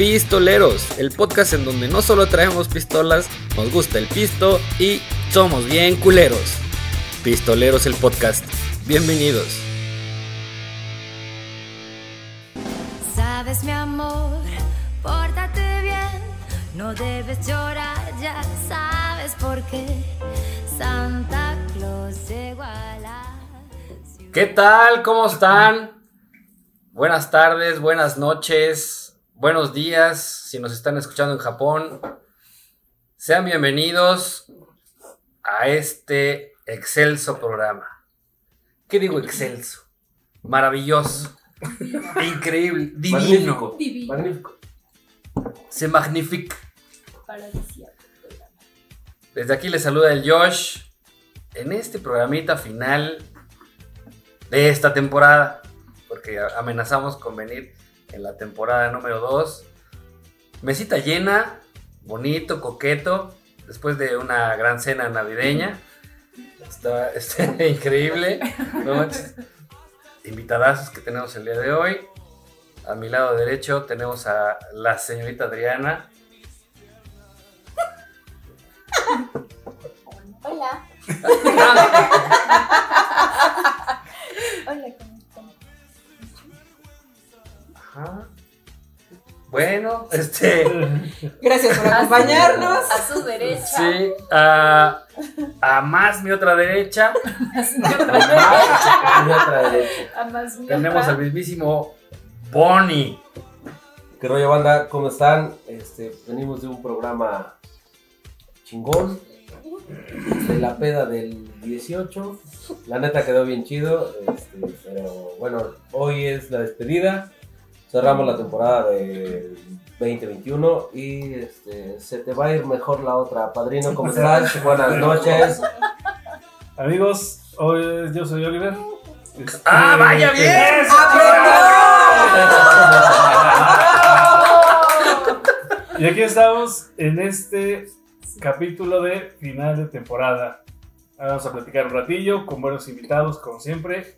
Pistoleros, el podcast en donde no solo traemos pistolas, nos gusta el pisto y somos bien culeros. Pistoleros el podcast. Bienvenidos. Sabes mi amor, pórtate bien, no debes llorar, ya sabes por qué. Santa Claus llegó a la ciudad. ¿Qué tal? ¿Cómo están? Buenas tardes, buenas noches, buenos días si nos están escuchando en Japón. Sean bienvenidos a este excelso programa. ¿Qué digo excelso? Maravilloso, increíble, divino, Magnífico. Magnífico. se magnifica. Desde aquí les saluda el Josh en este programita final de esta temporada, porque amenazamos con venir en la temporada número 2. Mesita llena, bonito, coqueto, después de una gran cena navideña. Está, está increíble. No. Invitadazos que tenemos el día de hoy. A mi lado derecho tenemos a la señorita Adriana. Hola. Hola, ¿cómo? Ajá. Bueno, este. Gracias por acompañarnos. A su derecha. Sí, a, a más mi otra derecha Y otra derecha. A más mi tenemos otra. al mismísimo Bonnie. ¿Qué rollo, banda? ¿Cómo están? Este, venimos de un programa chingón. De la peda del 18. La neta quedó bien chido. este, pero bueno, hoy es la despedida. Cerramos la temporada del 2021 y este, se te va a ir mejor la otra. Padrino, ¿cómo estás? Buenas noches. Amigos, hoy yo soy Oliver. Este, ¡Ah, vaya bien! Y aquí estamos en este capítulo de final de temporada. Vamos a platicar un ratillo con buenos invitados, como siempre.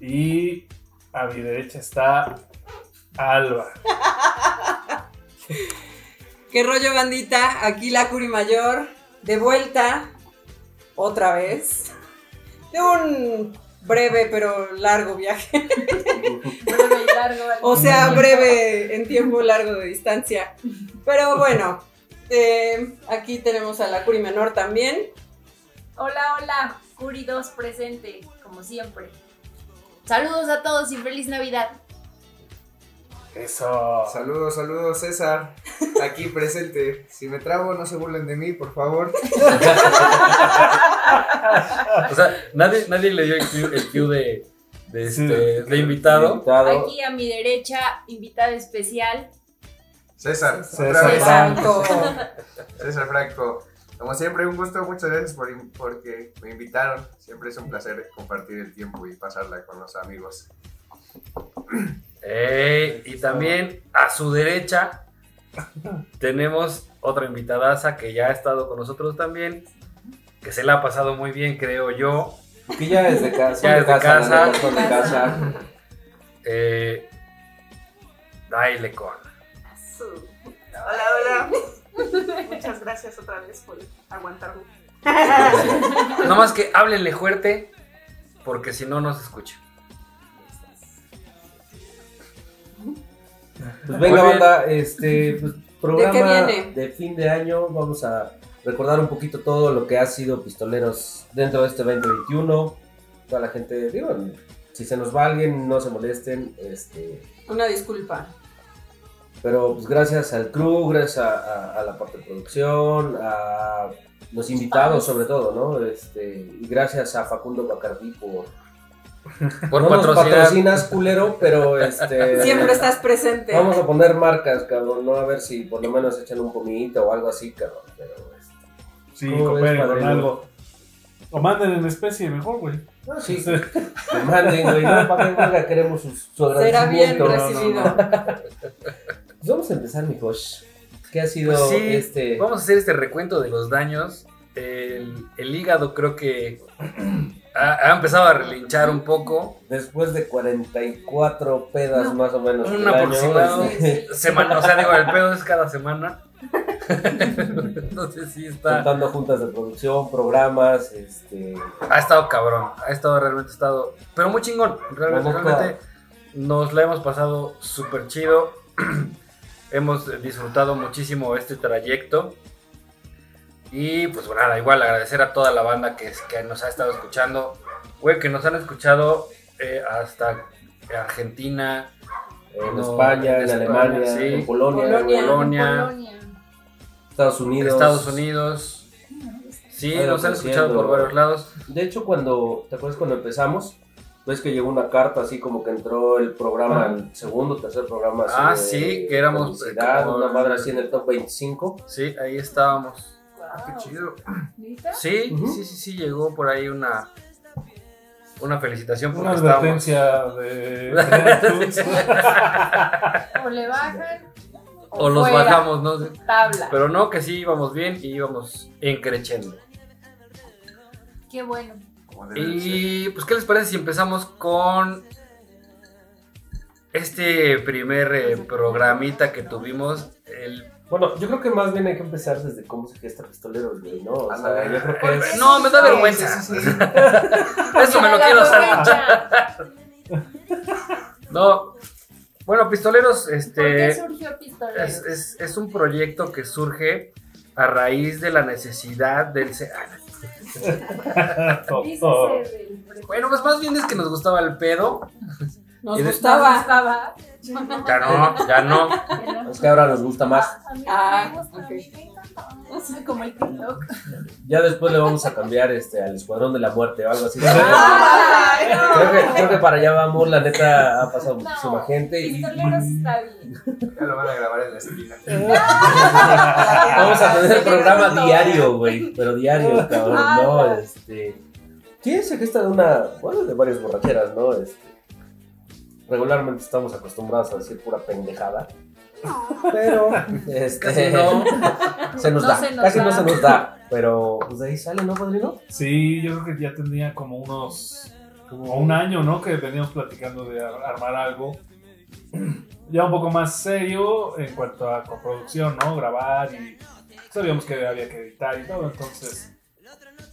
Y a mi derecha está Alba. ¿Qué rollo, bandita? Aquí la Curi Mayor, de vuelta, otra vez, de un breve pero largo viaje. Breve y largo. O sea, breve en tiempo largo de distancia. Pero bueno, eh, aquí tenemos a la Curi Menor también. Hola, hola. Curi 2 presente, como siempre. Saludos a todos y feliz Navidad. Eso. Saludos, saludos, César. Aquí presente. Si me trabo, no se burlen de mí, por favor. O sea, nadie, nadie le dio el cue, el cue de, de, Sí. este, de invitado. Invitado. Aquí a mi derecha, invitada especial. César, César vez. Franco. César Franco. Como siempre, un gusto. Muchas gracias por porque me invitaron. Siempre es un placer compartir el tiempo y pasarla con los amigos. Ey, y también a su derecha tenemos otra invitadaza que ya ha estado con nosotros también, que se la ha pasado muy bien, creo yo. Que ya es de casa. Ya es de casa. de casa. Eh, dale con. Hola, hola. Muchas gracias otra vez por aguantarme. No más que háblenle fuerte, porque si no, no se escucha. Pues venga, banda, este pues, programa de fin de año. Vamos a recordar un poquito todo lo que ha sido Pistoleros dentro de este 2021. Toda la gente, digo, si se nos va alguien, no se molesten. Este, Una disculpa. Pero pues gracias al crew, gracias a, a- a la parte de producción, a los invitados sobre todo, ¿no? Este, y gracias a Facundo Bacardí por, Por no nos patrocinas culero, pero este Siempre estás presente. Vamos a poner marcas, cabrón, no a ver si por lo menos echan un pomito o algo así, cabrón. Pero, este, Sí, ¿Cómo ves, cooperen con algo. O manden en especie mejor, güey. no, sí, que manden, güey, no, para que queremos su, su Será bien agradecimiento. no, no, recibido. Pues vamos a empezar, mi Josh. ¿Qué ha sido Pues sí, este? Vamos a hacer este recuento de los daños el, el hígado creo que ha, ha empezado a relinchar un poco. Después de 44 pedas No. más o menos. Un aproximado. este, Semana, o sea, digo, el pedo es cada semana. Entonces sí está. Contando juntas de producción, programas, este, Ha estado cabrón. Ha estado realmente estado. Pero muy chingón. Realmente, realmente nos la hemos pasado súper chido. hemos disfrutado muchísimo este trayecto. Y pues bueno, nada, igual agradecer a toda la banda que, que nos ha estado escuchando. Güey, que nos han escuchado eh, hasta Argentina, en No, España, en en, España, Alemania, sí. en Polonia, Polonia. Polonia, Polonia. Estados Unidos. Estados Unidos. Sí, nos han escuchado creciendo. por varios lados. De hecho, cuando, ¿te acuerdas cuando empezamos? Ves que llegó una carta así como que entró el programa, Ah. el segundo, tercer programa. así Ah, de sí, que éramos, como- una madre así en el top 25. Sí, ahí estábamos. Ah, qué chido. Sí, sí, sí, sí, llegó por ahí una una felicitación porque Una estábamos. advertencia de, de. O le bajan. O los fuera. bajamos, no. Tabla. Pero no, que sí íbamos bien y íbamos encrechendo. Qué bueno. Y pues, ¿qué les parece si empezamos con este primer eh, programita que tuvimos? El... Bueno, yo creo que más bien hay que empezar desde cómo se gesta Pistoleros, güey, ¿no? O sea, yo creo que es... No, me da vergüenza. sí, sí, sí. Eso me lo quiero saltar. No. Bueno, Pistoleros, ¿Por qué este. surgió Pistoleros? Es, es- es un proyecto que surge a raíz de la necesidad del... se- Bueno, pues más bien es que nos gustaba el pedo. Nos Y de- gustaba. Ya no, ya no. Es que ahora nos gusta más. A mí Ah, me gusta, ok. a mí me encanta. O sea, como el TikTok. Ya después le vamos a cambiar este, al Escuadrón de la Muerte o algo así. Ay, no. Creo que, creo que para allá vamos, la neta ha pasado No, muchísima gente y, está bien. Ya lo van a grabar en la esquina. vamos a tener el programa diario, güey, pero diario, cabrón, ¿no? Ah. Este, sí, se gesta de una, bueno, de varias borracheras, ¿no? Este, regularmente estamos acostumbrados a decir pura pendejada, pero este, Casi no. se nos No da, se nos casi da. no se nos da, pero pues de ahí sale, ¿no, padrino? Sí, yo creo que ya tenía como unos. como un año, ¿no? Que veníamos platicando de ar- armar algo. Ya un poco más serio en cuanto a coproducción, ¿no? Grabar y sabíamos que había que editar y todo, entonces.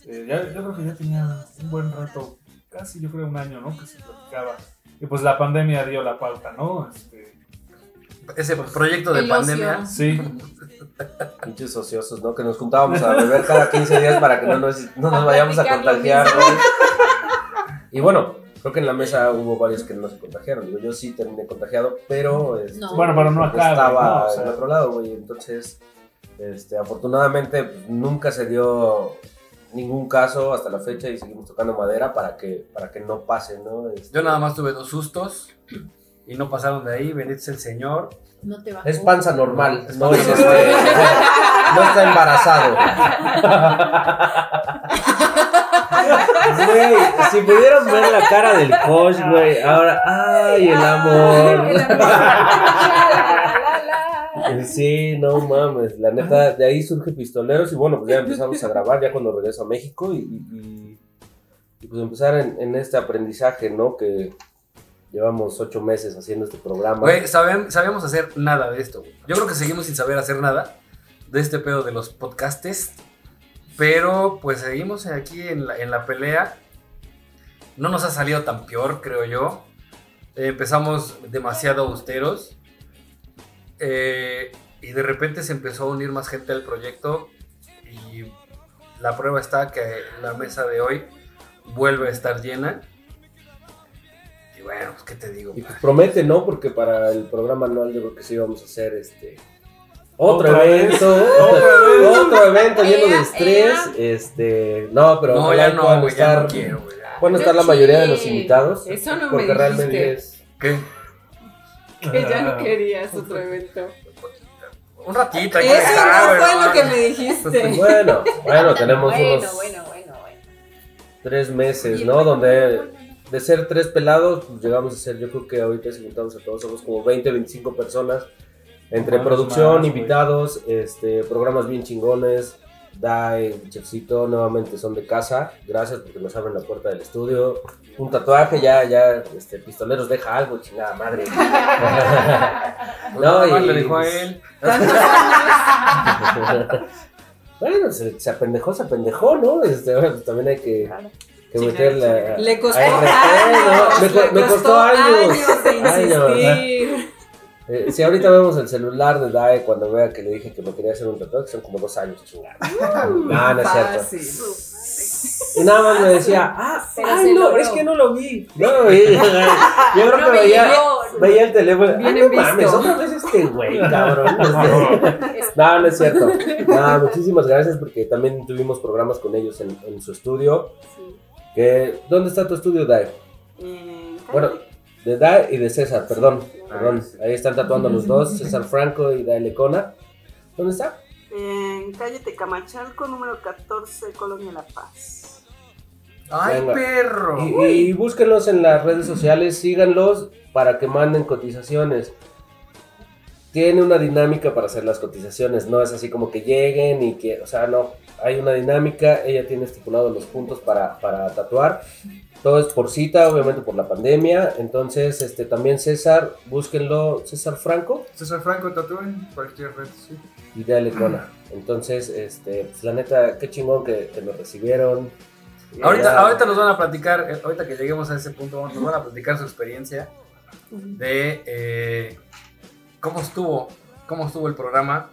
eh, ya, yo creo que ya tenía un buen rato, casi yo creo un año, ¿no? Que se platicaba. Y pues la pandemia dio la pauta, ¿no? Este, Ese proyecto de El pandemia. ocio. sí, Pinches ociosos, ¿no? Que nos juntábamos a beber cada 15 días para que no nos, no nos vayamos a contagiar, güey. Y bueno, creo que en la mesa hubo varios que no se contagiaron. Digo, yo sí terminé contagiado, pero este, No. Bueno, pero no acá, estaba güey, ¿no? O sea. en otro lado, güey. Entonces, este, afortunadamente pues, nunca se dio ningún caso hasta la fecha y seguimos tocando madera para que para que no pase, ¿no? Este, Yo nada más tuve dos sustos y no pasaron de ahí. Bendito sea el Señor. No te va. es panza normal, Es no panza es este, no está embarazado. Güey, si pudieran ver la cara del coach, güey, ahora, ay, el amor. Sí, no mames, la neta, de ahí surge Pistoleros y bueno, pues ya empezamos a grabar ya cuando regreso a México y, y- pues empezar en, en este aprendizaje, ¿no? Que llevamos ocho meses haciendo este programa. Güey, sabíamos hacer nada de esto. güey. Yo creo que seguimos sin saber hacer nada de este pedo de los podcastes. Pero pues seguimos aquí en la, en la pelea. No nos ha salido tan peor, creo yo. Eh, empezamos demasiado austeros. Eh, y de repente se empezó a unir más gente al proyecto. Y la prueba está que la mesa de hoy vuelve a estar llena. Y bueno, pues, ¿qué te digo? Y pues promete, ¿no? Porque para el programa anual yo creo que sí vamos a hacer este otro ¿Otra evento, vez? ¿Otra vez? otro evento lleno de estrés, este, no, pero No, ya no, güey, ya estar, no quiero, estar la mayoría de los invitados, Eso no me porque realmente es ¿Qué? Que ya no querías otro evento. Un ratito. hay que Eso dejar, no fue lo que me dijiste. bueno, bueno, tenemos bueno, unos bueno, bueno, bueno. tres meses, ¿no? Donde de ser tres pelados, pues llegamos a ser, yo creo que ahorita si juntamos a todos somos como 20, 25 personas, entre producción, invitados, este, programas bien chingones, Dai, Chefcito, nuevamente son de casa. Gracias porque nos abren la puerta del estudio. Un tatuaje, ya, ya, este, pistoleros deja algo, chingada madre. Pues nada más le dijo a él. bueno, se, se apendejó, se apendejó, ¿no? Este, bueno, pues también hay que, que Sí, meterla. Le costó años, me, co- me costó años. de Años. insistir. Eh, si ahorita vemos el celular de Dae cuando vea que le dije que me quería hacer un tatuaje, son como dos años, chingada. No, no es cierto. Y nada más me decía, ah, ay, no, logró. es que no lo vi. No, y- yo creo No que veía, veía el teléfono. Ay, no visto. mames, otra vez este güey, cabrón. No, no es cierto. No, muchísimas gracias porque también tuvimos programas con ellos en, en su estudio. Sí. Que, ¿Dónde está tu estudio, Dae? Eh, Bueno, de Dae y de César, perdón. Perdón, sí. ahí están tatuando los dos, César Franco y Dae Lecona. ¿Dónde está? en calle Tecamachalco, número 14, Colonia La Paz. ¡Ay, Venga. perro! Y, y búsquenlos en las redes sociales, síganlos para que manden cotizaciones. Tiene una dinámica para hacer las cotizaciones, no es así como que lleguen y que, o sea, no, hay una dinámica, ella tiene estipulados los puntos para, para tatuar. Todo es por cita, obviamente por la pandemia. Entonces, este también César, búsquenlo, César Franco César Franco Tatú en cualquier red, sí. y Dale. Entonces, este, pues la neta, qué chingón que, que nos recibieron. Ahorita, ahorita nos van a platicar, eh, ahorita que lleguemos a ese punto, nos van a platicar su experiencia de eh, cómo estuvo, cómo estuvo el programa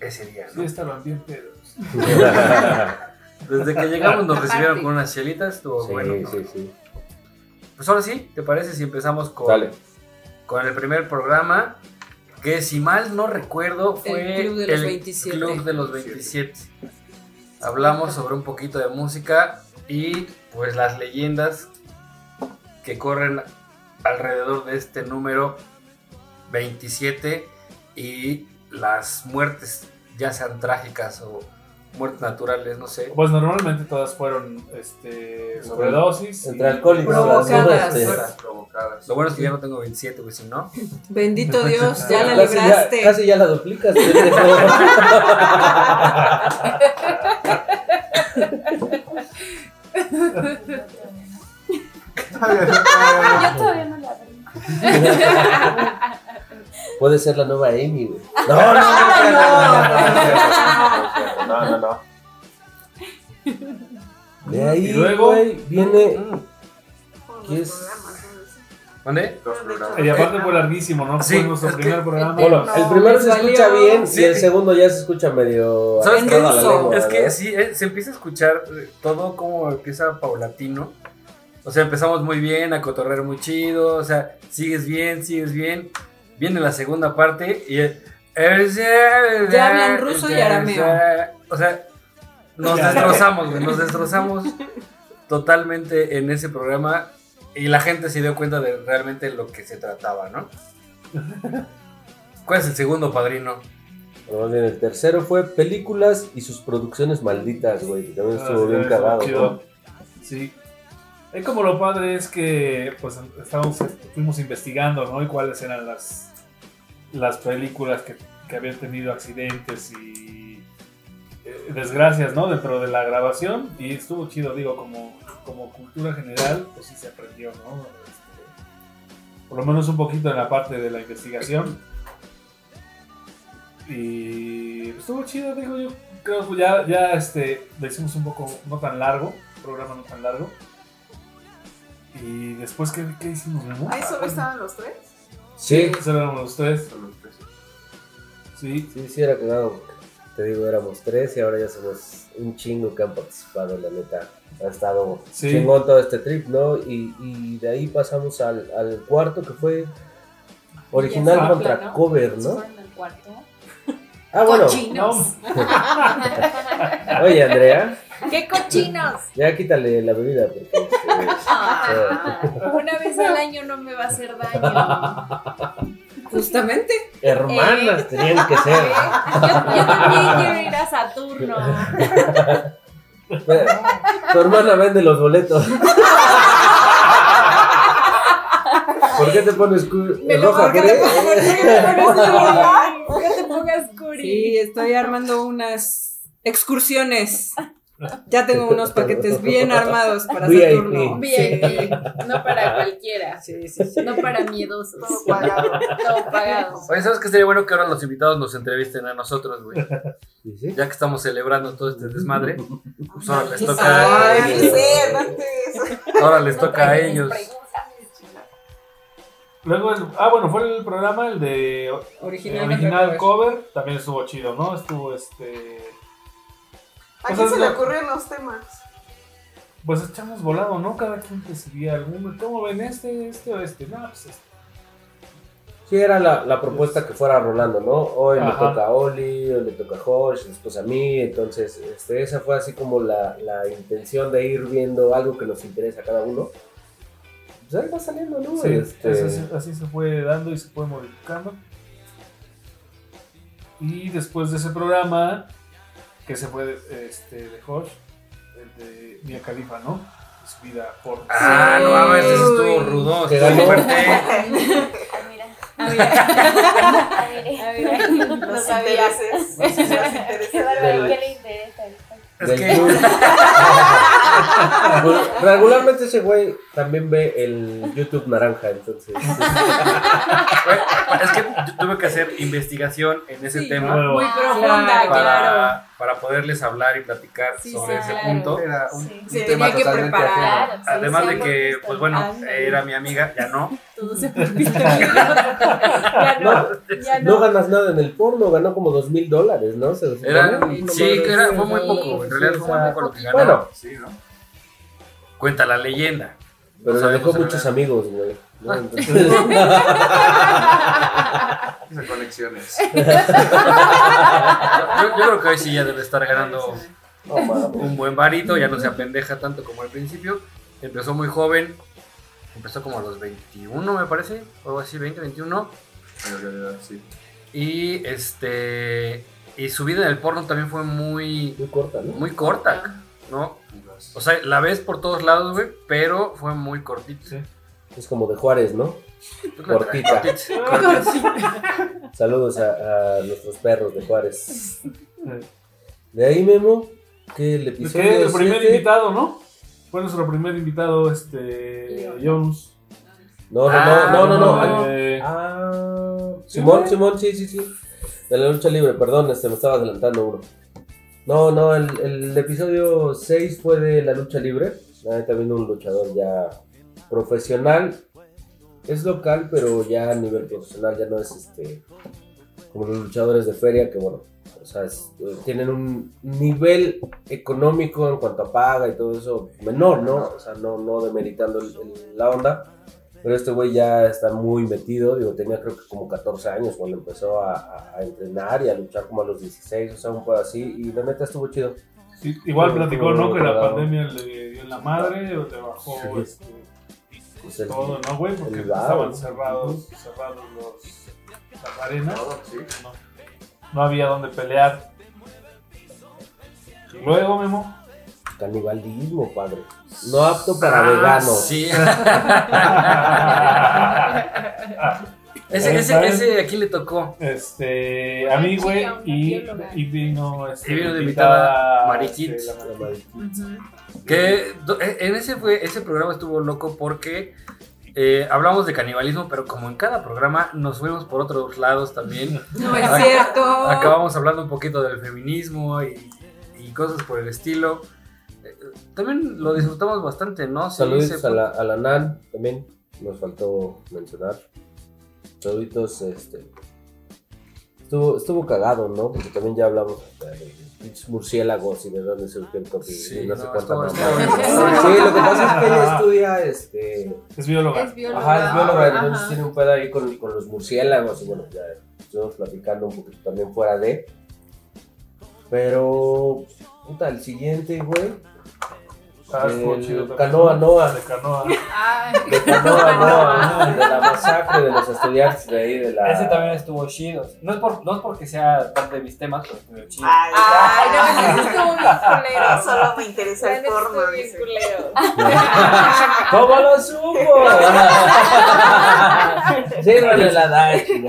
ese día, ¿no? Sí, estaban bien pedos. Desde que llegamos nos recibieron con unas chelitas, estuvo sí, bueno. ¿no? sí, sí. Pues ahora sí, ¿te parece si empezamos con, Dale. con el primer programa? Que si mal no recuerdo fue El Club de los 27. Club de los 27. Hablamos sobre un poquito de música y pues las leyendas que corren alrededor de este número 27 y las muertes, ya sean trágicas o muertes naturales, no sé. Pues normalmente todas fueron este, sobredosis. Entre y-. Provocadas. este, Las Lo bueno es que ya no tengo 27, güey, si no. Bendito Dios, ya la Casi ya, libraste. casi ya la duplicas. no, Yo todavía no la. Puede ser la nueva Amy, güey. No, no, no, no, no, no. De ahí, Y luego- güey, viene. ¿Qué es? ¿Dónde? no. Dos programas. Y aparte fue larguísimo, ¿no? Sí, fue nuestro es que- primer programa. Bueno, No, el primero se escucha bien Sí. y el segundo ya se escucha medio. ¿Sabes qué? arrastrado a la ruso. lengua, Es que sí, eh, se empieza a escuchar eh, todo como empieza paulatino. O sea, empezamos muy bien, a cotorrear muy chido. O sea, sigues bien, sigues bien. Viene la segunda parte y. eh, Ya hablan ruso y arameo. O sea, nos destrozamos, güey. Nos destrozamos totalmente en ese programa. Y la gente se dio cuenta de realmente lo que se trataba, ¿no? ¿Cuál es el segundo padrino? Bien, el tercero fue películas y sus producciones malditas, güey. que También Ah, estuvo sí, bien cagado. ¿no? Sí. Y como lo padre es que pues estábamos, fuimos investigando, ¿no? Y cuáles eran las, las películas que, que habían tenido accidentes y desgracias, ¿no? Dentro de la grabación. Y estuvo chido, digo, como, como cultura general, pues sí se aprendió, ¿no? Este, por lo menos un poquito en la parte de la investigación. Y estuvo chido, digo yo. Creo que ya, ya este, lo hicimos un poco no tan largo, programa no tan largo. Y después, ¿qué, qué hicimos, Memo? Ahí solo estaban los tres. Sí, Solo éramos los tres. Son los tres. Sí, sí, sí, era cagado. Te digo, éramos tres y ahora ya somos un chingo que han participado, la neta. Ha estado Sí. chingón todo este trip, ¿no? Y, y de ahí pasamos al, al cuarto que fue original contra ¿no? cover, ¿no? cuarto. Ah, bueno. Cochinos. Oye, Andrea, ¡Qué cochinos! ya quítale la bebida porque este, Ah, una vez al año no me va a hacer daño. Justamente. hermanas Eh. tenían que ser. Yo, yo también quiero ir a Saturno. Tu hermana vende los boletos. ¿Por qué te pones Me roja? ¿por qué te Curi? pones No te pongas curi. Sí, estoy armando unas Excursiones. Ya tengo unos paquetes bien armados para VIP. Saturno. VIP, no para cualquiera, Sí, sí, sí. no para miedosos. Todo pagado. Todo pagado. Oye, ¿sabes qué sería bueno que ahora los invitados nos entrevisten a nosotros, güey? ¿Sí, sí? Ya que estamos celebrando todo este desmadre, pues ahora les toca, Ay, sí, antes. ahora les toca a ellos. Luego, el- ah, bueno, fue el programa, el de Original, original cover. cover. También estuvo chido, ¿no? Estuvo este. ¿A Pues quién se le ocurrieron los temas? Pues echamos volado, ¿no? Cada quien decidía alguno. ¿Cómo ven este, este o este? No, pues este. Sí, era la, la propuesta que fuera rolando, ¿no? Hoy le toca a Oli, hoy le toca a Josh, después a mí. Entonces, este, esa fue así como la, la intención de ir viendo algo que nos interesa a cada uno. Pues ahí va saliendo, ¿no? Sí, Este, así se fue dando y se fue modificando. Y después de ese programa, que se fue este, de Josh, el de Mia Khalifa, ¿no? Su vida por. Ah, no mames, ese estuvo rudo, Que estuvo fuerte. Ah, mira. A ver, Ah, mire. a ver, no sabía. intereses. Qué bárbaro, Del- ¿qué le interesa? Es que- regularmente ese güey también ve el YouTube naranja, entonces. Es que yo tuve que hacer investigación en ese Sí, tema Muy profunda, claro. claro. Para, poderles hablar y platicar Sí, sobre sí, ese claro. punto. Era un, Sí. un Se tema tenía que totalmente preparar. Además sí, de que, pues bueno, era mi amiga, ya no. Todo se. Ya no, No, ya no no. ganas nada en el porno, ganó como dos mil dólares, ¿no? Se Era, supone. sí, que era, fue muy poco. En realidad sí, fue muy poco lo que ganó. Bueno, Sí, ¿no? Cuenta la leyenda. pero No le dejó muchos amigos, güey. Esas conexiones. Yo, yo creo que hoy sí ya debe estar ganando un buen varito, ya no se apendeja tanto como al principio. Empezó muy joven, empezó como a los 21 me parece, o algo así, 20, 21. En realidad, sí. Y este y su vida en el porno también fue muy Muy corta, ¿no? muy corta, ¿no? O sea, la ves por todos lados, güey, pero fue muy cortita. Sí. Es como de Juárez, ¿no? Cortita. Saludos a, a nuestros perros de Juárez. De ahí, Memo, que el Es episodio que el primer siete- invitado, ¿no? Fue nuestro primer invitado, este. Jones. No, no, Ah, no, no, no. no. Eh, Ah, Simón. Simón, sí, sí, sí. De la lucha libre, perdón, este, me estaba adelantando uno. No, no, el, el episodio 6 fue de la lucha libre. Ah, También un luchador ya profesional. Es local, pero ya a nivel profesional, ya no es este como los luchadores de feria, que bueno, o sea, es- tienen un nivel económico en cuanto a paga y todo eso menor, ¿no? O sea, no, no demeritando el- el- la onda. Pero este güey ya está muy metido, digo, tenía creo que como 14 años cuando empezó a, a- entrenar y a luchar como a los 16, o sea, un poco así, y la neta estuvo chido. sí, igual platicó, ¿no? Que la pandemia le dio en la madre, o le bajó Sí. este, Pues el- todo, ¿no, güey? Porque el bar. estaban cerrados, cerrados los, las arenas. Todo, sí. No, no había donde pelear. Y luego, Memo. Canibalismo, padre. No apto para Ah, veganos. Sí. ese, ese, ese aquí le tocó. Este, a mí, güey, y, vino, este, Y vino de invitada Mariquit. este, Mariquit. madre. Que e- en ese fue ese programa estuvo loco porque eh, hablamos de canibalismo, pero como en cada programa nos fuimos por otros lados también. No es cierto. Acabamos hablando un poquito del feminismo y, y cosas por el estilo. Eh, También lo disfrutamos bastante, ¿no? Saludos a la, a la NAN también, nos faltó mencionar. Saluditos, este. Estuvo, estuvo cagado, ¿no? Porque también ya hablamos de murciélagos y de dónde surgió el COVID Sí, no, sé no, cuánta estuvo- Sí, lo que pasa es que ella estudia este. Es bióloga. Es bióloga. Ajá, es bióloga, Ajá. entonces tiene un pedo ahí con, con los murciélagos y bueno, ya estuvimos platicando un poquito también fuera de. Pero, puta, el siguiente, güey. Ah, chido Canoa ¿no? Noa. De canoa. Ay, De Canoa Noa, de la masacre de los estudiantes de ahí, de la. Ese también estuvo chido. No es, por, no es porque sea parte de mis temas, pero estuvo chido. Ay, Ay, no, ese estuvo bien culero. solo me interesa el porno. dice. ¿Cómo lo supo? Sírvale la. Este,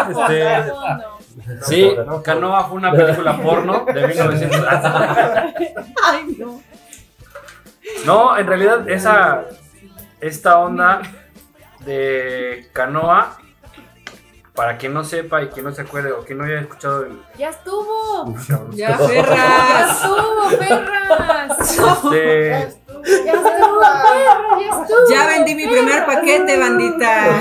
Vagabundo. Sí, No, Canoa fue una película porno de 1900. Ay, no. No, en realidad esa esta onda de Canoa para quien no sepa y quien no se acuerde o quien no haya escuchado el ¡Ya estuvo! Ya, ¡Ya perras. estuvo, perras! este, ¡Ya estuvo, perro! ¡Ya estuvo! Ya vendí mi primer paquete, bandita.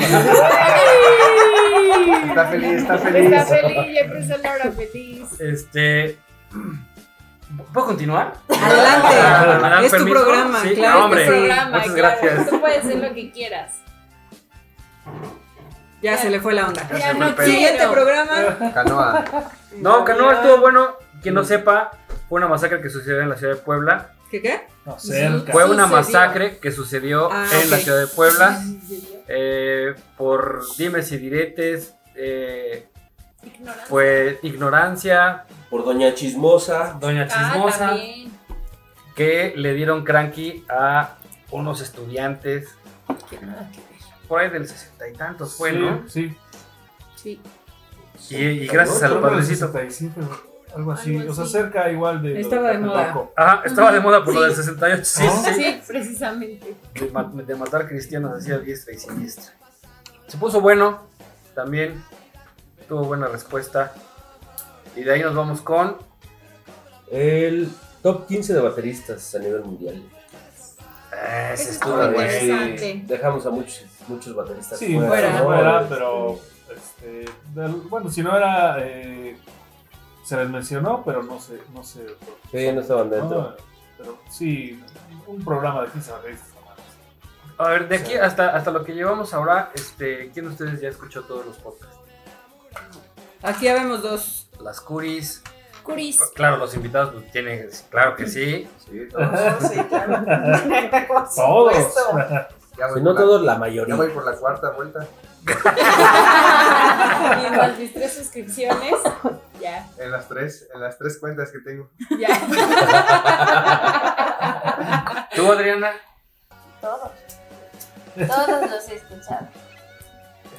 Está feliz, está feliz. Está feliz, ya empezó la hora feliz. este ¿Puedo continuar? Adelante. Ah, ¿me dan Es tu permiso? programa, Sí, claro. no, hombre. que sí. programa, muchas claro. gracias. Tú puedes hacer lo que quieras. Ya se le fue la onda. Ya no. Siguiente programa. Canoa. No, Canoa estuvo bueno. Quien no sepa, fue una masacre que sucedió en la ciudad de Puebla. ¿Qué qué? No, cerca. Fue una Sucedió. masacre que sucedió Ah, en la ciudad de Puebla eh, por dimes y diretes, eh, Ignorancia. pues ignorancia, Por Doña Chismosa. doña Ah, chismosa, que le dieron cranky a unos estudiantes por ahí del sesenta y tantos fue, sí, ¿no? Sí. Sí. Y, y gracias al padrecito. 67, algo así. Algo O sea, así. cerca igual de. lo Estaba de moda. Ajá, estaba de moda por lo Sí. del 68, sí, Ah. sí. Sí, precisamente. De, ma- de matar cristianos hacía diestra y siniestra. Se puso bueno, también tuvo buena respuesta. Y de ahí nos vamos con El top 15 de bateristas a nivel mundial. Ah, estuvo interesante. Sí, dejamos a muchos, muchos bateristas Sí, fuera. fuera. ¿no? fuera, pero. Este, bueno, si no era. eh, se les mencionó, pero no sé. No sé por qué. Sí, no estaban dentro. No, pero sí, un programa de 15 bateristas. A ver, de aquí hasta, hasta lo que llevamos ahora, este, ¿quién de ustedes ya escuchó todos los podcasts? Aquí ya vemos dos. Las curis. Curis. Claro, los invitados pues, tienen, claro que sí. Sí, todos. Sí, claro. Todos. Ya Si no la, todos, la ya mayoría. voy por la cuarta vuelta. Y en las mis tres suscripciones. Ya, En las tres, en las tres cuentas que tengo. ya. ¿Tú, Adriana? Todos. Todos los he escuchado.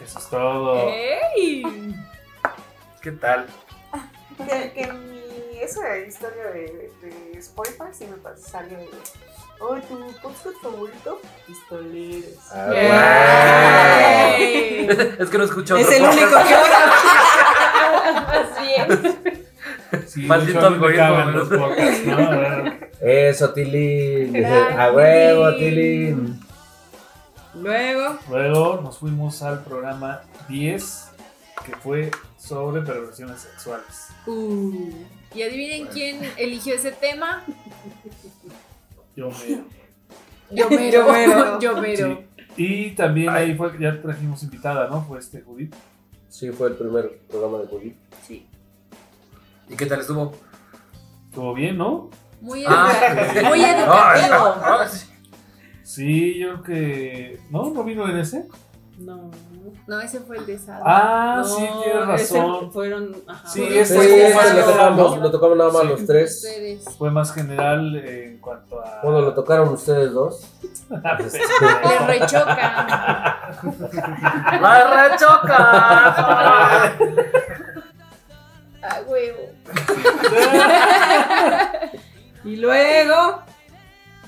Eso es todo. ¡Ey! ¿Qué tal? Que, que mi, esa historia de, de Spotify sí me salió de. Oh, tu podcast favorito, pistoleros. Ah, ¡Ey! es que no escucho Es otro el podcast. único que Más bien. Sí, Maldito algoritmo, los podcasts, ¿no? Eso, Tilín. A huevo. Tilín. Luego. Luego nos fuimos al programa 10, que fue sobre perversiones sexuales. Uh, Y adivinen quién eligió ese tema. Yo me. Yo Yo mero. Yo mero. Sí. Y también ahí fue que ya trajimos invitada, ¿no? Fue este Judith. Sí, fue el primer programa de Judith. ¿Y qué tal estuvo? Estuvo bien, ¿no? Muy, Ah. educa- muy Ay, educativo. ay, sí. Sí, yo creo que. ¿No? ¿No vino en ese? No. No, ese fue el de Sada. Ah, No, sí, tienes ese razón. Fueron. Ajá. Sí, Fueron como este más lo tocamos, ¿no? lo tocamos nada más Sí. los tres. Ustedes. Fue más general en cuanto a. Bueno, lo tocaron ustedes dos. Les rechocan. ¡La rechoca! Ah, huevo. Y luego.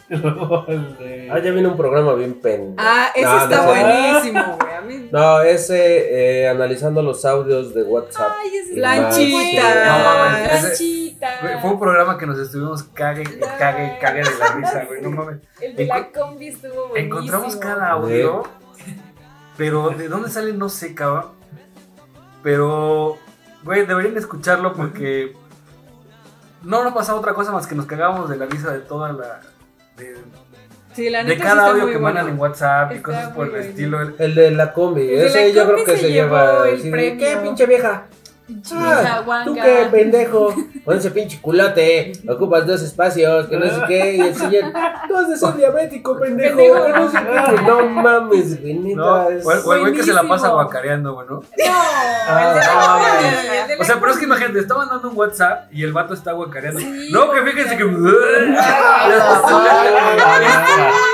Luego el de. Ah, ya viene un programa bien pen. Ah, ese No, está no buenísimo, güey. A mí. No, ese eh, analizando los audios de WhatsApp. Ay, ese es Lanchita. No mames, ese- Lanchita. Güey, Fue un programa que nos estuvimos cague y cague y cague de la risa, güey. No mames. El de la combi estuvo buenísimo. Encontramos cada audio, pero ¿de dónde sale? No sé, cabrón. Pero, güey, deberían escucharlo porque no nos pasaba otra cosa más que nos cagábamos de la risa de toda la. De, Sí, la de neta sí cada está audio que bueno. mandan en WhatsApp y Está cosas por el bueno. estilo. El- El de la combi. El de ese la yo creo que se se lleva. el de, premio. ¿Qué pinche vieja? Ah, tú qué pendejo. Con ese pinche culote. Ocupas dos espacios, que no sé qué. Y el señor, tú has de ser diabético, pendejo. No sé qué. No mames, No, es- o el güey que se la pasa guacareando, güey, ¿no? Ah, no, O sea, pero es que imagínate, está mandando un WhatsApp y el vato está guacareando. Sí, no, que fíjense que. Ah,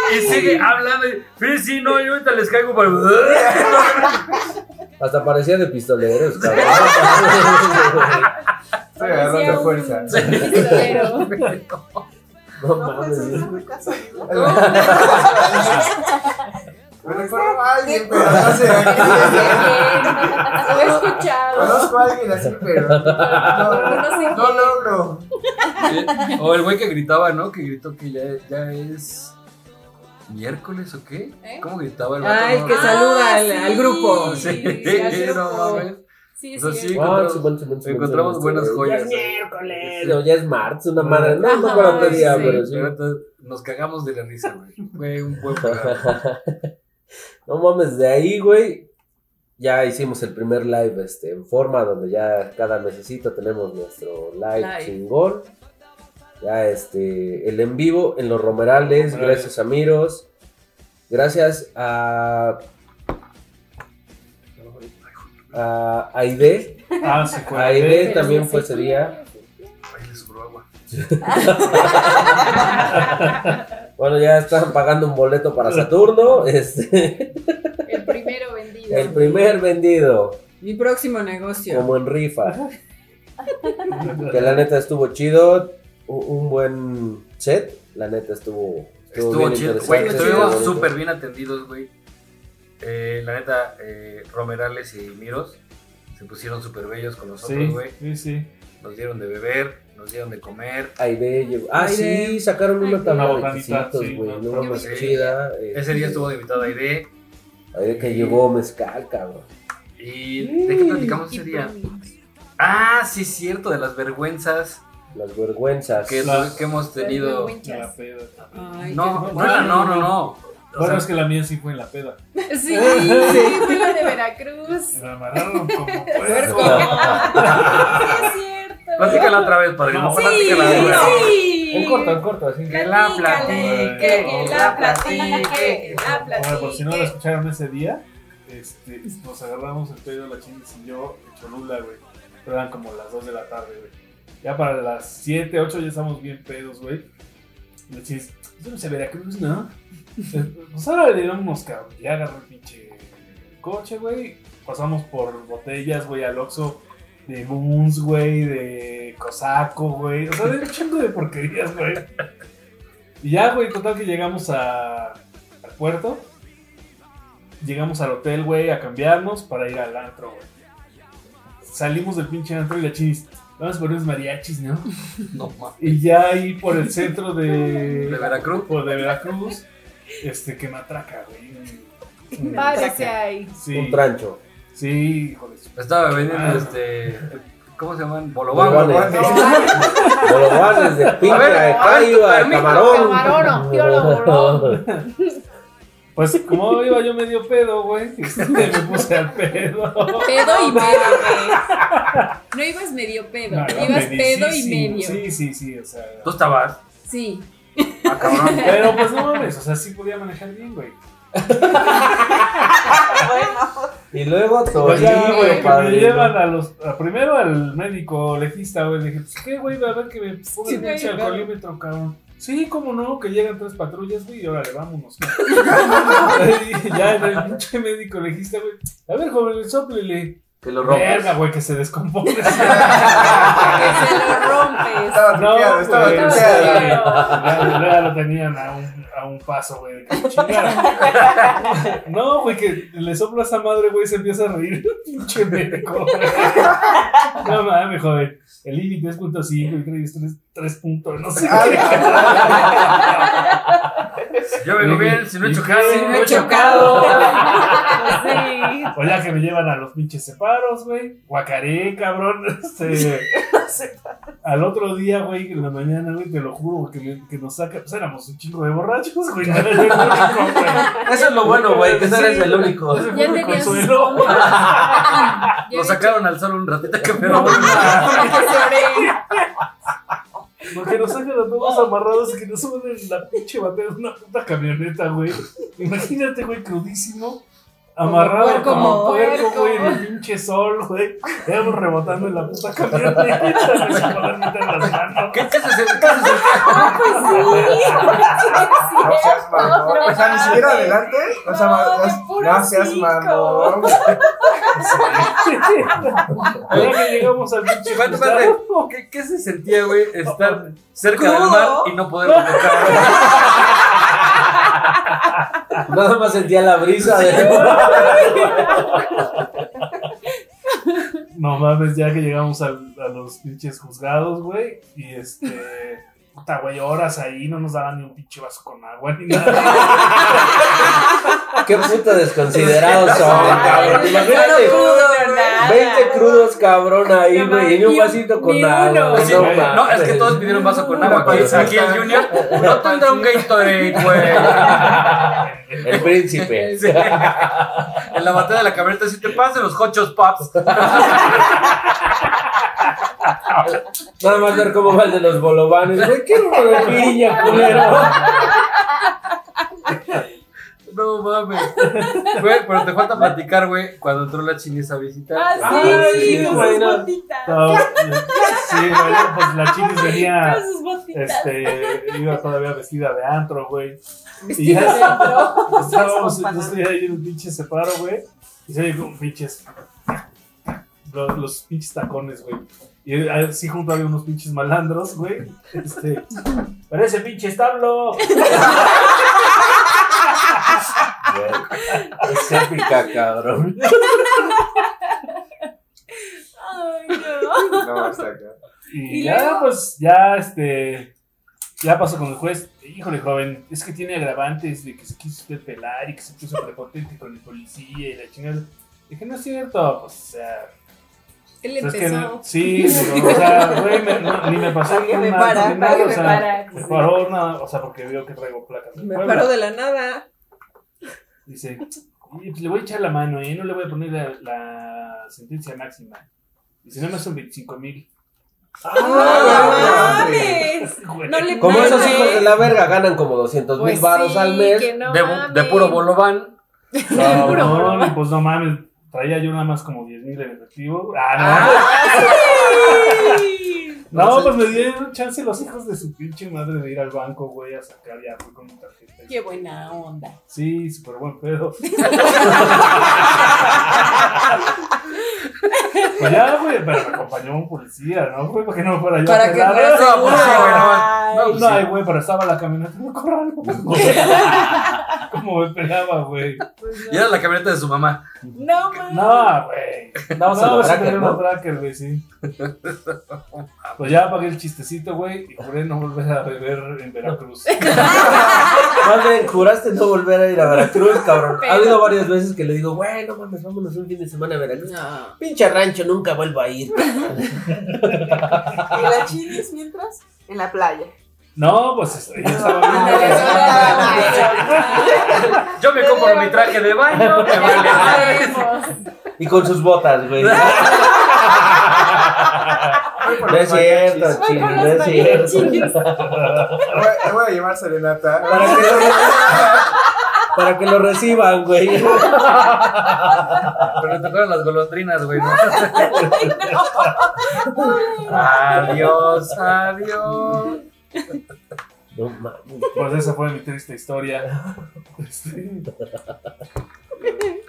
y sigue hablando. y, Sí, sí, no, yo ahorita les caigo para. Hasta parecía de pistoleros, cabrón. Fuerza. Pistolero. No No, mames. eso es muy casualidad. Me recuerdo a alguien, pero no sé Lo he escuchado. Conozco a alguien así, pero no, No sé no logro. O el güey que gritaba, ¿no? Que gritó que ya, ya es miércoles o qué. ¿Eh? ¿Cómo gritaba el vato? Ay, no? que saluda al, sí. al grupo. Sí, Sí, al no grupo. mames. Sí, O sea, sí. sí, Ah, encontramos, Simón, buenas joyas. miércoles. No, ya es martes, una madre. No, no para otro día, sí. pero sí. Nos cagamos de la risa, güey. Fue un buen programa. No mames, de ahí, güey, ya hicimos el primer live este, en forma, donde ya cada mesecito tenemos nuestro live, Live. chingón. Ya este, el en vivo en los Romerales, Romerales. gracias a Miros. Gracias a. A Aide. Ah, se fue. Aide también sí, fue sí. ese día. Bueno, ya están pagando un boleto para Saturno. Este, El primero vendido. el primer vendido, Mi próximo negocio. como en rifa. Que la neta estuvo chido. Un, buen set. La neta estuvo. Estuvo bien chido, güey. estuvo Estuvimos súper bien atendidos, güey. Eh, la neta, eh, Romerales y Miros se pusieron súper bellos con nosotros, güey. sí, sí. Nos dieron de beber, nos dieron de comer. Aide llegó. Ah, sí, sacaron una tabla de quesitos, güey. una Sí. chida. Ese día estuvo de invitado Aire. Aide que llegó mezcal, cabrón. ¿Y de qué platicamos ese día? Ah, sí, es cierto, de las vergüenzas Las vergüenzas. que, Las- que hemos tenido. En la peda. Ay, No, no, era- no, no, no. O Bueno, sea, es que la mía sí fue en la peda. Sí, sí, fue la de Veracruz. Me amarraron como Puerco. Sí, es cierto. Platícala otra vez, padrino. No, platícala de nuevo. sí. En corto, en corto, así. Que la platique. que la platique, que la Bueno, por si no la platique. escucharon ese día, este, nos agarramos el pedo la chingis y yo en Cholula, güey. Pero eran como las 2 de la tarde, güey. Ya para las 7, 8 ya estamos bien pedos, güey. Y chingis, ¿eso no a Veracruz, no? Pues ahora le damos cabrón. Ya agarró el pinche coche, güey. Pasamos por botellas, güey, al Oxxo de Moons, güey, de Cosaco, güey. O sea, de un chingo de porquerías, güey. Y ya, güey, total que llegamos a, al puerto. Llegamos al hotel, güey, a cambiarnos para ir al antro, güey. Salimos del pinche antro y la chis. Vamos por unos mariachis, ¿no? No, ma. Y ya ahí por el centro de. ¿De Veracruz? Por de Veracruz. Este, que me atraca, güey. Un- Párese ahí. Sí. Un trancho. Sí, hijo de su- Estaba vendiendo Ah. este. ¿Cómo se llaman? Bolobán. Bolovanes. Bolobán. Bolovanes de pinta, de a callo, a permiso, camarón. camarón, tío, lo bolón. Pues como iba yo medio pedo, güey. me puse al pedo. Pedo y medio, güey. No ibas medio pedo, No, iba ibas pedo y medio. Sí, sí, sí, o sea. Tú estabas. Sí. Ah, cabrón. Pero pues no mames, o sea, sí podía manejar bien, güey. Y luego Pues ya, güey, que me llevan a los, a- primero al médico legista, güey, le dije, pues qué, güey, a ver que me ponga Sí, el alcoholímetro, cabrón. Sí, cómo no, que llegan tres patrullas, güey, y órale, vámonos. y ya en el pinche médico legista, güey, a ver, joven, soplele. Que lo rompes. Verga, güey, que se descompone. Que se lo rompes. Estaba No, truqueado, estaba güey, truqueado. Ya, ya lo tenían a un, a un paso, güey, que chingara. No, güey, que le sopla a esa madre, güey, se empieza a reír. Pinche médico. No mames, joven. El límite es punto cinco y traes tres, tres puntos, no sé. Yo vengo bien, si no he ¿Y chocado. qué? No he chocado. Sí. O ya que me llevan a los pinches separos, güey. Guacaré, cabrón. Este, al otro día, güey, en la mañana, güey, te lo juro, que, me- que nos saca. Pues éramos un chingo de borrachos, güey. No el único. Eso es lo bueno, güey, que no eres el único. Ese fue Ya tenías consuelo. Lo sacaron al sol un ratito que me se Porque nos sacan a todos amarrados y que nos suben en la pinche batea de una puta camioneta, güey. Imagínate, güey, crudísimo. Amarrado como como puerco, güey, en el pinche sol, güey. Íbamos rebotando en la puta camioneta sin poder meter las manos. ¿Qué, qué haces? ¿Qué haces? No seas mamón. O sea, ni siquiera adelante. O sea, No, ma- de no, puro no seas cinco. mamón. Ahora que llegamos al pinche Espérate, juzgado, espérate. ¿Qué, qué se sentía, güey? Estar cerca del mar y no poder tocar. Nada más sentía la brisa de. No mames, ya que llegamos a, los pinches juzgados, güey. Y este. Puta, güey, horas ahí no nos daban ni un pinche vaso con agua ni nada. Qué puto desconsiderados son, cabrón. Imagínate. Nada. 20 crudos, cabrón, ahí, güey. Y un vasito con agua. Sí, no, es que todos pidieron vaso con agua. Aquí, aquí el Junior no tendrá un Gatorade, güey. El príncipe. Sí. En la batalla de la camioneta, si te pasan los hochos pops. Nada más ver cómo va el de los bolovanes. Güey, quiero uno de piña, culero. No mames. Güey, pero te falta platicar, güey, cuando entró la chinesa a visitar. Ah, Ah, sí, sí, con sus botitas. No, sí, güey, pues la chiquis venía. Con sus botitas. Este, iba todavía vestida de antro, güey. Y ya de antro. estábamos, yo Esas estoy ahí en un pinche separo, güey. Y se como pinches. Los, los pinches tacones, güey. Y así junto había unos pinches malandros, güey. Este. Parece pinche establo. Es épica, cabrón. Ay, no. No, está acá. Y, Y ya, luego- pues, ya, este. Ya pasó con el juez. Híjole, joven, es que tiene agravantes de que se quiso usted pelar y que se puso prepotente con el policía y la chingada. Dije, no es cierto, pues, o sea. Él pues, es que, empezó. sí, pero, o sea, güey, me- no, ni me pasó Alguien me para, nada, alguien o me sea, para, Me sí. paró, nada, o sea, porque vio que traigo placas. Me Puebla. paró de la nada. Dice, "Oye, pues le voy a echar la mano, ¿eh? No le voy a poner la, la sentencia máxima. Dice, no me son 25 mil. ¡Ah, no mames! No le Como mames. esos hijos de la verga ganan como 200 mil Pues baros sí, al mes. no De, mames. de puro bolobán. No, Puro no, broma. no, pues no mames. Traía yo nada más como 10 mil en efectivo. Ah, no. ¡Ah, sí! No, pues me dieron chance los hijos de su pinche madre de ir al banco, güey, a sacar ya fui con mi tarjeta. Qué buena onda. Sí, súper buen pedo. pues ya, güey, pero me acompañó un policía, ¿no, güey? Para que no me fuera yo Para a que pelar. fuera No, pues sí, güey, no. No, No, pues no, ay, güey, pero estaba la camioneta en el corral. Como me pegaba, güey. Y era la camioneta de su mamá. No, man. No, güey. Vamos no, a ¿no? unos trackers, güey, sí. Pues ya pagué el chistecito, güey, y juré no volver a beber en Veracruz. Más bien, juraste no volver a ir a Veracruz, cabrón. Ha habido varias veces que le digo, güey, no mames, vámonos un fin de semana a Veracruz. No. Pinche rancho, nunca vuelvo a ir. ¿Y la chinis mientras? En la playa. No, pues ya estaba bien. Yo me compro mi traje de baño, me vale. Y con sus botas, güey. No es cierto, con no es cierto. voy, a llevar serenata. Para que para que lo reciban, güey. Pero me tocaron las golondrinas, güey. ¿no? Adiós, adiós. No mames. Pues esa fue mi triste historia.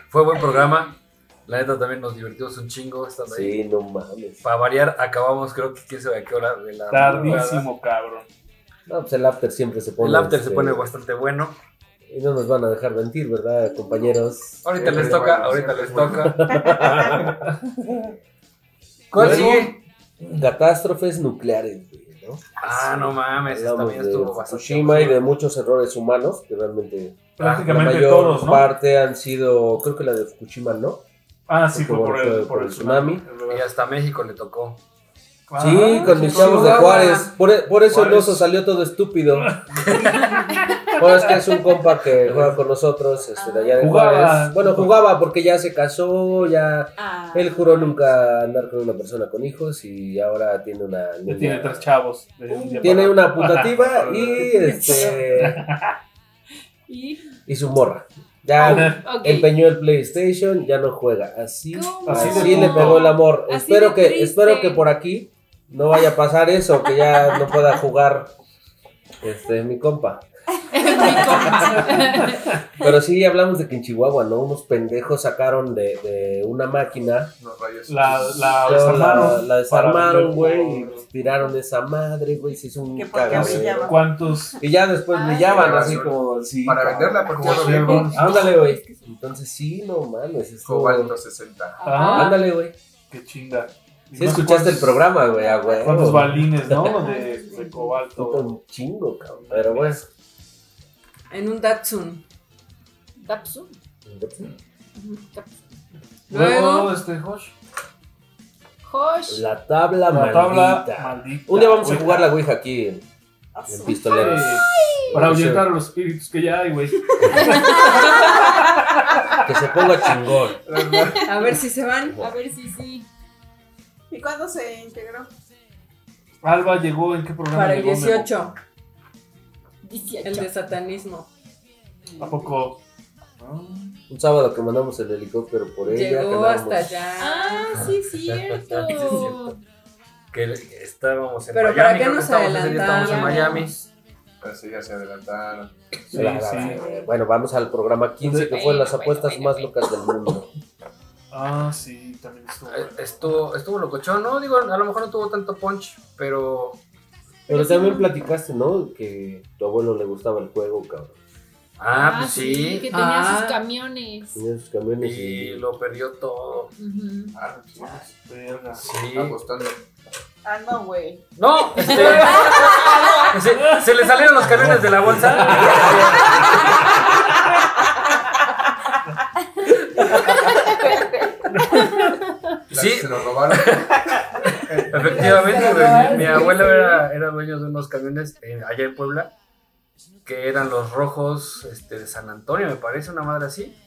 Fue buen programa. La neta también nos divertimos un chingo estando ahí. Sí, no mames. Para variar, acabamos, creo que quién sabe a qué hora de la Tardísimo, cabrón. No, pues el after siempre se pone. El after se este, pone bastante bueno. Y no nos van a dejar mentir, ¿verdad, compañeros? Ahorita les toca, ahorita les toca. ¿Cuál Luego, sigue? Catástrofes nucleares, güey, ¿no? Ah, no mames, esta Hablamos también de estuvo bastante. Fukushima y de muchos errores humanos, que realmente la Prácticamente mayor todos, ¿no? parte han sido, creo que la de Fukushima, ¿no? Ah, sí, fue el, por el tsunami. Y hasta México le tocó. Sí, con mis chavos de. Juárez. Por, e- por eso el oso salió todo estúpido. Bueno, es que es un compa que juega con nosotros, este, de allá de Jugaba. Juárez. Bueno, jugaba porque ya se casó, ya... Ah. Él juró nunca andar con una persona con hijos y ahora tiene una niña. tiene tres chavos. un día Tiene una putativa y este Y, y su morra. Ya ok. empeñó el PlayStation, ya no juega. Así. Así le pegó el amor. Así espero que triste. espero que por aquí no vaya a pasar eso, que ya no pueda jugar este mi compa. Pero sí hablamos de que en Chihuahua, ¿no? Unos pendejos sacaron de, de una máquina. Los rayos. La, la desarmaron. la, la desarmaron, güey, y por- pues, tiraron esa madre, güey, se hizo un cagadero. ¿Cuántos? Y ya después Ay, brillaban así como sí, Para venderla porque Como ya lo vieron. ciervos. Ándale, güey. Entonces sí, no mames. Cobalto 60. Ah, Ándale, güey. qué chinga. Sí no escuchaste el programa, güey, ah, güey. ¿Cuántos balines, no? De, de cobalto. Un chingo, cabrón. Pero bueno. En un Datsun. Dapsu. Luego, Luego, este, Josh. Josh. La tabla La tabla maldita. Un día vamos a jugar la Ouija aquí en, en Pistoleros. Para ahuyentar a los espíritus que ya hay, güey. Que se ponga chingón. a ver si se van. A ver si sí. ¿Y cuándo se integró? Alba llegó, ¿en qué programa Para el llegó, Memo? 18, 18. el de satanismo. ¿A poco? Ah, Un sábado que mandamos el helicóptero por ella. Llegó hasta allá. Ah, sí, cierto. Sí, cierto. Que estábamos en Pero Miami. ¿para qué nos estábamos en adelantamos? Miami. Pero sí, ya se adelantaron. Sí, sí. Bueno, vamos al programa 15 que fue las apuestas más locas del mundo. Ah, sí, también estuvo. Eh, Estuvo, estuvo locochón, ¿no? Digo, a lo mejor no tuvo tanto punch, pero Pero también platicaste, ¿no? Que tu abuelo le gustaba el juego, cabrón. Ah, pues Que sí. tenía Ah. sus camiones. Tenía sus camiones Y y... lo perdió todo. Ujú. Ah, sí. Verga. Sí. Apostando. Ah, no, güey. No, este. se, se le salieron los camiones de la bolsa. Sí. Se lo robaron. Efectivamente, mi, mi abuelo era, era dueño de unos camiones eh, allá en Puebla, que eran los rojos este, de San Antonio, me parece, una madre así.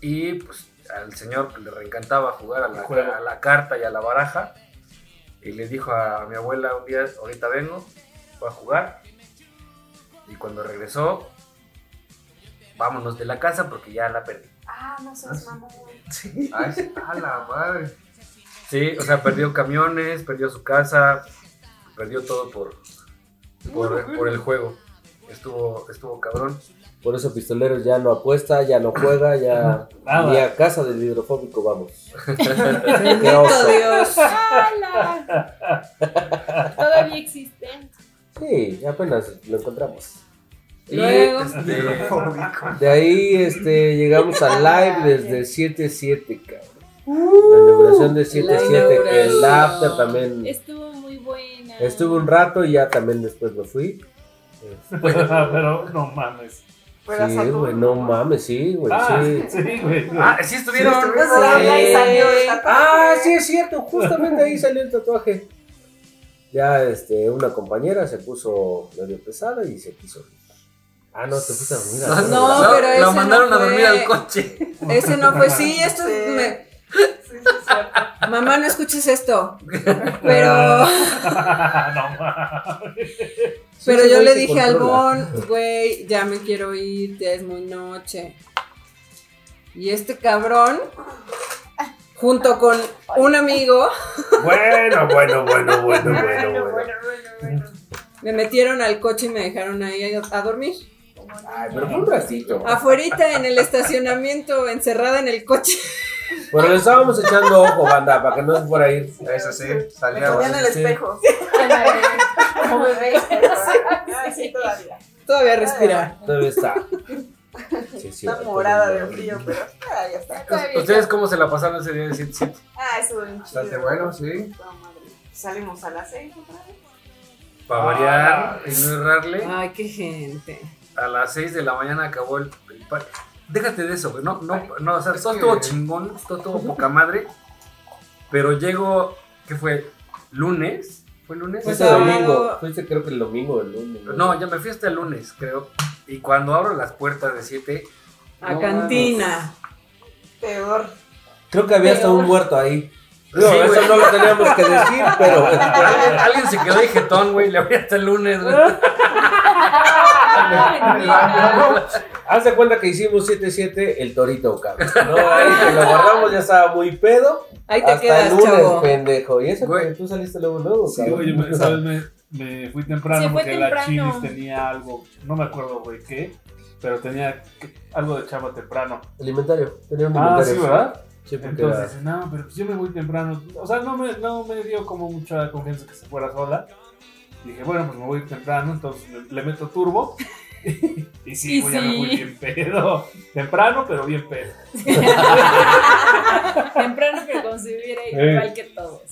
Y pues al señor le reencantaba jugar a la, a la carta y a la baraja. Y le dijo a mi abuela un día, ahorita vengo, voy a jugar. Y cuando regresó, vámonos de la casa porque ya la perdí. Ah, no seas mamón. Sí. Ay, sí, a la madre. Sí, o sea, perdió camiones, perdió su casa, perdió todo por, por, por el juego. Estuvo, estuvo cabrón. Por eso Pistoleros ya no apuesta, ya no juega, ya... Nada. Ni a casa del hidrofóbico vamos. Qué oso. Dios. ¡Hala! Todavía existen. Sí, apenas lo encontramos. Y, Luego. este, De ahí este, llegamos al live desde 7-7, cabrón. La inauguración de 7-7, el inauguración. after también. Estuvo muy buena. Estuve un rato y ya también después me fui. Pero no mames. Sí, güey, no mames, sí, güey, Ah, sí. sí, güey. ah, sí estuvieron. Sí, ahí salió el tatuaje. Ah, sí es cierto, justamente ahí salió el tatuaje. Ya este, una compañera se puso medio pesada y se quiso. Ah, no, te fuiste a dormir. a la No, hora, pero ese lo mandaron no a dormir fue. al coche. Ese no fue. Sí, esto Sí. me- Sí, sí, cierto. Mamá, no escuches esto. Pero, no pero yo le dije al. Bon, güey, ya me quiero ir, ya es muy noche. Y este cabrón, junto con un amigo, Bueno, bueno, bueno, bueno, bueno, Bueno, bueno. bueno, bueno, bueno. me metieron al coche y me dejaron ahí a dormir. Ay, pero fue un ratito. Afuerita en el estacionamiento, encerrada en el coche. Pero le estábamos echando ojo, banda, para que no se fuera a ir. Eso sí, Me salía. en el Sí. espejo. Como bebé. Ah, sí, todavía. Todavía respira. Todavía está. Sí, sí, Está morada de frío, pero ah, ya está. ¿Ustedes cómo se la pasaron ese día de 7 Ah, eso bien Bastante bueno, sí. Salimos a las seis otra vez. Para variar y no errarle, Ay, qué gente. A las 6 de la mañana acabó el, el par- Déjate de eso, güey. No, no, no, o sea, Es todo que- estuvo chingón, todo estuvo poca madre. Pero llego, ¿qué fue? ¿Lunes? ¿Fue lunes? Fuiste Sábado. domingo. Fuiste creo que el domingo o el lunes. No, ya me fui hasta el lunes, creo. Y cuando abro las puertas de 7, A No, cantina. Peor. Creo que había hasta un muerto ahí. Sí, eso güey. no lo teníamos que decir, pero. alguien, alguien se quedó de jetón, güey. Le abrí hasta el lunes, güey. Haz de cuenta que hicimos 7-7 el torito, cabrón. No, ahí que lo guardamos, ya estaba muy pedo. Ahí te hasta quedas, el lunes, chavo. pendejo. Y eso que tú saliste luego, luego, Sí, cabrón. oye, me- ¿sabes? Me, me fui temprano fue porque la. Chilis tenía algo, no me acuerdo, güey, qué, pero tenía algo de chamba temprano. Alimentario. Tenía un Ah, alimentario. sí, ¿verdad? Sí, porque Entonces, era- dice, no, pero pues yo me voy temprano. O sea, no me, no me dio como mucha confianza que se fuera sola. Dije, bueno, pues me voy temprano, entonces le, le meto turbo. y sí, Y güey, ya me sí. bien pedo. Temprano, pero bien pedo. Temprano que como si hubiera ido Eh. igual que todos.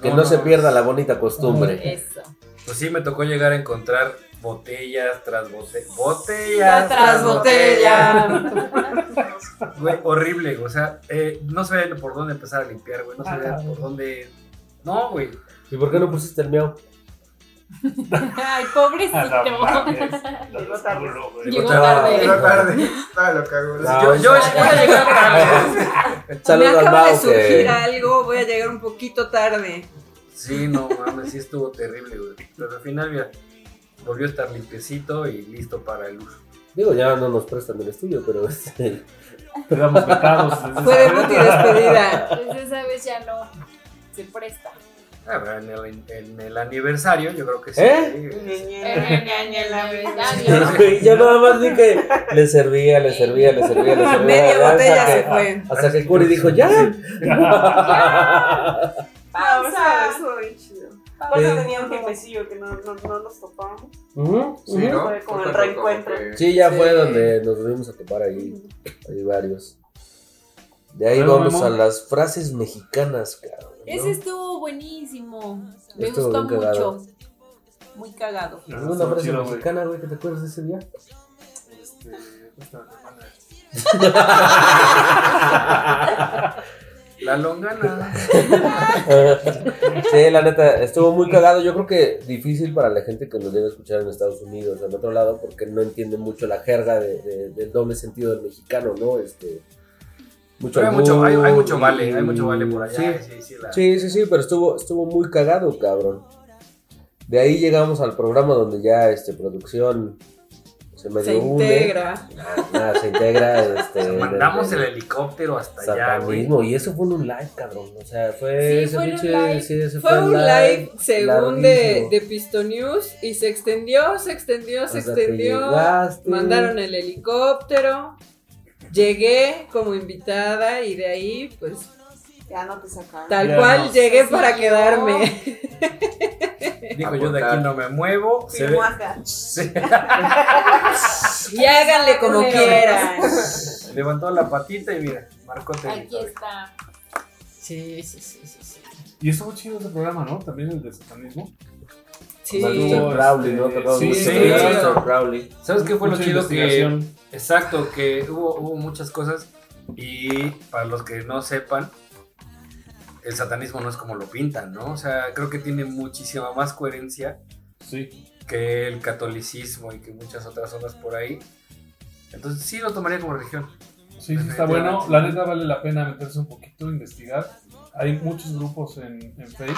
Que no, se pierda la bonita costumbre. Eso. Pues sí, me tocó llegar a encontrar botellas tras botellas. Botellas Tras botella. Güey, horrible, güey, o sea, eh, no sabía por dónde empezar a limpiar, güey, no sabía Ajá. por dónde... No, güey. ¿Y por qué no pusiste el miau? Ay, pobrecito. Llegó tarde. Llegó Ah, tarde. Llegó tarde. Ah, lo cago. No, yo, yo voy a llegar tarde. Me Saludos al acaba de surgir algo, voy a llegar un poquito tarde. Sí, no mames, sí estuvo terrible, güey. Pero al final, mira, volvió a estar limpiecito y listo para el uso. Digo, ya no nos prestan el estudio, pero este... Quedamos vetados. Fue debut y despedida. Esa vez ya no se presta. Ah, pero en el, en el aniversario, yo creo que sí. ¿Eh? Aniversario. Yo nada más vi que le servía, le servía, le servía, le servía. Media botella se fue. Hasta que Curi dijo, ¡ya! Ah, o Aparte Sí. tenía un jefecillo que no, no, no nos topamos. Ujú, Sí. Fue como el reencuentro. que- Sí, ya Sí. fue donde nos volvimos a topar ahí. Hay varios. De ahí vamos a las frases mexicanas, cabrón. ¿no? Ese estuvo buenísimo. Me Estuvo gustó bien cagado. mucho. Muy cagado. ¿Alguna Estuvo frase chido, mexicana, güey, que te acuerdas de ese día? Este, esta semana. La longana. sí, la neta, estuvo muy cagado. Yo creo que difícil para la gente que nos a escuchar en Estados Unidos, en otro lado, porque no entiende mucho la jerga de- de- del doble sentido del mexicano, ¿no? Este, mucho Pero hay mucho, hay, hay mucho vale, y- hay mucho vale por allá. Sí, Sí, sí, la- Sí, sí, sí, pero estuvo, estuvo muy cagado, cabrón. De ahí llegamos al programa donde ya este, producción se integra. Nada, se integra. Este, Mandamos de- el helicóptero hasta allá, güey. Y eso fue en un live, cabrón. O sea, fue Sí, fue un live. sí, ese Fue un live según de, de Pisto News y se extendió, se extendió, se extendió. Mandaron el helicóptero. Llegué como invitada y de ahí, pues, Ya no te sacaron. tal Ya cual no. llegué Sí, para quedarme. Dijo yo de aquí no me muevo. Se ve. Y háganle como quieran. Levantó la patita y mira, marcó Aquí territorio. está. Sí, sí, sí, sí. sí. Y estuvo chido ese programa, ¿no? También el de satanismo. Sí. Maldito Crowley, ¿no? este, sí, sí, el sí. Crowley. ¿Sabes qué fue lo chido? Que, exacto, que hubo, hubo muchas cosas y para los que no sepan, el satanismo no es como lo pintan, ¿no? O sea, creo que tiene muchísima más coherencia Sí. que el catolicismo y que muchas otras zonas por ahí. Entonces sí lo tomaría como religión. Sí, sí está bueno. La neta vale la pena meterse un poquito, investigar. Hay muchos grupos en, en Face.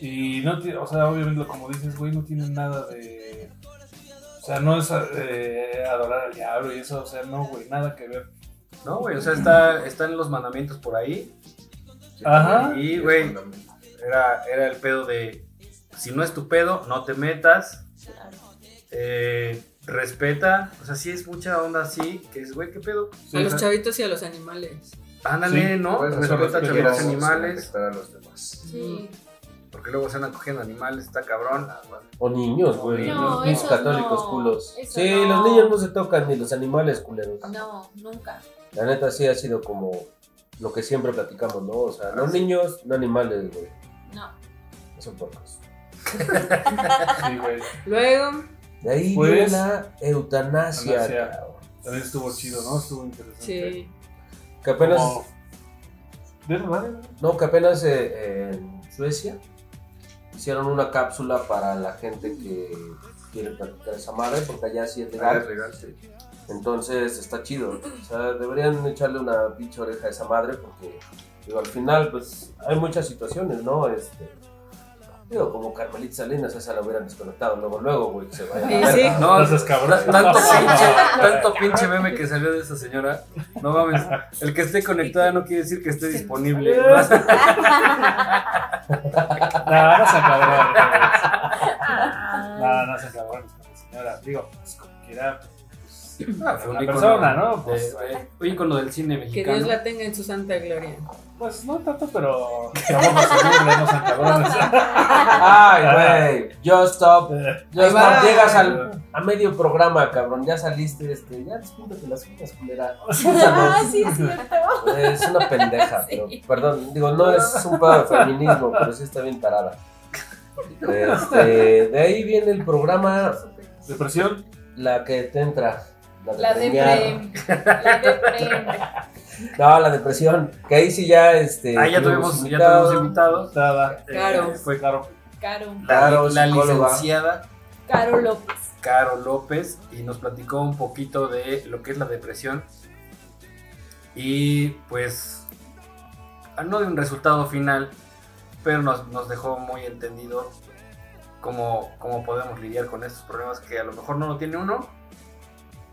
Y no tiene, o sea, obviamente, como dices, güey, no tienen nada de. O sea, no es eh, adorar al diablo y eso, o sea, no, güey, nada que ver. No, güey, o sea, está, están los mandamientos por ahí. Ajá. Y, güey, era, era el pedo de, si no es tu pedo, no te metas. Eh, respeta, o sea, sí es mucha onda así, que es, güey, ¿qué pedo? Sí, A los chavitos y a los animales. Ándale, Sí, ¿no? Respeta a los animales, a los demás. Sí. porque luego se andan cogiendo animales, está cabrón. Ah. O niños, güey. No, los niños católicos no. culos. Sí, no. los niños no se tocan ni los animales culeros. No, nunca. La neta sí ha sido como lo que siempre platicamos, ¿no? O sea, no Ah, sí. niños, no animales, güey. No. No son porcos. Sí, güey. Luego, De ahí Pues, viene la eutanasia. También estuvo chido, ¿no? Estuvo interesante. sí. Que apenas, Como- ¿De verdad? no, que apenas eh, en Suecia hicieron una cápsula para la gente que quiere practicar esa madre, porque allá sí es Ah, legal. es legal, sí. Entonces está chido. O sea, deberían echarle una pinche oreja a esa madre porque, digo, al final, pues hay muchas situaciones, ¿no? Este, digo, como Carmelita Salinas, esa la hubieran desconectado luego, luego, güey, que se vaya. a Sí, sí. No, No cabrón. ta- tanto pinche, tanto pinche meme que salió de esa señora. No mames, el que esté conectada no quiere decir que esté disponible. Nah, no seas cabrón, güey. No, no se la señora. Digo, pues como quiera, pues, Ah, fue una persona, ¿no? de- Pues, un ícono del cine Que mexicano. Dios la tenga en su santa gloria. pues no tanto, pero. Ay, güey. Just stop. Ahí va. stop. Llegas al, a medio programa, cabrón. Ya saliste, este. Ya despíntate las uñas, culera. Ah, sí, es cierto. Es una pendeja, pero perdón, digo, no es un pedo de feminismo, pero sí está bien tarada. Este, de ahí viene el programa, Depresión, la que te entra. La de La premiar. depre. La depre. No, la depresión. Que ahí sí ya, este. Ah, ya tuvimos, ya tuvimos invitados. nada. Claro. eh, fue caro. Caro. La, Claro, la psicóloga. licenciada Caro López. Caro López y nos platicó un poquito de lo que es la depresión y pues no de un resultado final, pero nos, nos dejó muy entendido cómo, cómo podemos lidiar con estos problemas que a lo mejor no lo tiene uno.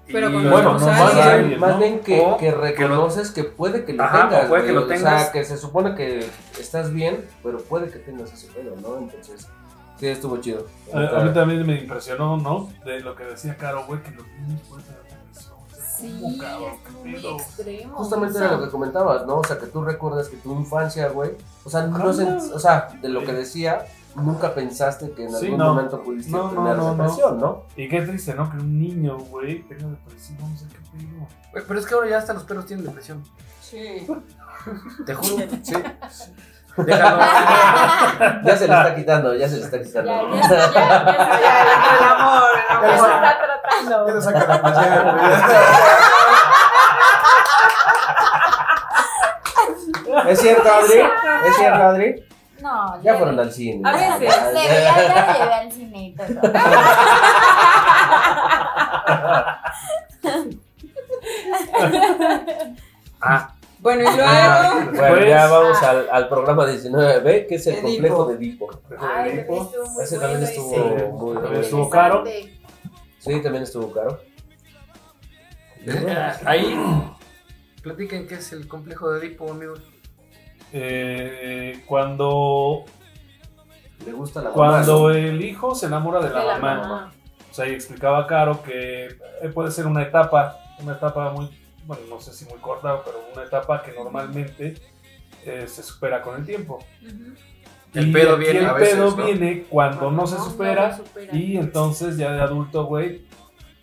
Pero Y- cuando Bueno, no más sale. alguien, bien, más ¿no? bien que, que que lo- reconoces que, puede que lo Ajá, tengas. o puede que güey. lo O tengas. sea, que se supone que estás bien, pero puede que tengas ese pedo, ¿no? Entonces, sí, estuvo chido. A, a mí también me impresionó, ¿no? De lo que decía Caro, güey, que los niños pueden tener depresión. Sí, ¿cómo, cabrón? es ¿Qué muy pedo? extremo. Justamente era lo que comentabas, ¿no? O sea, que tú recuerdas que tu infancia, güey, o sea, no o sea, de lo que decía, nunca pensaste que en Sí, algún no. momento pudiste No, tener no, no. depresión, ¿no? Y qué triste, ¿no? Que un niño, güey, tenga depresión, no sé qué pedo. Güey, Pero es que ahora ya hasta los perros tienen depresión. Sí. Te juro. Sí. Déjalo. Ya se le está quitando, ya se le está Ya, quitando. ya, ya, ya, ya, El amor, el ya amor. se está tratando. Ya saca la pasión. ¿Es cierto, Adri? ¿Es cierto, Adri? No, Ya fueron al cine. A veces. Ya, ya, ya llevé al cine y todo. Ah, Bueno, y Ah, luego. Bueno, Pues- ya vamos al, al programa 19B, que es el complejo de muy Ese también bueno estuvo ese. muy También bueno. estuvo caro. Sí, también estuvo caro. eh, ahí platiquen qué es el complejo de Edipo, amigos. Eh, cuando, Le gusta la cuando el hijo se enamora de la, De la mamá. mamá. O sea, y explicaba Caro que eh, puede ser una etapa, una etapa muy, bueno, no sé si muy corta, pero una etapa que normalmente eh, se supera con el tiempo. Ujú. El Y pedo viene el a veces, pedo ¿no? viene cuando no se supera no lo supera. y entonces ya de adulto, güey,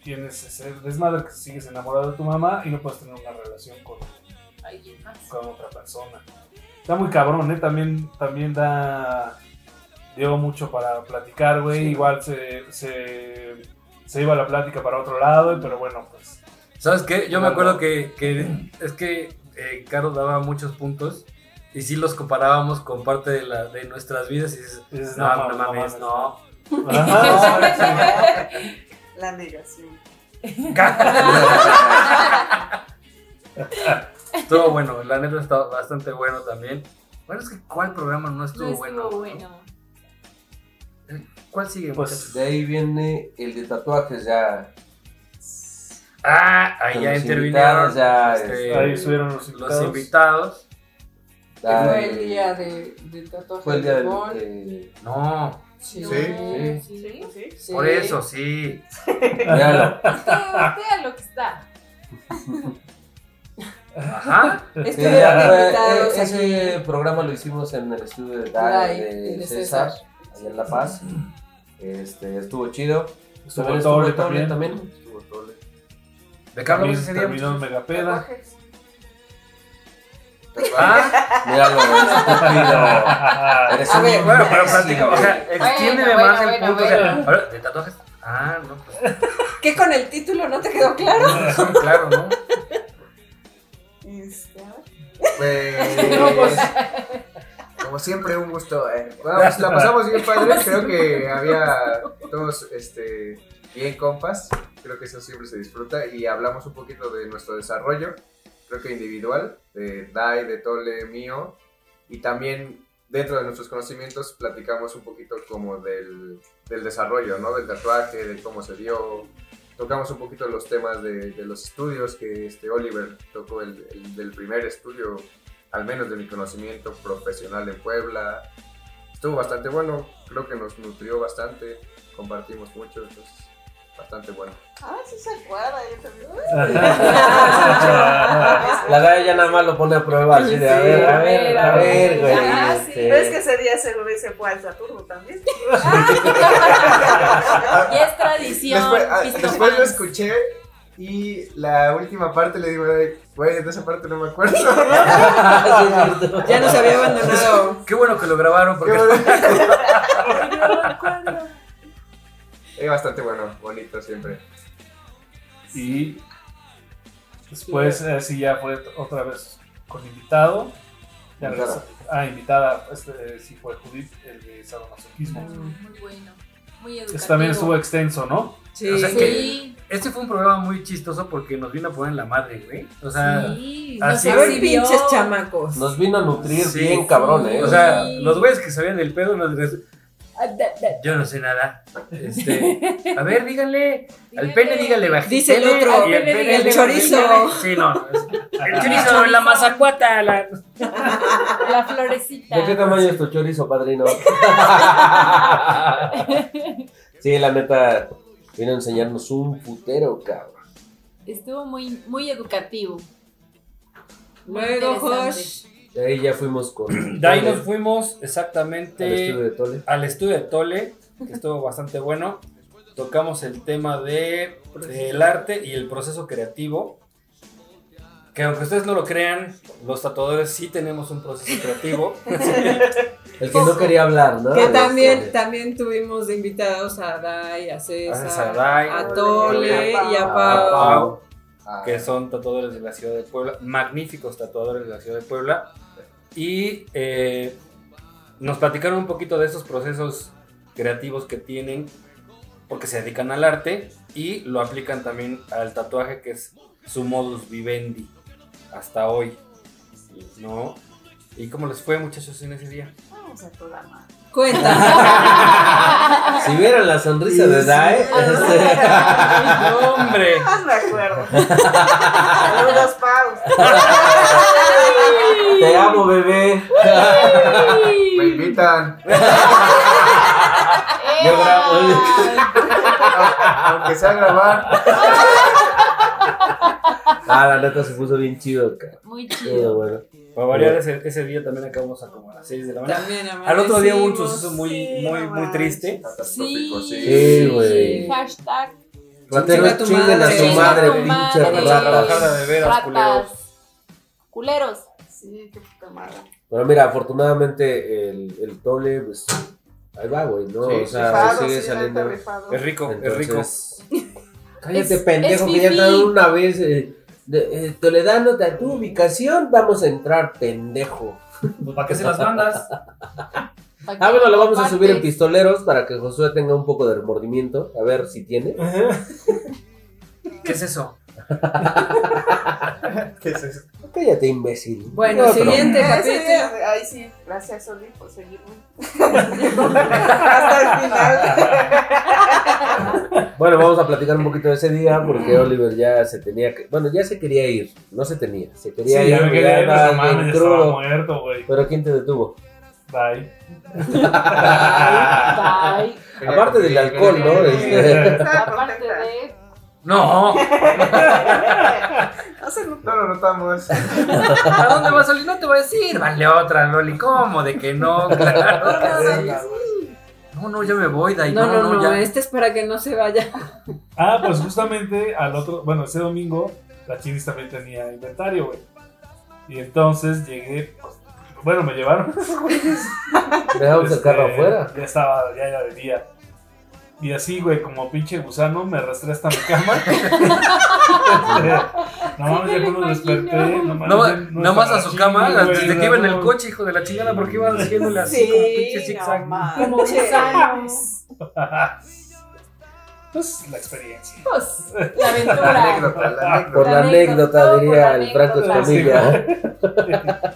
tienes ese desmadre que sigues enamorado de tu mamá y no puedes tener una relación con otra persona. Está muy cabrón, ¿eh? También, también da... Dio mucho para platicar, güey. Igual se, se, se iba la plática para otro lado, pero bueno, pues... ¿Sabes qué? Yo me acuerdo que, que es que eh, Caro daba muchos puntos y sí los comparábamos con parte de, la, de nuestras vidas y dices, dices, no, no, mames, no. Ajá, La negación. Estuvo bueno, la neta está bastante bueno también. Bueno, es que ¿cuál programa no estuvo, No bueno? estuvo bueno. ¿Cuál sigue? Pues, muchachos? De ahí viene el de tatuajes ya. ah, ahí ya los intervinieron invitados, ya, este, Ahí estuvieron los los invitados. invitados. ya, Fue eh, el día de, del tatuaje Fue el día de del. Bon. eh, No, Sí. Sí. Sí. Sí. ¿Sí? Por eso, sí. véalo. Vea lo que está. Ajá. Eh, ese aquí. programa lo hicimos en el estudio de Dai, Dai de, de César, allá en La Paz. Este, estuvo chido. Estuvo También Tole Tole también. Estuvo Tole. ¿De qué hablamos También ese día? terminó en? Megapeda. Ah, Míralo, estúpido. Eres un ver, bueno, pero platica, o sea, extiéndeme bueno, más el bueno, punto. o sea, bueno. ¿De tatuajes? Ah, no, pues ¿Qué con el título no te quedó claro? sí, claro, ¿no? Pues, como siempre, un gusto. eh. Bueno, pues la pasamos bien padre. Creo que había todos este, bien compas. Creo que eso siempre se disfruta. Y hablamos un poquito de nuestro desarrollo. Creo que individual, de Dai, de Tole, mío. Y también dentro de nuestros conocimientos platicamos un poquito como del, del desarrollo, ¿no? Del tatuaje, de cómo se dio. Tocamos un poquito los temas de, de los estudios que este Oliver tocó el, el del primer estudio al menos de mi conocimiento profesional en Puebla. estuvo bastante bueno, creo que nos nutrió bastante, compartimos mucho, entonces bastante bueno. Ah, sí se acuerda, yo también. La Daya ya nada más lo pone a prueba así de, a ver, a ver, a ver, güey. Ah, sí. este, Pero es que ese día seguro se fue al Saturno también. Y es tradición. Después, ah, después lo escuché y la última parte le digo, "Ay, güey, de esa parte no me acuerdo. Ya nos había abandonado. Qué bueno que lo grabaron Qué porque bueno. Es bastante bueno, bonito siempre. Y después eh, sí ya fue otra vez con invitado. Ya Invitada. ah, invitada, este sí fue Judith, el de sadomasoquismo. Muy bueno. Muy educativo. Este también estuvo extenso, ¿no? Sí. O sea, Sí. este fue un programa muy chistoso porque nos vino a poner en la madre, güey. O sea, Sí, así- nos A ver, pinches chamacos. Nos vino a nutrir Sí. bien cabrón, ¿eh? o sea, los güeyes que sabían del pedo nos yo no sé nada. Este, a ver, díganle, al pene díganle bajito. Dice el otro, al el pene pene, el díganle- chorizo. Sí, no. El chorizo, la mazacuata, la... La florecita. ¿De qué tamaño es tu chorizo, padrino? sí, la neta, vino a enseñarnos un putero, cabrón. Estuvo muy, muy educativo. Muy Luego. Josh. De ahí ya fuimos con. De ahí nos Tole, fuimos al exactamente estudio de Tole. al estudio de Tole, que estuvo bastante bueno. Tocamos el tema de el arte y el proceso creativo. Que aunque ustedes no lo crean, los tatuadores sí tenemos un proceso creativo. El que no quería hablar, ¿no? Que Este, también, también tuvimos de invitados a Dai, a César, A Sadai, a Tole y a a Pau. Que son tatuadores de la ciudad de Puebla, magníficos tatuadores de la ciudad de Puebla. Y eh, nos platicaron un poquito de esos procesos creativos que tienen, porque se dedican al arte y lo aplican también al tatuaje, que es su modus vivendi, hasta hoy. ¿No? ¿Y cómo les fue, muchachos, en ese día? Vamos. Cuenta. Si vieran la sonrisa de Dae, este, ¡Hombre! Más me acuerdo. Saludos, Pau. te amo, bebé. Me invitan, Yo grabo. aunque sea grabar. Ah, la neta se puso bien chido, cabrón. Muy Pero chido. bueno. Para variar, ese, ese día también acabamos a como a las 6 de la mañana. También Al otro día hubo un suceso muy, Sí, muy, muy triste. Catastrófico, sí. Sí, güey. Hashtag Rateros, chinguen a su madre, ratas. Trabajar de veras, culeros. ratas. Culeros. Sí, qué puta madre. Pero mira, afortunadamente el, el Tole, pues, ahí va, güey, ¿no? Sí, o sea, Rifado, sigue sí, saliendo. Es rico, es rico. Entonces, cállate, Es- pendejo, es que ya entraron una vez. Eh, de- eh, Toledano, de tu ubicación, vamos a entrar, pendejo. Pues, ¿Para qué se las mandas? Ah, bueno, lo vamos a subir en pistoleros para que Josué tenga un poco de remordimiento, a ver si tiene. ¿Qué es eso? ¿Qué es eso? Cállate, imbécil. Bueno, siguiente Ah, capítulo. Ahí sí, gracias, Oli, por seguirme. Hasta el final. Bueno, vamos a platicar un poquito de ese día porque Oliver ya se tenía que. Bueno, ya se quería ir. No se tenía, se Sí, quería ir. yo mames, crudo. muerto, güey. Pero ¿quién te detuvo? Bye. Bye. Aparte del alcohol, ¿no? Este, Aparte de. No. No. No lo notamos. ¿A dónde vas, Oli? No te voy a decir. Vale otra, Loli. ¿Cómo? De que no, claro que sí. No, no, ya me voy, Dai. No, no, no, ya. este es para que no se vaya. Ah, pues justamente al otro, bueno, ese domingo, la Chinis también tenía inventario, güey. Y entonces llegué, pues, bueno, me llevaron. Dejamos el Este, carro afuera. Ya estaba, ya era de día. Y así, güey, como pinche gusano, me arrastré hasta mi cama. no mames, ya cuando desperté. No, mames, No, más a su cama, desde que iba en el coche, hijo de la chingada, porque iba haciéndole así como pinche zigzag. Como gusanos. Pues la experiencia. Pues, la La aventura. anécdota, la anécdota. Por la La anécdota, diría la el Franco. Escamilla.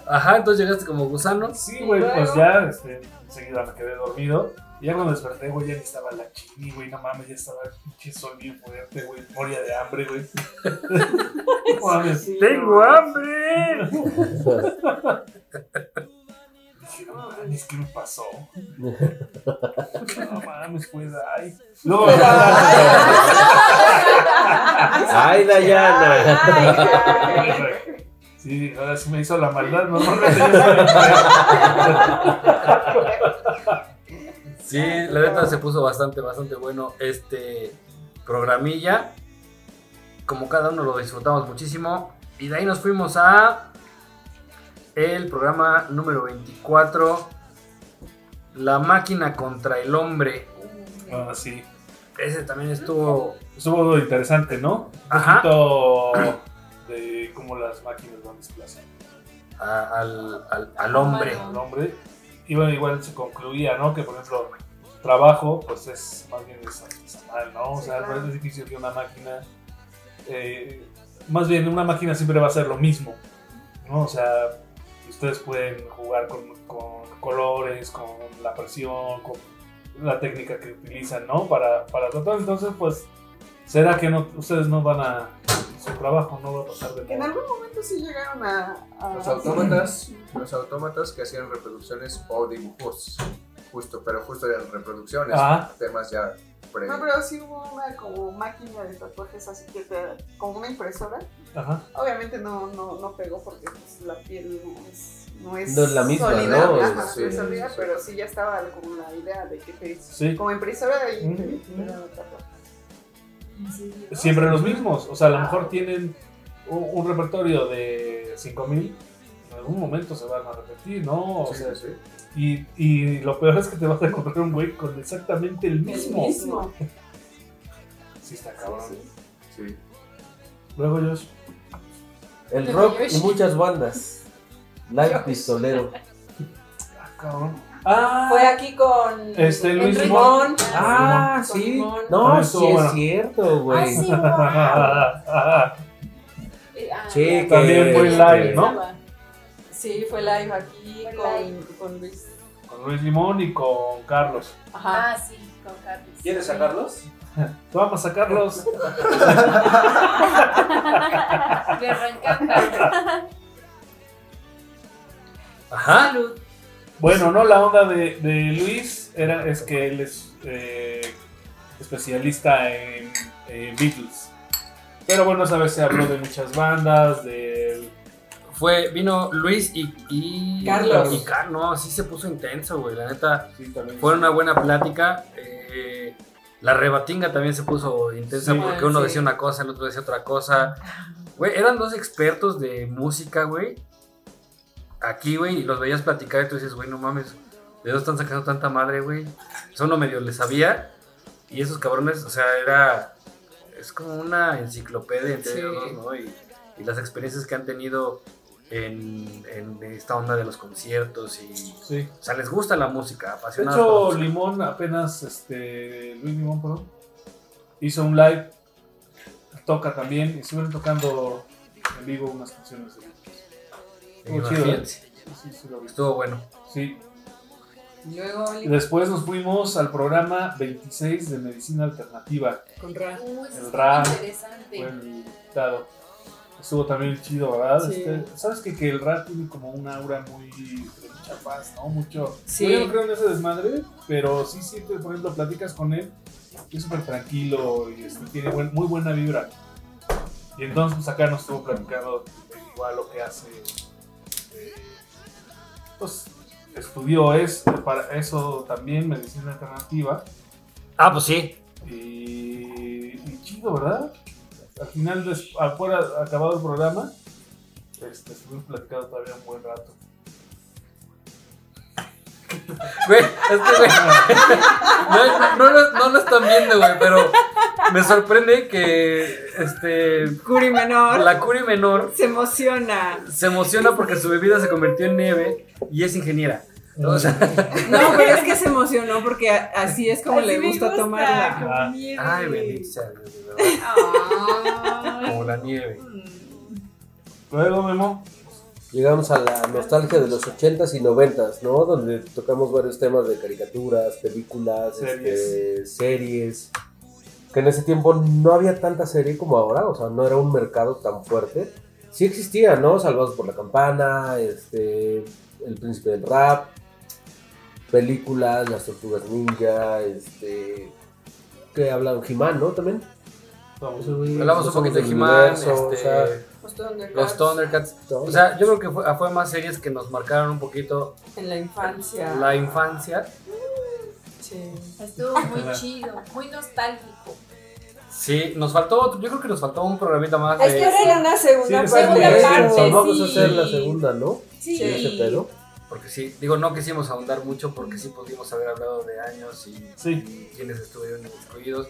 Ajá, entonces llegaste como gusano. Sí, güey, pues ya, este, enseguida me quedé dormido. Y ya cuando desperté, güey, ya ni estaba la chini, güey, no mames, ya estaba el pinche sol bien fuerte, güey, moría de hambre, güey. No mames. ¡Tengo hambre! Dije, no mames, mames, ¿qué me pasó? No mames, pues, ay. Luego, Ay, Dayana. Sí, ahora sí me hizo la maldad, no, no, no, Sí, la neta se puso bastante, bastante bueno este programilla. Como cada uno lo disfrutamos muchísimo. Y de ahí nos fuimos a el programa número 24. La máquina contra el hombre. Ah, sí. Ese también estuvo. Estuvo interesante, ¿no? Un Ajá. poquito de cómo las máquinas van desplazando a- al, al- al hombre. al hombre. Y bueno, igual se concluía, ¿no? Que por ejemplo, trabajo, pues es más bien es artesanal, ¿no? O Sí, sea, claro. no es difícil que una máquina. eh, más bien, una máquina siempre va a hacer lo mismo, ¿no? O sea, ustedes pueden jugar con, con colores, con la presión, con la técnica que utilizan, ¿no? Para, para tratar. Entonces, pues, ¿será que no, ustedes no van a. Su trabajo no va a pasar de Que en moda? algún momento sí llegaron a. a- Los autómatas, los autómatas que hacían reproducciones o dibujos, justo, pero justo de reproducciones, Ah. temas ya pre... No, pero sí hubo una como máquina de tatuajes así que te, como una impresora. Ajá. Obviamente no, no, no pegó porque pues, la piel no es, no es, No es la misma, sólida, ¿no? ajá, Sí, no es sí, sólida, sí. pero sí ya estaba como la idea de que te, Sí. como impresora y te, Ujú. te daban tatuajes. Siempre los mismos. O sea, a lo mejor tienen un, un repertorio de 5000, en algún momento se van a repetir, ¿no? O Sí, sea, sí, y, y lo peor es que te vas a encontrar un güey con exactamente el El mismo. mismo. Sí, está cabrón. Sí, sí. Sí. Luego, Josh. El rock y muchas bandas. Live Pistolero. Ah, cabrón. Ah, Fue aquí con Este, Luis Limón. Limón. Ah, sí. Limón. No, Ah, sí estuvo es bueno. cierto, güey. Ah, sí, wow. Ah, Sí, También fue live, ¿no? Sí, fue live aquí Fue con, live. con Luis. Con Luis Limón y con Carlos. Ajá. Ah, sí, con Carlos. ¿Quieres sacarlos? Vamos a Carlos. Le arrancando. Ajá. Salud. Bueno, no, la onda de, de Luis era, es que él es eh, especialista en, en Beatles. Pero bueno, esa vez se habló de muchas bandas, del... Fue, vino Luis y, y Carlos. Y Car- no, sí se puso intenso, güey. La neta, Sí, también. fue una buena plática. eh, la rebatinga también se puso intensa Sí. porque uno Sí. decía una cosa, el otro decía otra cosa. Güey, eran dos expertos de música, güey. Aquí, güey, y los veías platicar y tú dices, güey, no mames, ¿de dónde están sacando tanta madre, güey? Eso uno medio le sabía. Y esos cabrones, o sea, era. Es como una enciclopedia entre Sí. ellos ¿no? Y, y las experiencias que han tenido en, en esta onda de los conciertos y. Sí. O sea, les gusta la música, De apasionados. la hecho, música. Limón apenas, este, Luis Limón, perdón, hizo un live, toca también, y estuvieron tocando en vivo unas canciones de Beatles. Estuvo chido, ¿eh? Sí, sí, lo. Estuvo bueno. Sí. Luego después nos fuimos al programa 26 de Medicina Alternativa. con Ra. El interesante. Fue el dado. Estuvo también chido, ¿verdad? Sí. Este, ¿Sabes que, que el rap tiene como un aura muy de mucha paz, ¿no? Mucho. Sí. Yo no creo en ese desmadre, pero sí, sí, te- por ejemplo, platicas con él, y es súper tranquilo y este, tiene buen- muy buena vibra. Y entonces, pues acá nos estuvo platicando de igual lo que hace. Pues estudió es, para eso también, medicina alternativa. Ah, pues sí. Y, y chido, ¿verdad? Al final, des- afuera, acabado el programa, este, estuvimos platicando todavía un buen rato. Güey, es que, güey. No, no, no lo están viendo, güey, pero me sorprende que este. Curi menor La Curi menor se emociona. se emociona porque su bebida se convirtió en nieve y es ingeniera. O sea, No, pero es que se emocionó porque así es como Así le me gusta, tomarla. Ah. nieve. ay, sea. Ay. Como la nieve. Luego, Memo, Llegamos a la nostalgia de los 80s y 90s, ¿no? Donde tocamos varios temas de caricaturas, películas, Series. este, series. Que en ese tiempo no había tanta serie como ahora, o sea, no era un mercado tan fuerte. Sí existía, ¿no? Salvados por la Campana, este, El Príncipe del Rap. películas, las tortugas ninja, este. Que hablan He-Man, ¿no? También. Güeyes, Hablamos un poquito de He-Man, universo, o sea, este, Los Thundercats. los Thundercats. O sea, yo creo que fue, fue más series que nos marcaron un poquito En la infancia. la infancia. Sí. Estuvo muy chido, muy nostálgico. Sí, nos faltó, otro- yo creo que nos faltó un programita más Es de... que era una segunda Sí, parte. segunda Eso, parte, vamos a sí. hacer la segunda, ¿no? Sí. Ese pedo. Porque sí, digo, no quisimos ahondar mucho porque sí pudimos haber hablado de años y, Sí. y quienes estuvieron excluidos.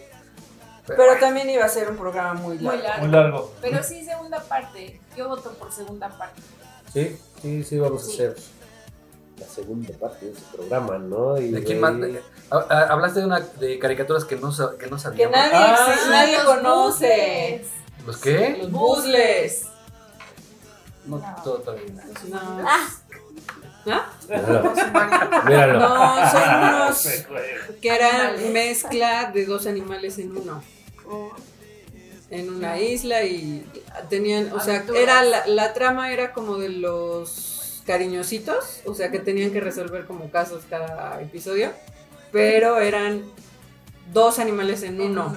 Pero también iba a ser un programa muy Muy largo. largo. Muy largo. Pero sí, segunda parte. Yo voto por segunda parte. Sí, sí, sí, vamos a Sí. hacer la segunda parte de ese programa, ¿no? Y ¿De quién de más? Ah, ah, Hablaste de una de caricaturas que no, sa- que no Que sabíamos. nadie, Ah, nadie Los conoce. ¿Los qué? Los buzzles. No, todo, todo bien. No. Míralo. Míralo. No, son unos que eran mezcla de dos animales en uno. En una isla y tenían, o sea, era la, la trama era como de los cariñositos, o sea, que tenían que resolver como casos cada episodio, pero eran dos animales en uno.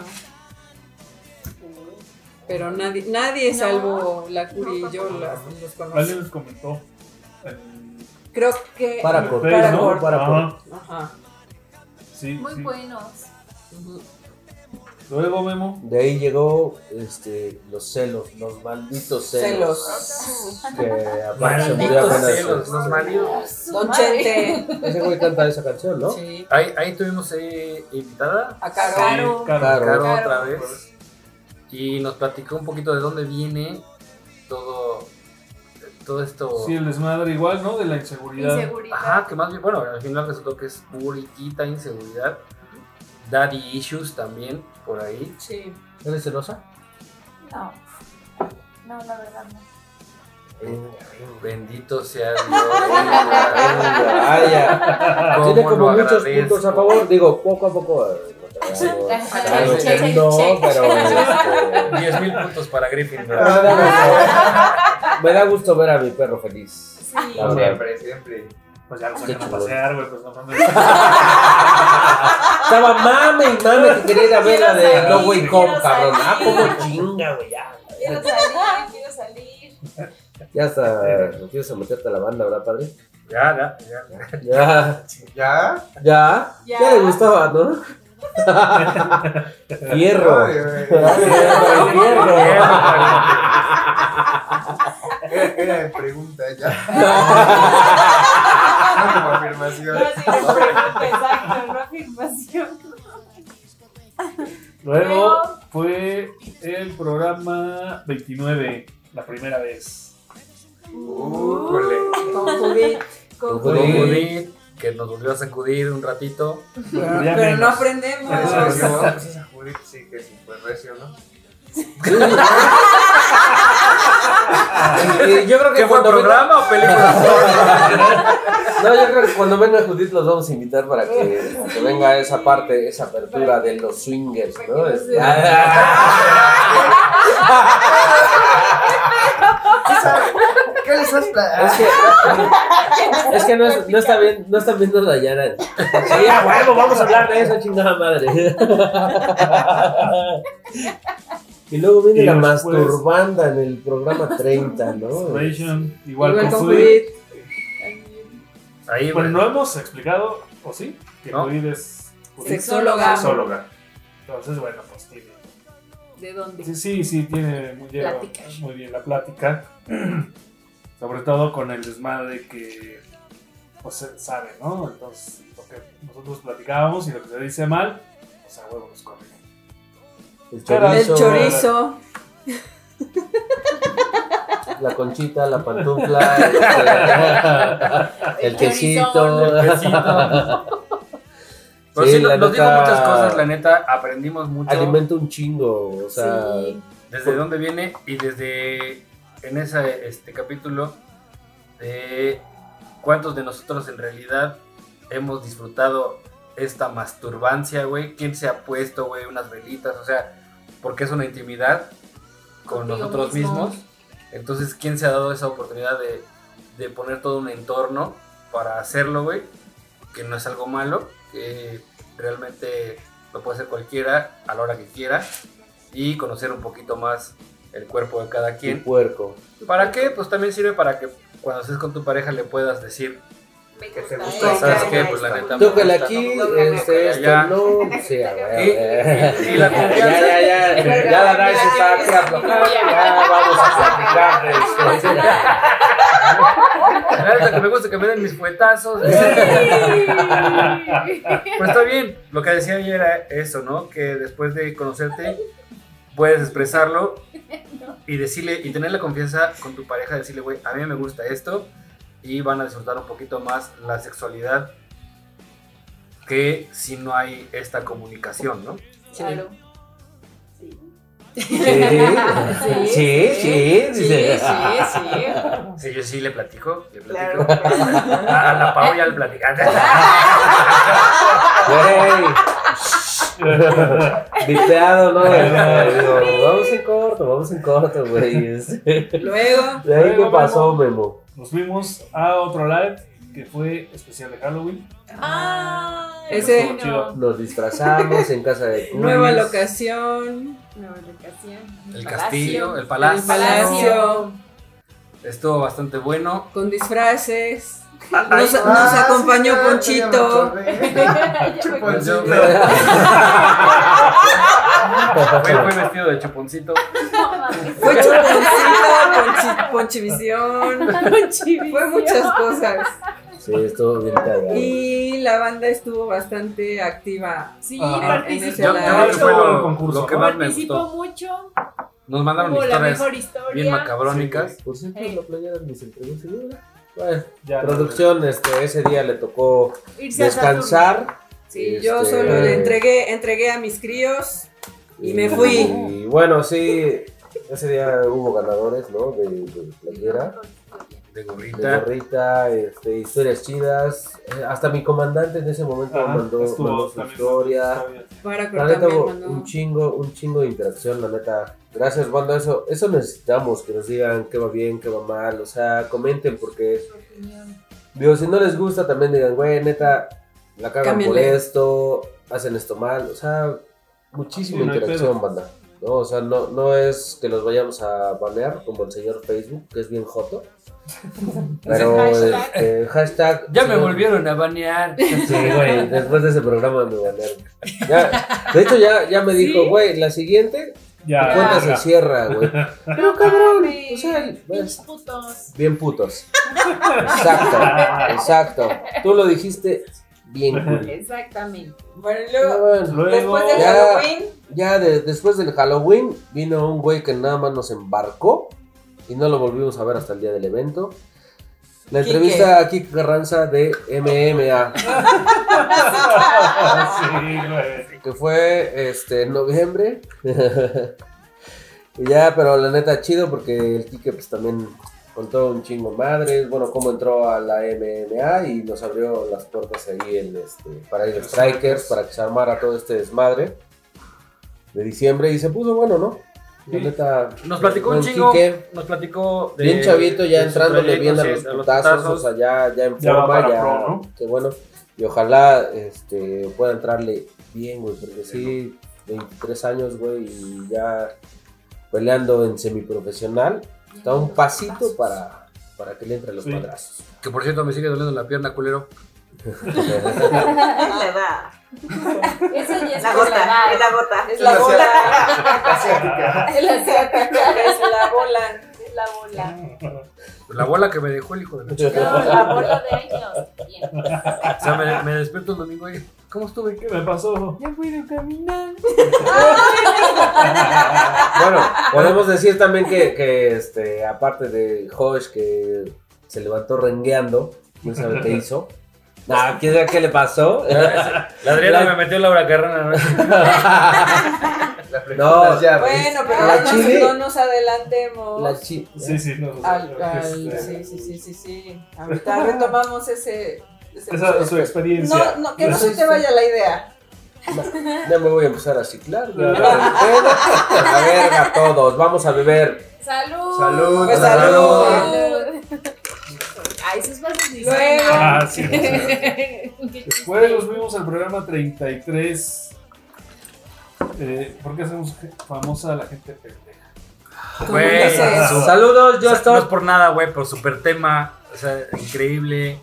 Pero nadie, nadie No. salvo la Curi y yo la- los Alguien conocemos. les comentó. en Creo que ¿no? Paracord. Paracord. Ajá, Ajá. sí, Muy sí. buenos. Ujú. Luego, Memo. De ahí llegó este, los celos, los malditos celos. Celos. Que aparte Malditos murió apenas, celos, este, los malditos. Don Chente. Ese güey canta esa canción, ¿no? Sí. Ahí, ahí tuvimos ahí invitada, A Caro. Caro. Caro. Caro. Caro, Caro. otra vez. Y nos platicó un poquito de dónde viene todo, todo esto. Sí, el desmadre igual, ¿no? De la inseguridad. Inseguridad. Ajá, que más bien, bueno, al final resultó que es puriquita inseguridad. Daddy issues también, por ahí. Sí. ¿Eres celosa? No. No, la verdad no. Bendito sea Dios. Vaya. ¿Cómo Tiene como muchos agradezco? puntos a favor. Digo, poco a poco. eh, no check. pero. este, 10 mil puntos para Griffin. me da gusto- Me da gusto ver a mi perro feliz. Sí. Siempre, siempre. Pues ya lo sacan a pasear, güey. Pues no mames. Estaba mame y mame que quería ir a ver la de No Way Home, cabrón. Ah, como chinga, güey. Ya, Quiero salir, quiero salir. ya hasta no quieres meterte a la banda, ¿verdad, padre? Ya, ya, ya. Ya, ¿Ya? ya. Ya. Ya le gustaba, ¿no? Fierro. Era, era de pregunta ya. No como afirmación. Exacto, no afirmación. Luego fue el programa 29, la primera vez. Újole. Con Judith. Con Judith. Que nos volvió a sacudir un ratito. Pero Pero no aprendemos. Sí, no, sí que sí fue recio, ¿no? Y yo creo que ¿Qué fue, cuando venga, programa o película? no, yo creo que cuando venga Judith los vamos a invitar para que, que venga esa parte, esa apertura de los swingers, ¿no? ¿Qué les has Es que, es que no, es- no está bien, no están viendo Dayana. Sí, a huevo, vamos a hablar de eso, chingada madre. Y luego viene Y la después- masturbanda en el programa 30, ¿no? Masturbation, igual, con. Judith. Ahí, Bueno, no hemos explicado, ¿o sí? Que No. Judith es Sexóloga. sexóloga. Entonces, bueno, pues tiene. ¿De dónde? Sí, sí, sí, tiene muy, lleva Plática. muy bien la plática. Sobre todo con el desmadre que pues sabe, ¿no? Entonces, lo que nosotros platicábamos y lo que se dice mal, pues a huevo nos corrigen. El El chorizo, chorizo. la conchita, la pantufla, el, El quesito. Pero Sí, nos dijo muchas cosas, la neta, aprendimos mucho. Alimenta un chingo, o sea, Sí. desde dónde viene y desde en ese este capítulo de cuántos de nosotros en realidad hemos disfrutado esta masturbancia, güey. ¿Quién se ha puesto, güey, unas velitas? O sea, porque es una intimidad con Contigo nosotros mismo. mismos. Entonces, ¿quién se ha dado esa oportunidad de, de poner todo un entorno para hacerlo, güey? que no es algo malo, que realmente lo puede hacer cualquiera a la hora que quiera y conocer un poquito más el cuerpo de cada Un quien. puerco. ¿Para qué? Pues también sirve para que cuando estés con tu pareja le puedas decir, Me Que te gusta gusta, ¿sabes qué? Pues la neta. gusta, aquí, ¿no? este, esto, Ya. no, sí, a ver, Y- la Ya, confianza. ya, ya, ya la Nice está aquí aflojando, ya vamos a platicar de esto. Que me gusta que me den mis fuetazos. Pues está bien. Lo que decía ayer era eso, ¿no? Que después de conocerte puedes expresarlo y decirle y tener la confianza con tu pareja, decirle, güey, a mí me gusta esto y van a disfrutar un poquito más la sexualidad que si no hay esta comunicación, ¿no? Claro. Sí, sí, sí, Sí, sí, sí. Sí, yo sí le platico, le platico. Claro. A la Pau ya le platicante. Vipeado, ¿no? Digo, vamos en corto, vamos en corto, güey. Este, Luego, ¿De ahí qué Luego, pasó, Memo. Memo? Nos fuimos a otro live que fue especial de Halloween. Ah, Ese- chido. Nos disfrazamos en casa de Curis. nueva locación, Nueva locación. El castillo, el el palacio. palacio, Estuvo bastante bueno. con disfraces. Ay, Nos, ah, nos sí, acompañó me Ponchito. Yo- Fue, fue vestido de chuponcito. Fue chuponcito, ponchi, ponchivisión. Fue muchas cosas. Sí, estuvo bien cagado. Y la banda estuvo bastante activa. Sí, Ajá. participó. Yo, yo creo que fue Estuvo el lo, concurso, lo que más me gustó. mucho. Nos mandaron historias historia. bien macabrónicas. Por cierto, Eh. la playera ni se entregó segura. Bueno, Ya, producción, este, ese día le tocó Irse a descansar. Sí, yo Este- solo le entregué, entregué a mis críos. Y me fui. Y bueno, sí, ese día hubo ganadores, ¿no? De, de playera, De de gorrita. gorrita, este, historias chidas. Eh, hasta mi comandante en ese momento Ajá, mandó, estuvo mandó su historia. Para La neta un chingo, un chingo de interacción, la neta. Gracias, banda, eso, eso necesitamos, que nos digan qué va bien, qué va mal, o sea, comenten porque, digo, si no les gusta también digan, güey, neta, la cagan por Cámbienle. esto, hacen esto mal, o sea, muchísima Sí, no interacción, banda. ¿no? O sea, no, no es que los vayamos a banear como el señor Facebook, que es bien joto. Pero, Hashtag. este, hashtag. Ya me sí, volvieron a banear. Sí, güey, después de ese programa me banearon. Ya, de hecho, ya, ya me dijo, güey, la siguiente, tu Ya, cuenta ya. se cierra, güey. Pero cabrón. o sea, Pinches putos. Bien putos. Exacto, exacto. Tú lo dijiste bien cool. Exactamente. Bueno, luego, Bueno, Luego- después del Ya. Halloween, ya de- después del Halloween vino un güey que nada más nos embarcó y no lo volvimos a ver hasta el día del evento. La Quique. entrevista a Kike Carranza de MMA, Sí, güey. que fue este, en noviembre. y ya, pero la neta chido porque el Kike pues también contó un chingo madres, bueno, cómo entró a la MMA y nos abrió las puertas ahí en este, para ir a Strikers, para que se armara todo este desmadre de diciembre y se puso bueno, ¿no? La Sí. neta, Nos platicó un chingo. Quique, Nos platicó de. bien chavito, ya entrándole bien a los putazos, o sea, ya, ya en Ya forma, ya, pro, ¿no? qué bueno. Y ojalá este, pueda entrarle bien, güey, porque sí, 23 años, güey, y ya peleando en semiprofesional, está un pasito para, para que le entre los Sí. madrazos. Que por cierto me sigue doliendo la pierna, culero. La edad. Eso ya es La gota. Es la gota. es la bola. Asiática. Es la asiática. Es la bola. Es la bola. La bola que me dejó el hijo de la chica. No, la bola de años. Bien. O sea, me, me despierto un domingo y. ¿Cómo estuve? ¿Qué me pasó? Ya puedo caminar. Bueno, podemos decir también que, que este, aparte de Josh que se levantó rengueando, quién sabe qué hizo. Nah, quién sabe qué le pasó. La Adriana La- me metió. La No, no, llaves. Bueno, pero La no, nos- chile- no nos adelantemos. La chi- Sí, sí, no. Al- al- este, sí, sí, sí, sí, sí. Ahorita retomamos ese. ese Esa es su experiencia. No, no, que no se te vaya la idea. Ya me voy a empezar a ciclar. Ya. A la verga todos, vamos a beber. Salud. Salud. Pues salud. Salud. Ay, eso es fácil Luego. Ah, sí. Después nos fuimos al programa 33. Eh, ¿Por qué hacemos famosa a la gente pendeja? Güey, dices? su- Saludos, o sea, Justin. no es por nada, güey, pero super tema, o sea, increíble.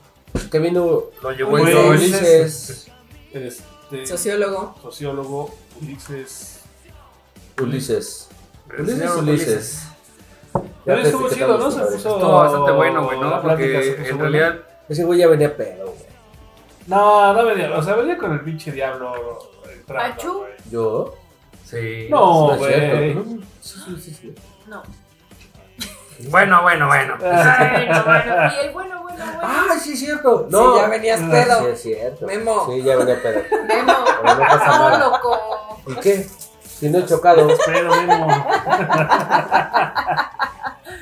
Que vino Lo llevó el Güey, Josh. Ulises. Este, Sociólogo. sociólogo Ulises. Ulises. El Ulises, señor Ulises. Pero estuvo chido, ¿no? Se puso. Estuvo bastante bueno, güey, ¿no? Porque en realidad, Ese güey ya venía pedo, güey. No, no venía. O sea, venía con el pinche diablo. entrando, Achú. güey. ¿Yo? sí. No, es güey. cierto. Sí, sí, sí, sí. No. Bueno, bueno, bueno. Bueno, bueno. Y el bueno, bueno, bueno. Ah, sí, es cierto. No. No. Sí, ya venías Ah, Sí, pedo. es cierto. Memo. Sí, ya venía pedo. Memo. Pero no pasa No. ¿Y qué? Si no he chocado. Pero Memo.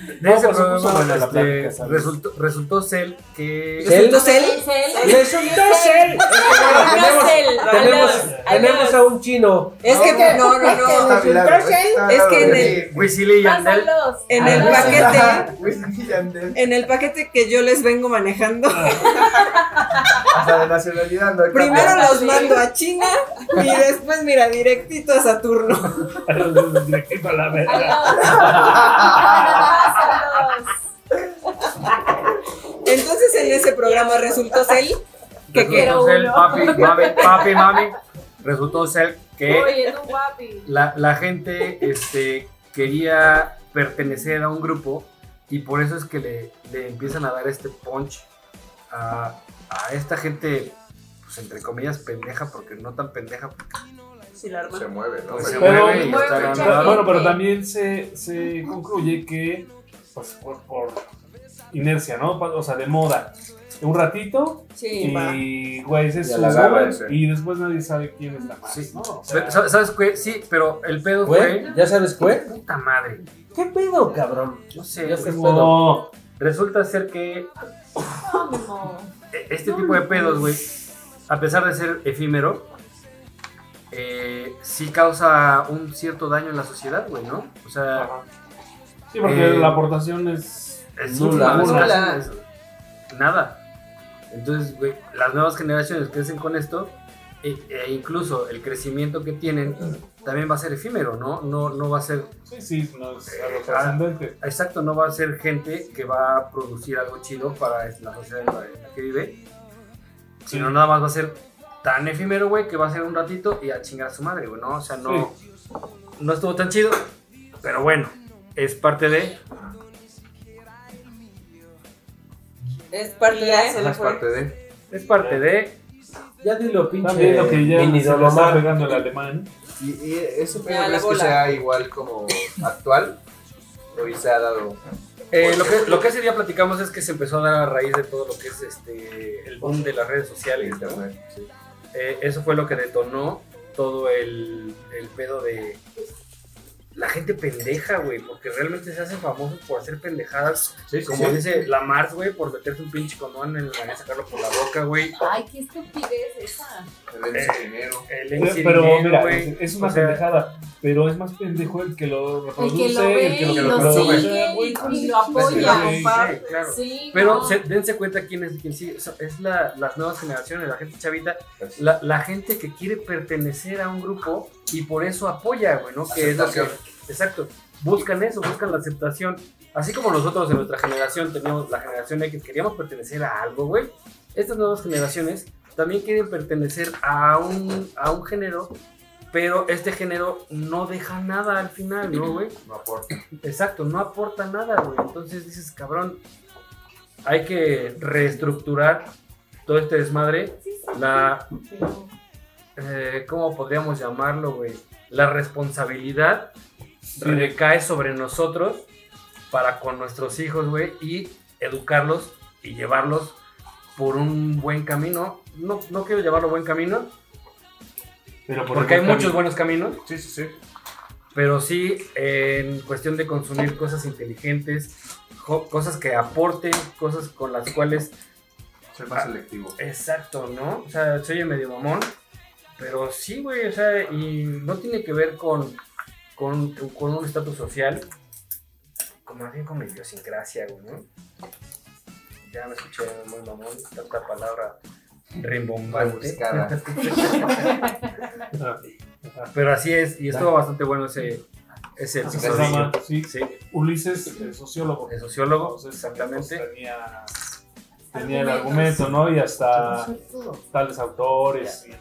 De No, ese pues, la este, resultó, resultó ser que... ¿Resultó Cel? ¡Resultó ser! Tenemos, Tenemos, tenemos a un chino. Es que no, no, no. Milagro, está Es que en el- y Yandel. En el Ah, paquete, y Yandel. en el paquete que yo les vengo manejando, Hasta de nacionalidad no primero los mando a China y después, mira, directito a Saturno. Directito a la verga. Entonces en ese programa resultó Cel que ser uno. papi, mami, papi, mami. Resultó ser que Oye, no, papi. la, la gente este, quería pertenecer a un grupo y por eso es que le, le empiezan a dar este punch a, a esta gente, pues entre comillas, pendeja, porque no tan pendeja, porque Sí, la arma. Se mueve, ¿no? pues, se Pero- mueve y Mueve está. Bueno, pero también se, se concluye que, pues, por, por inercia, ¿no? O sea, de moda. Un ratito Sí, y, güey, se Ya la suben agarran, sí. y después nadie sabe quién es la más, Sí. ¿no? O sea, Pero, ¿Sabes qué? Sí, pero el pedo fue... ¿Güey? ¿Ya sabes, güey? Puta madre. ¿Qué pedo, cabrón? No sé, Ya sé. Resulta ser que e- este tipo de pedos, güey, a pesar de ser efímero, eh, sí causa un cierto daño en la sociedad, güey, ¿no? O sea, Ajá. Sí, porque Eh, la aportación es... es nula, nula. es nada. Entonces, güey, las nuevas generaciones crecen con esto e, e incluso el crecimiento que tienen también va a ser efímero, ¿no? No, no va a ser, Sí, sí, no es Eh, algo trascendente. exacto, no va a ser gente que va a producir algo chido para la sociedad en la, en la que vive, sino nada más va a ser tan efímero, güey, que va a ser un ratito y a chingar a su madre, güey, ¿no? O sea, no, no estuvo tan chido, pero bueno, es parte de... Es parte Ya se de. le Es parte de. Es parte de... Ya dilo, pinche. Están viendo que ya se Don está pegando el alemán. ¿Y, y pedo la crees que sea igual como actual? ¿O se ha dado? Eh, lo, que, lo que ese día platicamos es que se empezó a dar a raíz de todo lo que es este el boom de las redes sociales. ¿no? Sí. Eh, eso fue lo que detonó todo el, el pedo de la gente pendeja, güey, porque realmente se hacen famosos por hacer pendejadas. Sí, Como sí. dice la Mars, güey, por meterte un pinche condón en la sacarlo por la boca, güey. Ay, qué estupidez esa. El Eh, dinero. El Pero, dinero, mira, es una O sea, pendejada. Pero es más pendejo el que lo El reproduce, que lo ve el que lo y lo reproduce. sigue güey. y, y lo apoya. Sí, claro. Sí, Pero no. se- dense cuenta quién es quién sigue. O sea, Es la, las nuevas generaciones, la gente chavita, la, la gente que quiere pertenecer a un grupo y por eso apoya, güey, ¿no? Que es lo que, exacto. Buscan eso, buscan la aceptación. Así como nosotros en nuestra generación teníamos la generación X, queríamos pertenecer a algo, güey. Estas nuevas generaciones también quieren pertenecer a un, a un género, pero este género no deja nada al final, ¿no, güey? No aporta. Exacto, no aporta nada, güey. Entonces dices, cabrón, hay que reestructurar todo este desmadre. La, eh, ¿cómo podríamos llamarlo, güey? La responsabilidad recae sobre nosotros para con nuestros hijos, güey, y educarlos y llevarlos por un buen camino. No, no quiero llevarlo buen camino, Pero por porque hay muchos buenos caminos. Sí, sí, sí. Pero sí, en cuestión de consumir cosas inteligentes, cosas que aporten, cosas con las cuales... Ser más selectivo. Exacto, ¿no? O sea, se oye medio mamón, pero sí, güey, o sea, y no tiene que ver con, con, con un estatus social, como más bien con la idiosincrasia, güey, ¿no? ya me escuché muy mamón, tanta palabra rimbombante. Pero así es, y estuvo bastante bueno ese, ese Se episodio. sí, Sí, Ulises, el sociólogo. el sociólogo, Entonces, exactamente. pues, tenía, tenía el argumento, ¿no? Y hasta tales autores. y-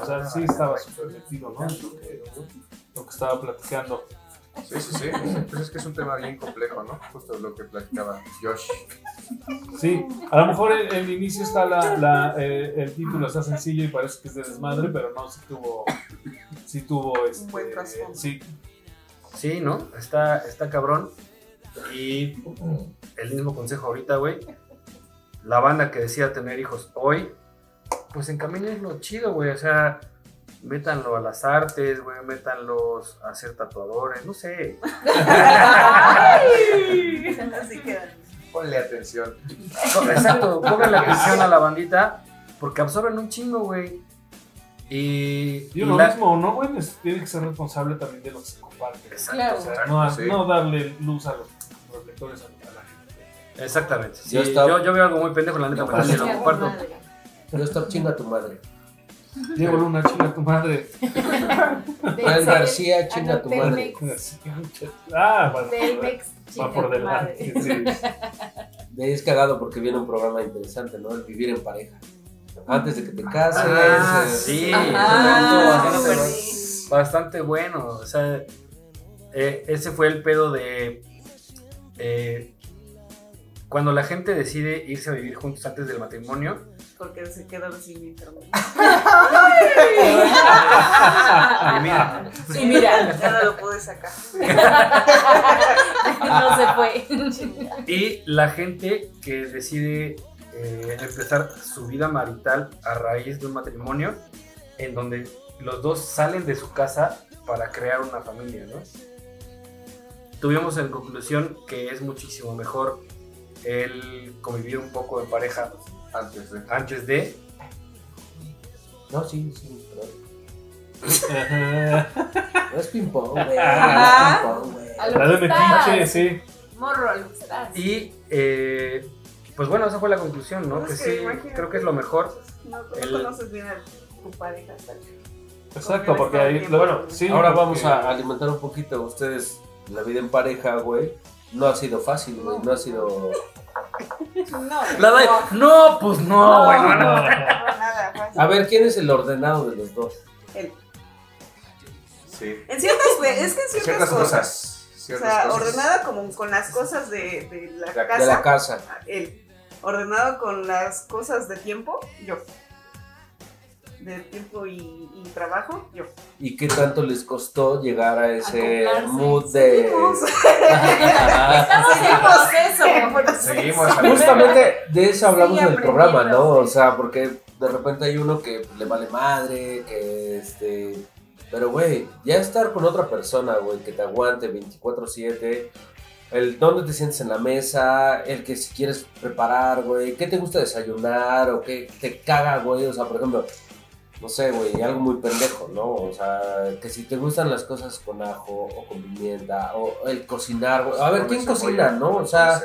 o sea, sí estaba súper metido, ¿no? En Lo que, lo que estaba platicando. Sí, sí, sí. Pues es que es un tema bien complejo, ¿no? Justo lo que platicaba Josh. Sí, a lo mejor el, el inicio está la, la, eh, el título está sencillo y parece que es de desmadre, pero no, sí tuvo, sí tuvo este, buen trasfondo. sí, Sí, ¿no? Está, está cabrón. Y el mismo consejo ahorita, güey. La banda que decida tener hijos hoy, pues encamínenlo chido, güey. O sea, métanlo a las artes, güey. Métanlos a ser tatuadores, no sé. Así quedan. Ponle atención. Exacto, pónganle atención a la bandita, porque absorben un chingo, güey. Y, Y uno la- mismo, ¿no, güey? Es- Tiene que ser responsable también de lo que se comparte. Exacto, Claro. O sea, no, sí. no darle luz a los reflectores a, la. Exactamente. Sí, Yo yo, estaba- yo veo algo muy pendejo, la neta, No pero sí pasa. lo comparto. Pero stop chinga tu madre. Diego Luna, chinga tu madre. Juan García, chinga tu madre. Ah, bueno. Va por delante. sí. De ahí es cagado porque viene un programa interesante, ¿no? El vivir en pareja. Antes de que te cases. Ah, eh, sí. Ajá, bastante bueno. O sea, eh, ese fue el pedo de. eh, cuando la gente decide irse a vivir juntos antes del matrimonio. Porque se quedaron sin internet. y mira, Y mira, Ya no lo pude sacar. no se fue. y la gente que decide eh, empezar su vida marital a raíz de un matrimonio en donde los dos salen de su casa para crear una familia, ¿no? Tuvimos en conclusión que es muchísimo mejor el convivir un poco en pareja Antes de. antes de No, sí, sí. No es ping-pong, güey. No es ping-pong, güey. A lo La de metiche, sí. Morro, y eh, pues bueno esa fue la conclusión, ¿no? Que sí imagínate. creo que es lo mejor. No, no El- conoces bien a tu pareja. ¿sabes? Exacto, porque ahí, bueno, sí. Ahora porque- vamos a alimentar un poquito ustedes la vida en pareja, güey. No ha sido fácil, güey. No ha sido. No, La de, no, pues no, güey, no, no. no, nada fácil. A ver, ¿quién es el ordenado de los dos? El- Sí. En ciertas, ve- es que en ciertas, Ciertas cosas. cosas. O Ciertas sea, cosas. ordenada como con las cosas de, de la De- casa. De la casa. Él. Ordenado con las cosas de tiempo, yo. De tiempo y, y trabajo, yo. ¿Y qué tanto les costó llegar a ese Acoplarse. mood de. Seguimos. Estamos en. Seguimos. Justamente de eso hablamos Sigue en el programa, ¿no? O sea, porque de repente hay uno que le vale madre, que este. Pero, güey, ya estar con otra persona, güey, que te aguante 24-7, el dónde te sientes en la mesa, el que si quieres preparar, güey, qué te gusta desayunar o qué te caga, güey, o sea, por ejemplo, no sé, güey, algo muy pendejo, ¿no? O sea, que si te gustan las cosas con ajo o con pimienta o el cocinar, güey. A ver, ¿quién cocina, no? O sea,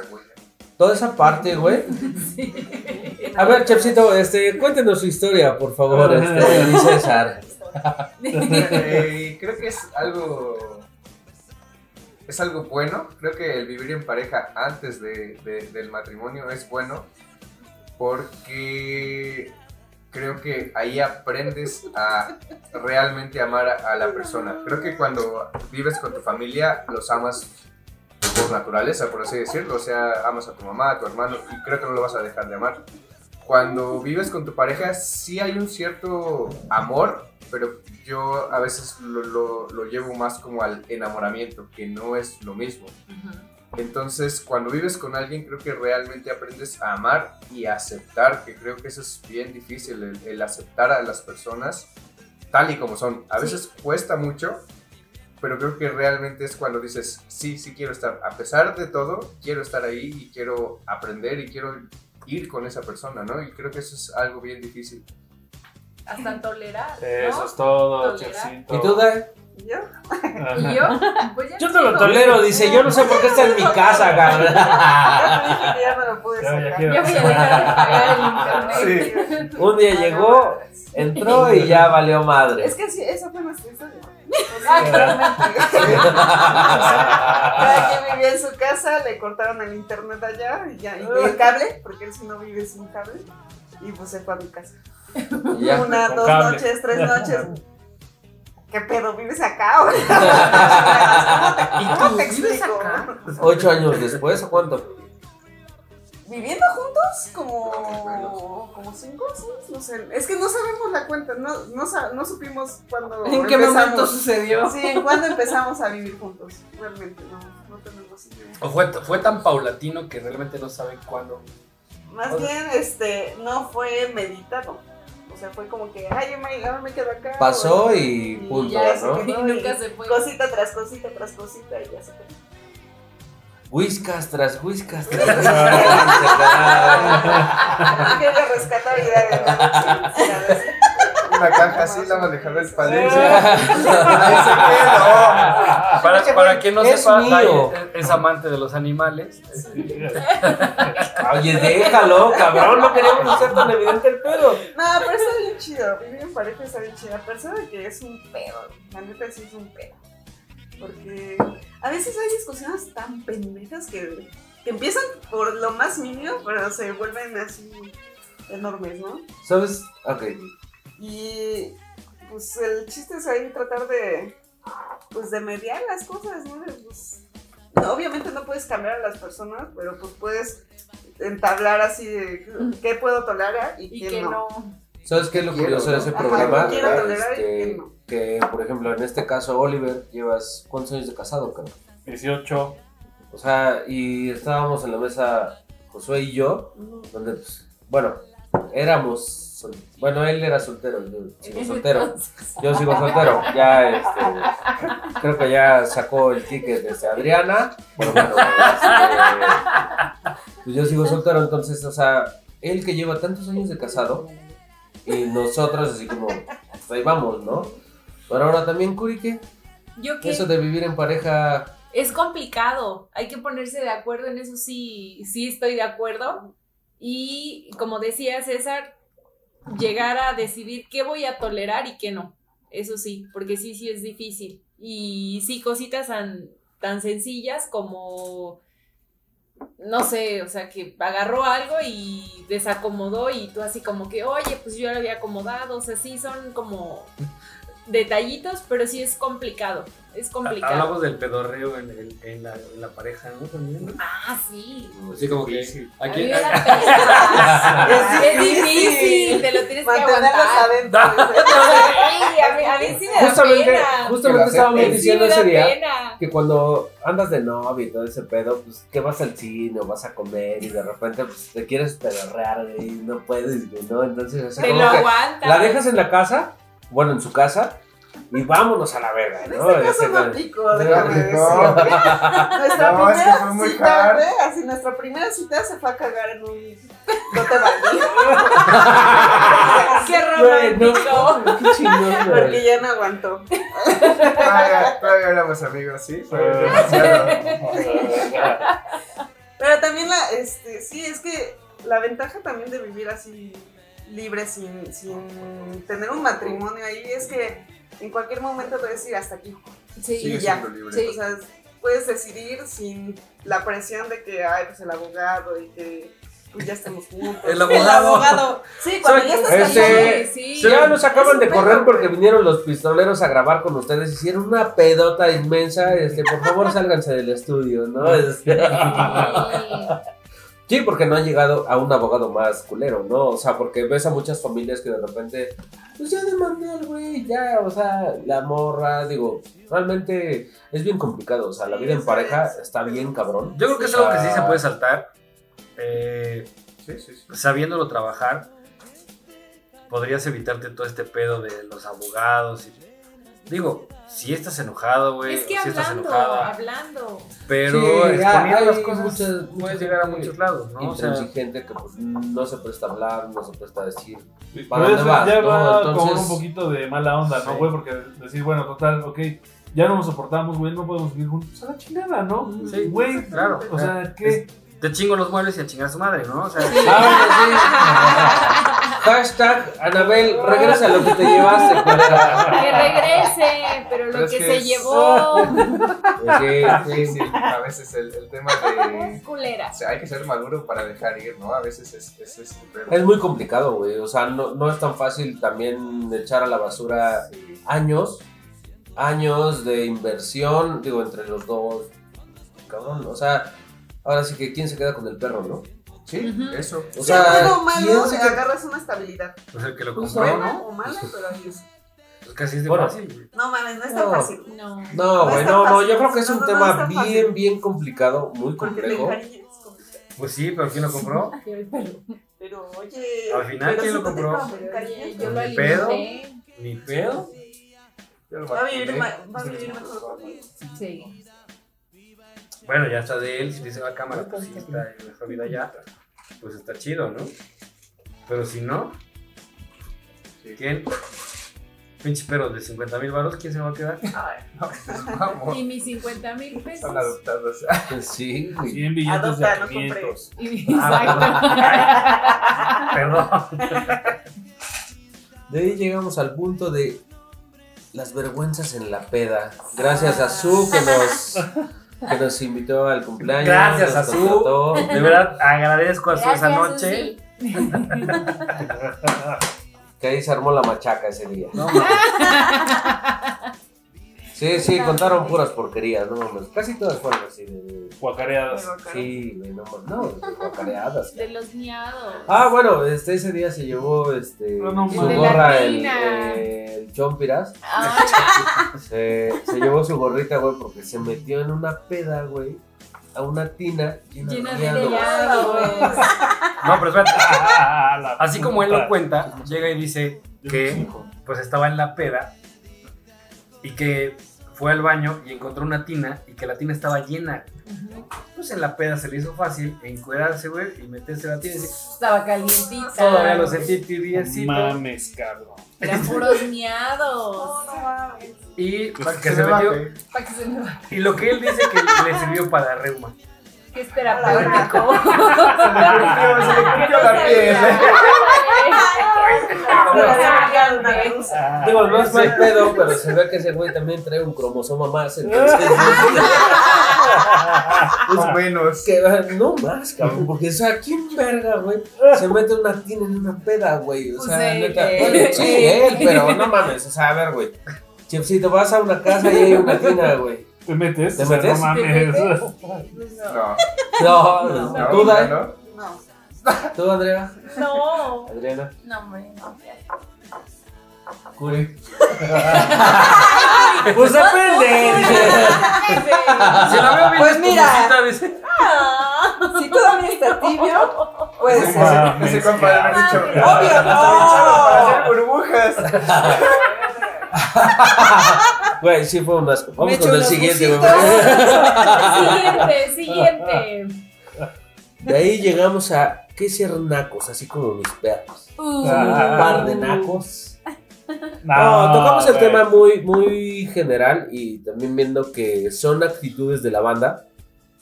toda esa parte, güey. A ver, Chefcito, este, cuéntenos su historia, por favor, este, César. Eh, creo que es algo es algo bueno. Creo que el vivir en pareja antes de- de- del matrimonio es bueno porque creo que ahí aprendes a realmente amar a, la persona. Creo que cuando vives con tu familia los amas por naturaleza, por así decirlo. O sea, amas a tu mamá, a tu hermano y creo que no lo vas a dejar de amar. Cuando vives con tu pareja sí hay un cierto amor, pero yo a veces lo, lo- lo llevo más como al enamoramiento, que no es lo mismo. Entonces, cuando vives con alguien, creo que realmente aprendes a amar y a aceptar, que creo que eso es bien difícil, el, el aceptar a las personas tal y como son. A veces cuesta mucho, pero creo que realmente es cuando dices, sí, sí quiero estar, a pesar de todo, quiero estar ahí y quiero aprender y quiero ir con esa persona, ¿no? Y creo que eso es algo bien difícil. Hasta tolerar. ¿no? Eso es todo, Tolerar. ¿Y tú, Dai? ¿Y yo? Y yo, pues Yo no lo tolero, dice, yo no sé por qué está en mi casa, cabrón. Ya te dije que ya no lo pude Ya, ya sacar. quiero. Ya voy a dejar de pagar el internet. Sí. Un día llegó, entró y ya valió madre. Es que sí, esa fue nuestra historia. Actualmente. Cada quien vivía en su casa, le cortaron el internet allá y, ya, y el cable, porque él sí no vive sin cable. Y pues se fue a mi casa. Una, dos cable. noches, tres noches. ¿Qué pedo? ¿Vives acá? ¿Cómo tú te vives explico? acá? Ocho años después, ¿o cuánto? ¿Viviendo juntos? Como, como cinco o seis, no sé. Es que no sabemos la cuenta, no, no, no supimos cuándo ¿En qué empezamos. momento sucedió? Sí, en cuándo empezamos a vivir juntos. Realmente no, no tenemos idea. ¿O fue, fue tan paulatino que realmente no saben cuándo? Más bien, este, no fue meditado. O sea, fue como que, ay, yo me, yo me quedo acá. Pasó o- y punto, ya se ¿no? quedó, Y nunca se fue. Cosita tras cosita tras cosita y ya se quedó. Whiskas tras whiskas tras whiskas. Una caja así, la manejaba el Palencia. Para, para quien no Es sepa, es, amante de los animales. Oye, déjalo, cabrón, no queremos hacer tan evidente el pedo. No, pero está bien chido. Vivir en pareja está bien chido. A pesar de que es un pedo. La neta sí es un pedo. Porque a veces hay discusiones tan pendejas que, que empiezan por lo más mínimo, pero se vuelven así enormes, ¿no? ¿Sabes? Ok. Y pues el chiste es ahí tratar de pues de mediar las cosas, ¿no? Pues, no, obviamente no puedes cambiar a las personas, pero pues puedes entablar así de qué puedo tolerar y, Y qué que no. no. ¿Sabes qué es lo Quiero, curioso de ese programa? Ajá, quiero ¿verdad? tolerar y Este, no. que, por ejemplo, en este caso, Oliver, llevas ¿cuántos años de casado, cabrón? 18. O sea, y estábamos en la mesa, Josué y yo, donde, pues, bueno, éramos, sol- bueno, él era soltero, yo sigo soltero, yo sigo soltero, ya, este, creo que ya sacó el ticket desde Adriana, pero bueno, este, pues yo sigo soltero, entonces, o sea, él que lleva tantos años de casado, y nosotros así como, pues ahí vamos, ¿no? Pero ahora también, Curi, ¿qué? Yo que Eso de vivir en pareja, es complicado, hay que ponerse de acuerdo en eso sí, sí estoy de acuerdo. Y como decía César, llegar a decidir qué voy a tolerar y qué no. Eso sí, porque sí, sí es difícil. Y sí, cositas tan, tan sencillas como, no sé, o sea, que agarró algo y desacomodó y tú así como que, oye, pues yo lo había acomodado. O sea, sí son como detallitos, pero sí es complicado. Es complicado. Hablamos del pedorreo en, el- en la, en la pareja, ¿no? También. Ah, sí. Así como que aquí. Es difícil, te lo tienes que Mantenerlos aguantar. adentro. Sí, a mí, a mí sí me da justamente, pena. justamente Que estábamos. Sí diciendo da ese día pena. que cuando andas de novio y todo ese pedo, pues que vas al cine o vas a comer y de repente pues, te quieres pedorrear y no puedes, ¿no? Entonces así Te como lo que aguantas. la dejas en la casa, bueno, en su casa, y vámonos a la verga, En ¿no? este Ese caso no aplicó, déjame decirte. No. Nuestra No, es que primera fue muy cita, hard. güey, así nuestra primera cita se fue a cagar en un bote baldío. Qué no, romántico. qué chingón. Porque ya no aguantó. Todavía, todavía éramos amigos, ¿sí? Fue demasiado. Pero también la, este, sí, es que la ventaja también de vivir así libre sin, sin tener un matrimonio ahí es que en cualquier momento puedes decir hasta aquí. Sí, Sigue ya. Sí. O sea, puedes decidir sin la presión de que, ay, pues el abogado y que pues, ya estemos juntos. El abogado. Sí, cuando ya estás Este, sí. Ya nos acaban de correr pedo, porque güey. vinieron los pistoleros a grabar con ustedes. Hicieron una pedota inmensa. Este, por favor, sálganse del estudio, ¿no? Este- Sí, porque no han llegado a un abogado más culero, ¿no? O sea, porque ves a muchas familias que de repente, pues ya demandé al güey, ya, o sea, la morra, digo, realmente es bien complicado, o sea, la vida en pareja está bien cabrón. Yo creo que es algo que sí se puede saltar. eh, Sí, sí, sí. sabiéndolo trabajar, podrías evitarte todo este pedo de los abogados. y- digo, si estás enojado, güey, Es que o si estás hablando, enojada, hablando. Pero Sí, exponiendo hay las cosas muchas- puedes llegar a gente muchos lados, ¿no? O sea, intransigente que pues no se presta a hablar, no se presta a decir. Pero ¿Para dónde eso vas, ya no? va Entonces- con un poquito de mala onda, ¿no, Sí. güey? Porque decir, bueno, total, ok, ya no nos soportamos, güey, no podemos vivir juntos. Pues a la chingada, ¿no? Sí, güey. claro. O sea, ¿qué? Te chingo los muebles y a chingar a su madre, ¿no? O sea, Ah, sí. Hashtag Anabel, regresa lo que te llevaste. para- Que regrese, pero lo Pero que, que se es- llevó. Sí, Sí, sí. a veces el, el tema de... Culera. o sea, hay que ser maduro para dejar ir, ¿no? A veces es, es, es pedo. Es muy complicado, güey. O sea, no, no es tan fácil también echar a la basura años, años de inversión, digo, entre los dos. Cabrón, o sea, ahora sí que quién se queda con el perro, ¿no? Sí, Ujú. eso. O O sea, sea, bueno o malo, ¿quién se agarras una estabilidad. pues el que lo Pues compró, buena ¿no? o mala, pero ahí es. Pues casi es de Bueno. fácil. güey. No mames, no es tan No. fácil. No. No, No güey, no, yo creo que es un tema bien, fácil. bien complicado, muy complejo. Pues sí, pero ¿quién lo compró? Pero oye. Al final, pero ¿quién sí lo compró? yo lo Ni pedo. Ni pedo. Va a vivir, vacuné. ma- va a vivir mejor conmigo. Sí. Bueno, ya está de él, si dice va a cámara, pues sí está en mejor vida ya. Pues está chido, ¿no? Pero si no, ¿quién? Pinche perro de 50 mil baros, ¿quién se va a quedar? Ay, no, vamos. Y mis 50 mil pesos. Son adoptados. Sí, güey. 100 billetes de Adopta, no 500. Y- Ah, Exacto. Perdón. De ahí llegamos al punto de las vergüenzas en la peda. Gracias a Su que nos, que nos invitó al cumpleaños. Gracias a Su. De verdad, agradezco a su esa noche. Susi. Que ahí se armó la machaca ese día. No. Sí, sí, contaron puras porquerías, no mames. Casi todas fueron así de. Guacareadas. Sí, güey, no mames. No, de guacareadas. De los miados. Ah, bueno, este, ese día se llevó este, No, no su gorra, el, el Chompiras. Ah, Se, se llevó su gorrita, güey, porque se metió en una peda, güey, a una tina llena, Llena de miados. No, pero espérate. Ah, Así como él lo cuenta, llega y dice que pues estaba en la peda y que fue al baño y encontró una tina y que la tina estaba llena. Pues en la peda se le hizo fácil encuerarse, güey, y meterse la tina y decir, Estaba calientita. todavía lo sentí tibiecito. Mames, cabrón. Eran puros miados. No, no mames. Y Para que se metió. Para que se me vaya. Y lo que él dice que le sirvió para reuma. Que es terapéutico. Se curtió, curtió la piel. Digo, no es mal pedo, pero se ve que ese güey también trae un cromosoma más. Entonces, Pues menos. que, no más, cabrón, porque, o sea, ¿quién verga, güey? Se mete una tina en una peda, güey. O sea, Pues él, neta. sí, él, pero no mames, o sea, a ver, güey. Chefcito, vas a una casa y hay una tina, güey. ¿Te metes? ¿Te metes? No mames. No, No, no, tú, no, Dai, no. Tú, Andrea, No. Adriana, No, hombre, no. Curi. Pues depende. Si la veo bien Pues mira. dice. Si todavía está tibio, puede Ese, ser. ese compa de haber dicho. Obvio, no. Para hacer burbujas. Güey, sí fue un asco. Me Vamos con el siguiente, güey. Siguiente, siguiente. De ahí llegamos a qué ser nacos, así como mis perros. Uh. Un par de nacos. No, No, tocamos el tema muy, muy general y también viendo que son actitudes de la banda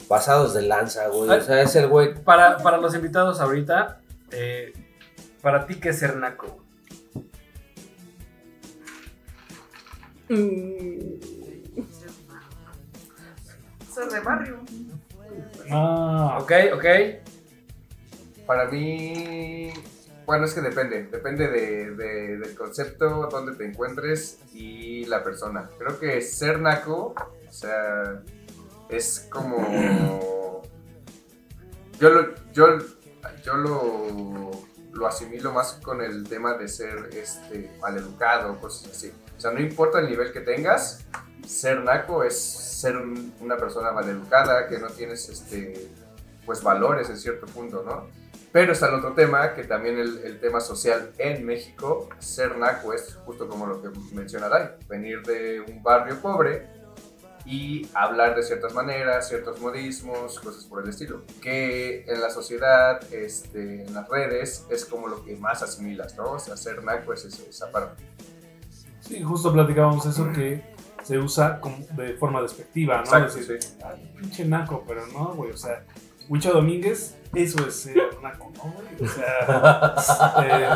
pasados de lanza, güey. O sea, es el güey. Para, para los invitados ahorita, eh, para ti, ¿qué es ser naco? Ser de barrio. No. Ok, ok. Para mí, bueno, es que depende, depende de, de- del concepto, dónde te encuentres y la persona. Creo que ser naco, o sea, es como... Yo lo, yo, yo lo, lo asimilo más con el tema de ser este, maleducado, cosas así. O sea, no importa el nivel que tengas, ser naco es ser un- una persona maleducada, que no tienes este, pues valores en cierto punto, ¿no? Pero está el otro tema, que también el, tema social en México, ser naco es justo como lo que menciona Dai, venir de un barrio pobre y hablar de ciertas maneras, ciertos modismos, cosas por el estilo. Que en la sociedad, este, en las redes, es como lo que más asimilas, ¿no? O sea, ser naco es esa parte. Sí, justo platicábamos eso que se usa como de forma despectiva, ¿no? Exacto, Decir, sí. "Ay, pinche naco, pero no, güey, o sea, Huicho Domínguez, eso es ser naco, ¿no, güey? O sea,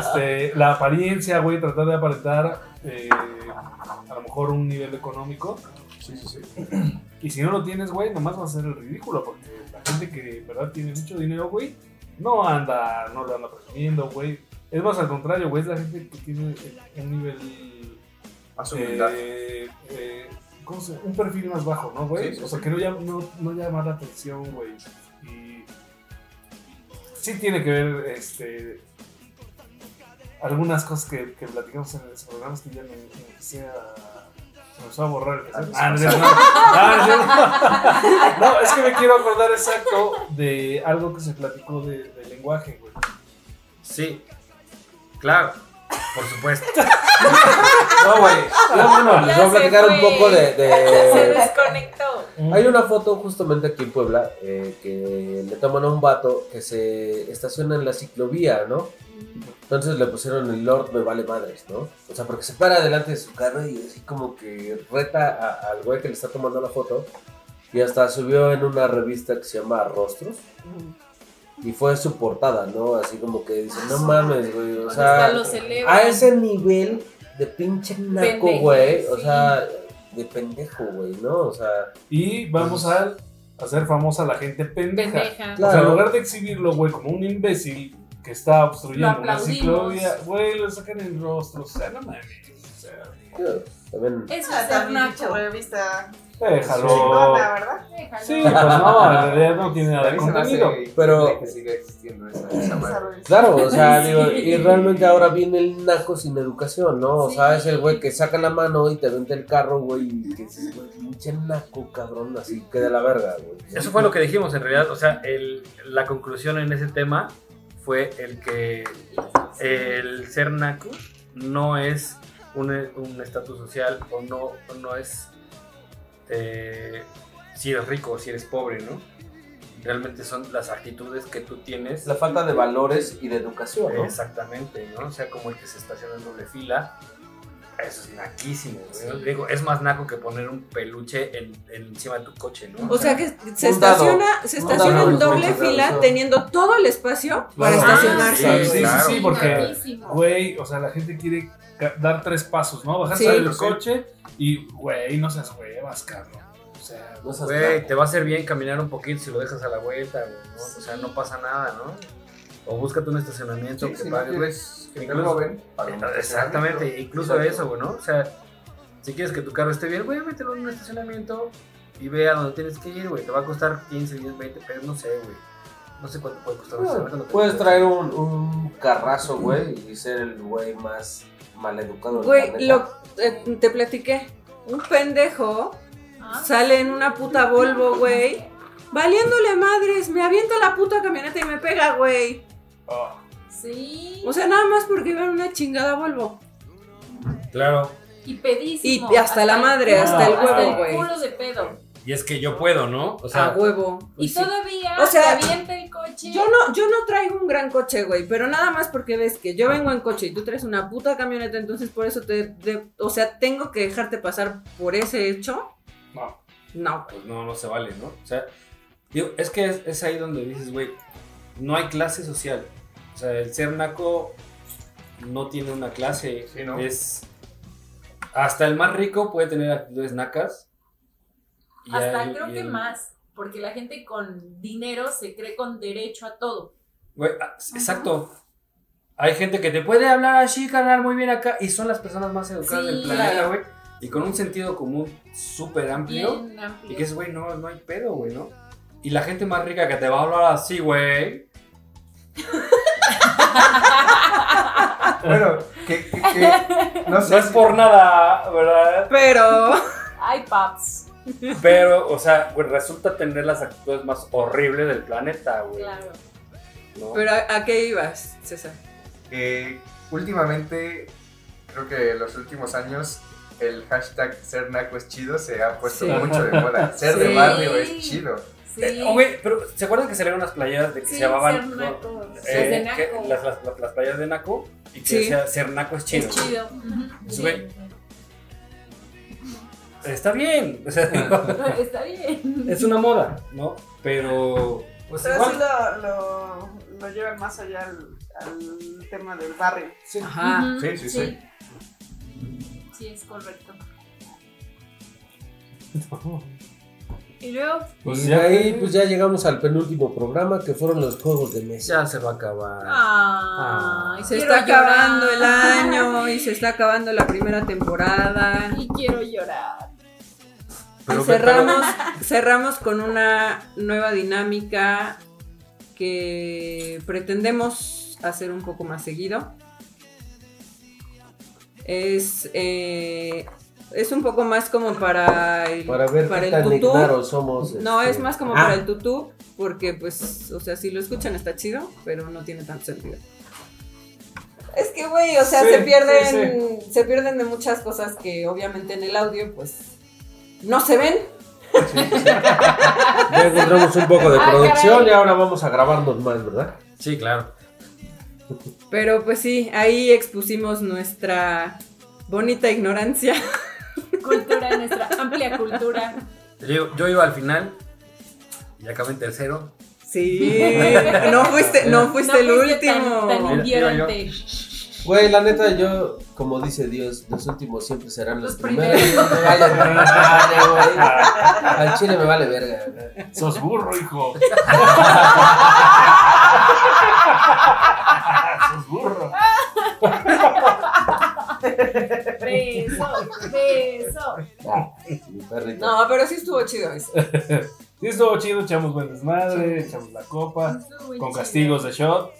este, la apariencia, güey, tratar de aparentar eh, a lo mejor un nivel económico. Sí, sí, sí. Y si no lo tienes, güey, nomás va a ser el ridículo, porque la gente que, verdad, tiene mucho dinero, güey, no anda, no lo anda presumiendo, güey. Es más al contrario, güey, es la gente que tiene un nivel Más humildad. eh, eh, ¿cómo se- un perfil más bajo, ¿no, güey? Sí, sí, o sea, que no llama, no, no llama la atención, güey. Y sí tiene que ver, este, algunas cosas que, que platicamos en los programas que ya me, me empecé a... Se me a borrar el. Ah, no, no. No, es cierto. No, es que me quiero acordar exacto de algo que se platicó de, de lenguaje, güey. Sí, claro, por supuesto. No, güey. No, bueno, les voy a platicar se un fue. poco de. Se de- desconectó. Hay una foto justamente aquí en Puebla eh, que le toman a un vato que se estaciona en la ciclovía, ¿no? Entonces le pusieron el Lord me vale madres, ¿no? O sea, porque se para delante de su carro y así como que reta al güey que le está tomando la foto. Y hasta subió en una revista que se llama Rostros. Y fue su portada, ¿no? Así como que dice, no mames, güey. O sea, Hasta lo celebran. a ese nivel de pinche naco, güey. O sea, de pendejo, güey, ¿no? O sea, Y vamos a hacer famosa a la gente pendeja. Pendeja. Claro. O sea, en lugar de exhibirlo, güey, como un imbécil que está obstruyendo una ciclovía, güey, lo sacan en el rostro. O sea, no mames. O sea, también. Eso Ah, es ser también déjalo. chingona, ¿verdad? Déjalo. Sí, pues no, en realidad no tiene nada A de contenido. Pero- increíble que siga existiendo esa, esa Esa madre. revista. Claro, o sea, digo, y realmente ahora viene el naco sin educación, ¿no? O sea, es el güey que saca la mano y te vende el carro, güey, y que dices, güey, pinche naco, cabrón, así que de la verga, güey. Eso fue lo que dijimos en realidad. O sea, el- la conclusión en ese tema fue el que el ser naco no es un un estatus social o no, o no es eh, si eres rico o si eres pobre, ¿no? Realmente son las actitudes que tú tienes. Es la falta de valores y de educación, ¿no? Exactamente, ¿no? O sea, como el que se estaciona en doble fila. Eso es naquísimo, güey. Digo, es más naco que poner un peluche en, en encima de tu coche, ¿no? O sea que se estaciona, se estaciona en doble fila teniendo todo el espacio para Claro. estacionarse. Ah, Sí, sí, claro. sí, porque, güey, o sea, la gente quiere dar tres pasos, ¿no? Bajarse Sí. del coche y, güey, no seas huevas, cabrón. O sea, No seas Güey, naco. te va a hacer bien caminar un poquito si lo dejas a la vuelta, güey, ¿no? O sea, no pasa nada, ¿no? O búscate un estacionamiento Sí, que si no pagues, güey. quieres que Incluso- un Exactamente, incluso eso, güey, ¿no? O sea, si quieres que tu carro esté bien, güey, mételo en un estacionamiento y ve a donde tienes que ir, güey. Te va a costar 15, 10, 20 pesos, no sé, güey. No sé cuánto puede costar Bueno, no Puedes traer un, un carrazo, güey, y ser el güey más maleducado del Güey, lo, eh, te platiqué. Un pendejo Ah, sale en una puta Volvo, güey. Valiéndole madres, me avienta la puta camioneta y me pega, güey. Oh, Sí. O sea, nada más porque iba en una chingada Volvo. Claro. y pedísimo. Y hasta la madre, hasta el hasta huevo, güey. culo de pedo. Y es que yo puedo, ¿no? O sea, a huevo. Y Pues sí. todavía O sea, te avienta el coche. Yo no, yo no traigo un gran coche, güey, pero nada más porque ves que yo vengo en coche y tú traes una puta camioneta, entonces por eso te, de- o sea, tengo que dejarte pasar por ese hecho. no. No, pues no, no se vale, ¿no? O sea, digo, es que es, es ahí donde dices, güey, no hay clase social. O sea, el ser naco no tiene una clase. Sí, ¿no? Es. Hasta el más rico puede tener actitudes nacas. Y Hasta hay- creo y que el- más. Porque la gente con dinero se cree con derecho a todo. Güey, ah, exacto. Hay gente que te puede hablar así, carnal, muy bien acá. Y son las personas más educadas Sí, del planeta, claro. güey. Y con un sentido común súper amplio. Amplio. Y que es, güey, no, no hay pedo, güey, ¿no? Y la gente más rica que te va a hablar así, güey. Bueno, que, que, que- no sé. No es si- por nada, ¿verdad? pero Ay, paps. Pero, o sea, güey, resulta tener las actitudes más horribles del planeta, güey. Claro. ¿no? pero ¿a, a qué ibas, César? que últimamente, creo que los últimos años, el hashtag ser naco es chido se ha puesto Sí. mucho de moda. Ser de barrio es chido. Sí. Eh, oh, güey, pero ¿se acuerdan que salieron unas playeras de que Sí, se llamaban ser naco. eh, Las de que- naco. las, las, las- las playeras de Naco y que Sí. decía ser Naco es chido? Es chido. Güey, Está bien, o sea, Está bien. es una moda, ¿no? Pero, pues Pero sí igual. lo, lo, lo llevan más allá al, al tema del barrio. Ajá. Ujú, Sí, sí, sí. Sí, es correcto. Y luego, Pues y de ahí pues ya llegamos al penúltimo programa que fueron los juegos de mesa. Ya se va a acabar. ay, Se quiero está llorar. acabando el año y se está acabando la primera temporada. Y quiero llorar. Pero- Y cerramos, cerramos con una nueva dinámica que pretendemos hacer un poco más seguido. Es, eh, es un poco más como para el, Para ver para qué el tan tutú. somos. No, este. es más como Ah, para el tutú, porque pues, o sea, si lo escuchan está chido, pero no tiene tanto sentido. Es que, güey, o sea, Sí, se pierden, sí, se pierden de muchas cosas que obviamente en el audio, pues, no se ven. Ya encontramos un poco de Ah, producción caray. y ahora vamos a grabarnos más, ¿verdad? Sí, claro. Pero pues sí, ahí expusimos nuestra bonita ignorancia. Cultura, nuestra amplia cultura. Yo, yo iba al final y acabé en tercero. Sí, no fuiste, no fuiste el último. Tan, tan Mira. Güey, la neta, yo, como dice Dios, los últimos siempre serán los, Los primeros. primeros. Me vale güey. Al chile me vale verga. güey. Sos burro, hijo. Sos burro. Beso, beso. No, pero sí estuvo chido eso. Sí, estuvo chido, echamos buen desmadre, echamos la copa, con chido. castigos de shot.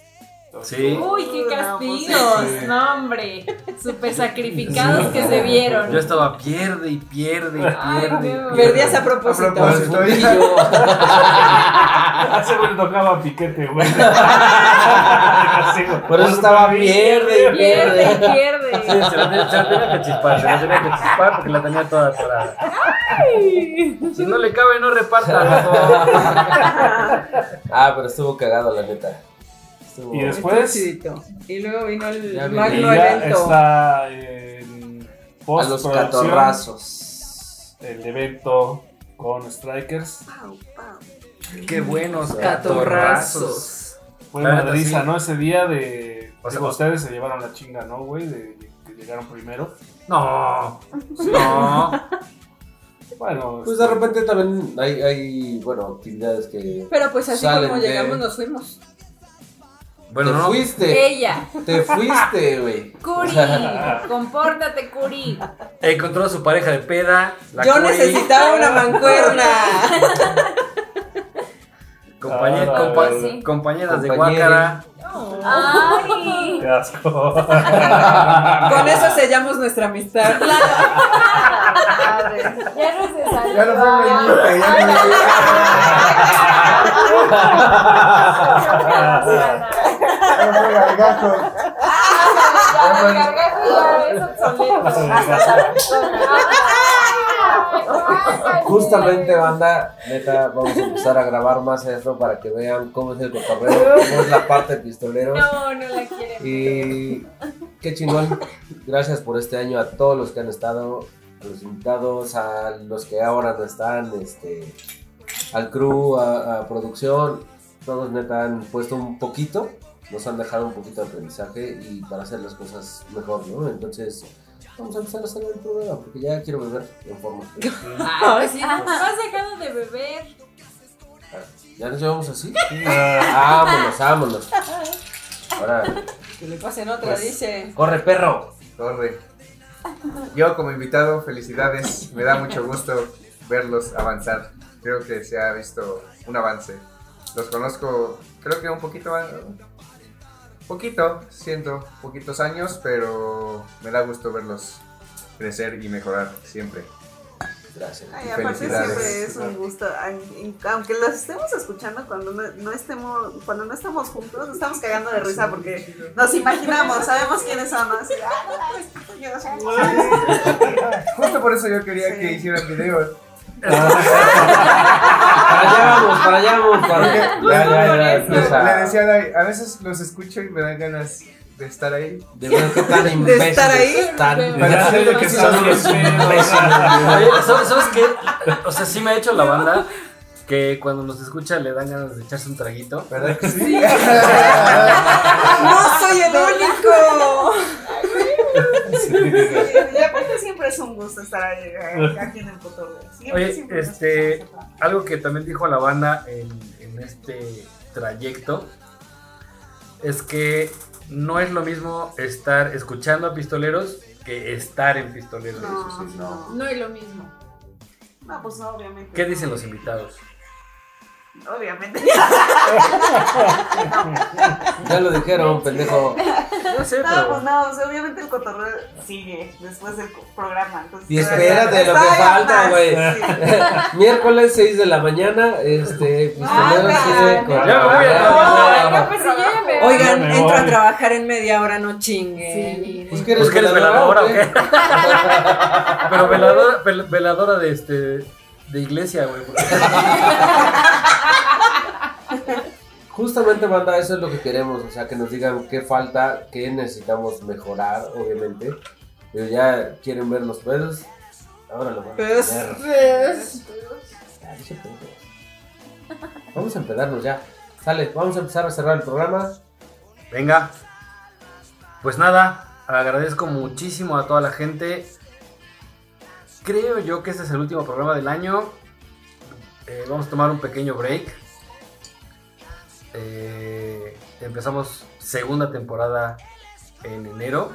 Sí. Uy, qué castigos. No, hombre. Súper sacrificados que se vieron. Yo estaba pierde y pierde y Ay, pierde. Perdías a propósito. A propósito. Hace le tocaba piquete, güey. Por eso estaba pierde y Pierde, pierde. pierde. Sí, se la, tenía- se la tenía que chispar, se la tenía que chispar porque la tenía toda atorada. Si no le cabe, no reparta. Ah, pero estuvo cagado, la neta. Estuvo- Y después- Estuvo. Y luego vino el Ya magno ya evento. está en a los catorrazos. el evento con Strikers. Qué buenos Catorrazos. Fue madriza, sí. ¿no? Ese día de... O sea, o- ustedes se llevaron la chinga, ¿no, güey? De, que llegaron primero. No, no. Bueno, Pues de repente también hay, hay bueno, actividades que. Pero pues así Salen como de- llegamos, nos fuimos. Bueno, te no. fuiste. Ella. Te fuiste, güey. Curi. Compórtate, Curi. Encontró a su pareja de peda. la Yo necesitaba una mancuerna. compañe- Ah, compa- sí. Compañeras de. Guácara. Ay. Qué asco. Con eso sellamos nuestra amistad. Ya no se salió. Ya no fue Meñique, ya no Fue Gargajo. Justamente, banda, neta, vamos a empezar a grabar más esto para que vean cómo es el cotorreo, cómo es la parte de pistoleros. No, no la quieren. Y qué chingón. Gracias por este año a todos los que han estado, a los invitados, a los que ahora no están, este, al crew, a, a producción. Todos neta han puesto un poquito, nos han dejado un poquito de aprendizaje y para hacer las cosas mejor, ¿no? Entonces, vamos a empezar a hacer el programa porque ya quiero beber en forma. Ay, no has dejado de beber. ¿Ya nos llevamos así? Ah, Vámonos, vámonos. Ahora, Que le pasen otra, Pues- dice. corre perro. Corre. Yo como invitado, felicidades. Me da mucho gusto verlos avanzar. Creo que se ha visto un avance. Los conozco, creo que un poquito más. Poquito, siento, poquitos años, pero me da gusto verlos crecer y mejorar siempre. gracias. Ay, aparte siempre es un gusto, aunque los estemos escuchando cuando no, no estemos, cuando no estamos juntos, nos estamos cagando de risa porque nos imaginamos, sabemos quiénes ah, no, este soy- Justo por eso yo quería Sí. que hicieran videos. Para allá vamos, para allá vamos, para allá. Ya, ya, ya, por eso. empieza. Le decía a Dai, a veces los escucho y me dan ganas de estar ahí. De ver qué tan imbéciles estar ahí. sé de que Son bien imbéciles. Oye, ¿sabes, ¿sabes qué? O sea, sí me ha hecho la banda que cuando nos escucha le dan ganas de echarse un traguito. ¿Verdad que sí? No soy el único. Sí, aparte siempre es un gusto estar ahí, eh, aquí en el cotorreo. Oye, siempre este, algo que también dijo la banda en, en este trayecto es que no es lo mismo estar escuchando a pistoleros que estar en pistoleros. No, no, No es lo mismo. no, pues no, obviamente. ¿Qué dicen los invitados? Obviamente. Ya lo dijeron, pendejo. No sé, No, pero pues no, o sea, obviamente el cotorreo sigue después del programa. Entonces, Y espérate lo que falta, güey. sí. Miércoles 6 de la mañana, este, Ah, pues sí, voy. Oigan, entro a trabajar en media hora, no chingue. Pues que Pues que eres veladora o qué? Pero veladora, vel- veladora de este de iglesia, güey. Justamente, banda, eso es lo que queremos. O sea, que nos digan qué falta, qué necesitamos mejorar, obviamente. Pero ya quieren ver los pedos. Ahora lo van a Pues, ver. Pedos. Vamos a empedarnos ya. Sale, vamos a empezar a cerrar el programa. Venga. Pues nada, agradezco muchísimo a toda la gente. Creo yo que este es el último programa del año. Eh, vamos a tomar un pequeño break. Eh, empezamos segunda temporada en enero.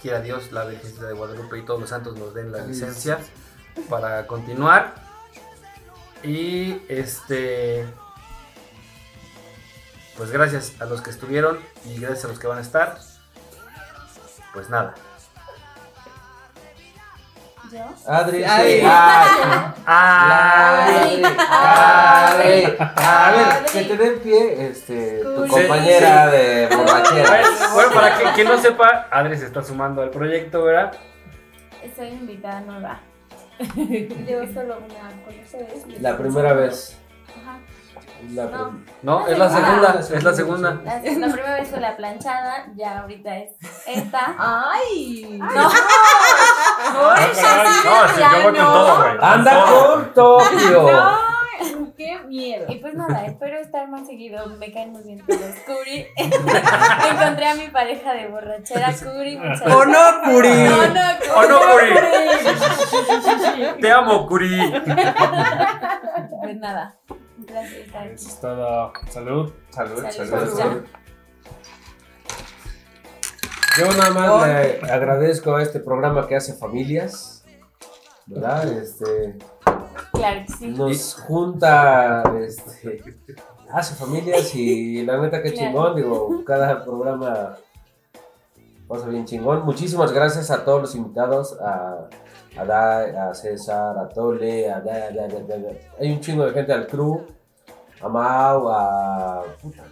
Quiera Dios, la Virgencita de Guadalupe y todos los santos nos den la licencia para continuar. Y este. Pues gracias a los que estuvieron y gracias a los que van a estar. Pues nada. ¿Yo? Adri. Ay. ¡Ay! Adri. A ver, Adri. que te den pie, este, tu compañera de borrachera. Bueno, bueno, para que, quien no sepa, Adri se está sumando al proyecto, ¿verdad? Soy invitada nueva. Yo solo una con ustedes. La primera vez. Ajá. La No. No, es la segunda, es la segunda. La, la primera vez fue la planchada, ya ahorita es esta. ¡Ay! No, No, güey. Con Anda con Tokio. ¡Ay! ¡Qué miedo! Y pues nada, espero estar más seguido. Me caen muy bien todos. Curi. Encontré a mi pareja de borrachera, Curi. Muchas ¿O no, Curi? No, no, ¡Oh, no, Curi! Te amo, Curi. Pues nada. Gracias por estar aquí. Eso es todo. Salud. Salud, Salud. salud. Salud. Yo nada más le agradezco a este programa que hace familias. ¿Verdad? Este, Claro que sí. nos junta, este, hace familias y la neta que Claro. chingón, digo, cada programa pasa bien chingón. Muchísimas gracias a todos los invitados, a, a Dai, a César, a Tole, a Dai, Dai, Dai. Hay un chingo de gente al crew, a Mau, a... puta,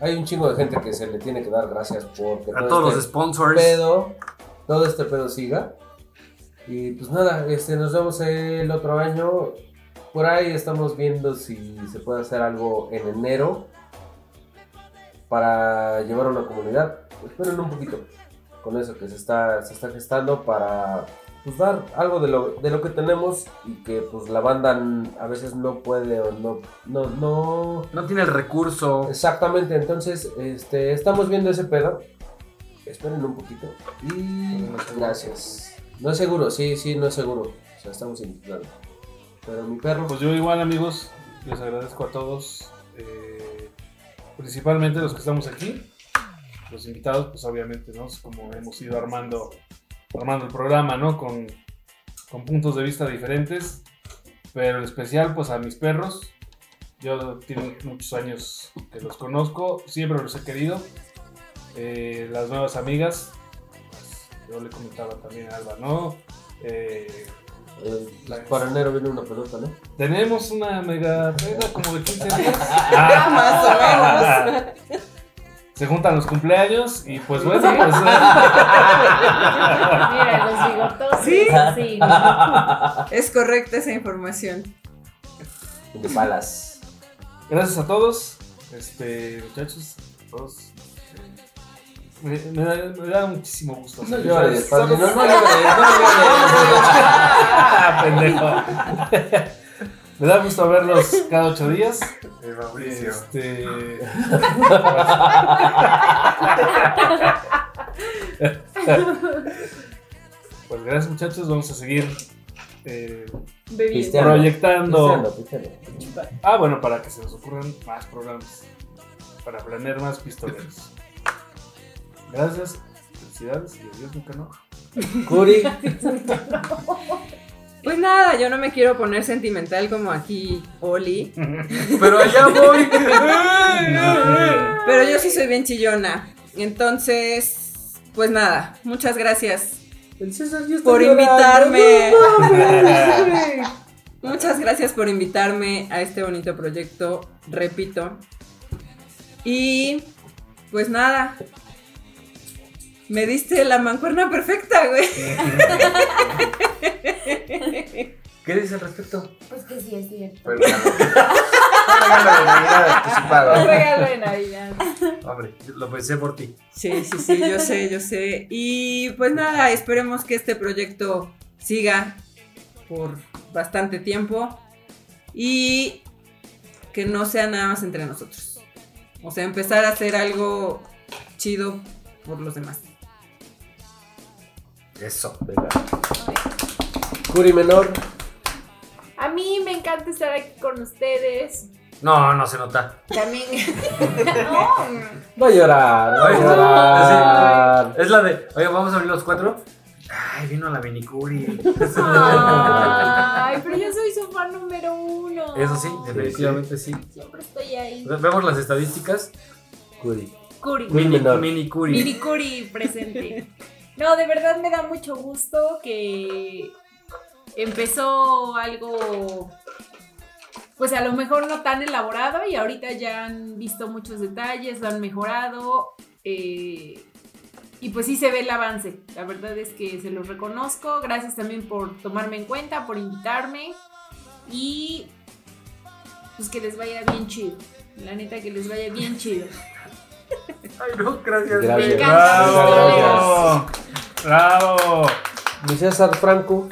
Hay un chingo de gente que se le tiene que dar gracias porque A todo todos este los sponsors. pedo, todo este pedo siga. Y pues nada, este, nos vemos el otro año. Por ahí estamos viendo si se puede hacer algo en enero para llevar a una comunidad. Esperen un poquito con eso que se está, se está gestando para pues, dar algo de lo, de lo que tenemos y que pues la banda a veces no puede o no, no, no, No tiene el recurso. Exactamente, entonces este, estamos viendo ese pedo. Esperen un poquito. Y gracias. No es seguro, sí, sí, no es seguro. O sea, estamos investigando. Pero mi perro, Pues yo igual amigos, les agradezco a todos, eh, principalmente los que estamos aquí, los invitados, pues obviamente, ¿no? Es como hemos ido armando, armando el programa, ¿no? Con, con puntos de vista diferentes, pero en especial pues a mis perros, yo tengo muchos años que los conozco, siempre los he querido, Eh, las nuevas amigas, pues, yo le comentaba también a Alba, ¿no? Eh, Eh, para enero viene una pelota, ¿no? Tenemos una mega peda como de 15 días. Ah, más o menos. Se juntan los cumpleaños y pues bueno, pues, Mira, los bigotos. ¿Sí? Sí. Es correcta esa información. De palas. gracias a todos. Este, muchachos, a todos. eh, Me, me da, me da muchísimo gusto. No hacer- llores, padre, no, llores, no Ah, pendejo. Me da gusto verlos cada ocho días. El Mauricio. Este. Pues gracias muchachos, vamos a seguir eh. Pisteando. proyectando. Pisteando, pisteando. Ah, bueno, para que se nos ocurran más programas. Para planear más pistoleros. Gracias, felicidades y adiós, nunca no. Curi, Pues nada, yo no me quiero poner sentimental como aquí Oli, Pero allá voy. pero yo sí soy bien chillona. Entonces, pues nada, muchas gracias por invitarme. Muchas gracias por invitarme a este bonito proyecto, repito. Y pues nada. Me diste la mancuerna perfecta, güey. ¿Qué dices al respecto? Pues que sí, es cierto. Fue regalo. Fue el regalo de Navidad Un anticipado. regalo de Navidad. Hombre, lo pensé por ti. Sí, sí, sí, yo sé, yo sé. Y pues nada, esperemos que este proyecto siga por bastante tiempo y que no sea nada más entre nosotros. O sea, empezar a hacer algo chido por los demás. Eso. Venga. Curi menor. A mí me encanta estar aquí con ustedes. No, no se nota. También. no, Va a llorar, va a llorar. Es la de, oye, vamos a abrir los cuatro. Ay, vino la minicuri. Ay, pero yo soy su fan número uno. Eso sí, definitivamente sí. Siempre estoy ahí. Vemos las estadísticas. Curi. Curi. Mini curi. Mini Curi presente. No, de verdad me da mucho gusto que empezó algo, pues a lo mejor no tan elaborado y ahorita ya han visto muchos detalles, lo han mejorado eh, y pues sí se ve el avance. La verdad es que se los reconozco. Gracias también por tomarme en cuenta, por invitarme y pues que les vaya bien chido. La neta que les vaya bien chido. Ay, no, gracias. Gracias. Me encanta. ¡Bravo! ¡Bravo! Mi César Franco.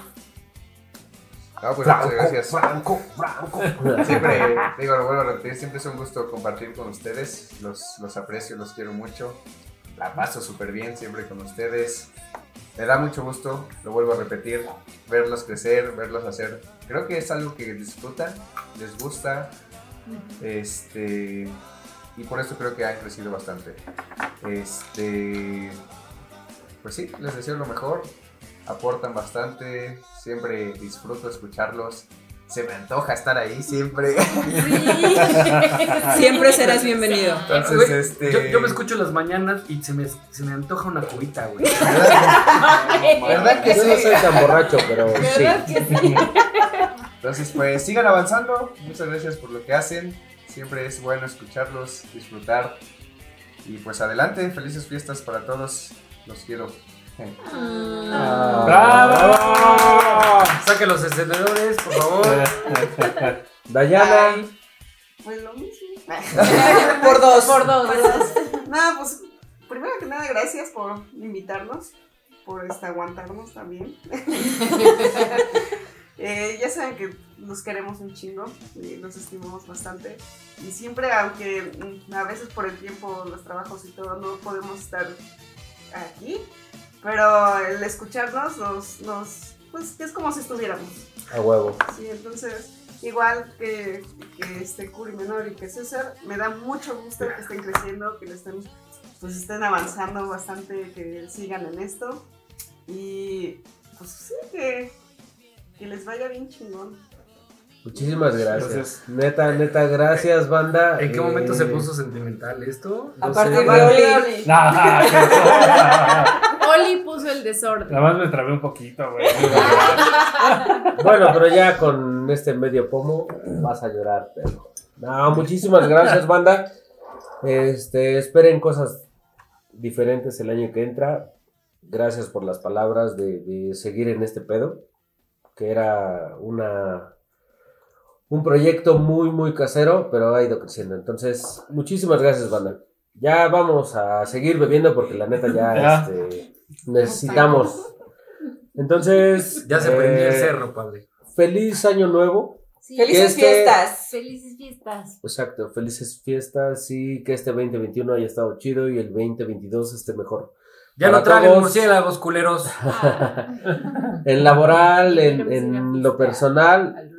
No, pues muchas gracias. Franco, Franco. Siempre, digo, lo vuelvo a repetir, siempre es un gusto compartir con ustedes. Los, los aprecio, los quiero mucho. La paso súper bien siempre con ustedes. Me da mucho gusto, lo vuelvo a repetir, verlos crecer, verlos hacer. Creo que es algo que disfrutan, les gusta. Este. Y por eso creo que han crecido bastante. Este. Pues sí, les deseo lo mejor. Aportan bastante. Siempre disfruto escucharlos. Se me antoja estar ahí siempre. Siempre serás bienvenido. Entonces, Güey, este. yo, yo me escucho las mañanas y se me, se me antoja una cubita, güey. ¿Verdad, ¿Verdad que Yo no sí? soy tan borracho, pero sí. ¿Verdad que sí? Entonces, pues sigan avanzando. Muchas gracias por lo que hacen. Siempre es bueno escucharlos, disfrutar. Y pues adelante, felices fiestas para todos. Los quiero. Ah. ¡Bravo! Saque los encendedores, por favor. Dayana. Pues lo mismo. Por dos. Por dos. Nada, pues primero que nada, gracias por invitarnos, por este, aguantarnos también. Eh, ya saben que los queremos un chingo y los estimamos bastante. Y siempre, aunque mm, a veces por el tiempo, los trabajos y todo, no podemos estar aquí, pero el escucharnos nos, nos pues es como si estuviéramos. A huevo. Sí, entonces, igual que, que este Curi Menor y que César, me da mucho gusto que estén creciendo, que le estén, pues estén avanzando bastante, que sigan en esto. Y pues sí, que, que les vaya bien chingón. Muchísimas gracias. Gracias. Neta, neta, gracias, banda. ¿En qué Eh, momento se puso sentimental esto? no Aparte sé. de Oli. Poli puso el desorden. Nada más me trabé un poquito, güey. Bueno, pero ya con este medio pomo vas a llorar, pero. No, muchísimas gracias, banda. Este, esperen cosas diferentes el año que entra. Gracias por las palabras de, de seguir en este pedo, que era una un proyecto muy muy casero, pero ha ido creciendo. Entonces, muchísimas gracias, banda. Ya vamos a seguir bebiendo porque la neta ya, Ya. este, necesitamos. Entonces, Ya se prendió el eh, cerro, padre. Feliz año nuevo. Sí. Felices este- fiestas. Felices fiestas. Exacto, felices fiestas y que este 2021 haya estado chido y el 2022 esté mejor. Ya Para no traguen todos. murciélagos, culeros. En laboral, en, en lo personal.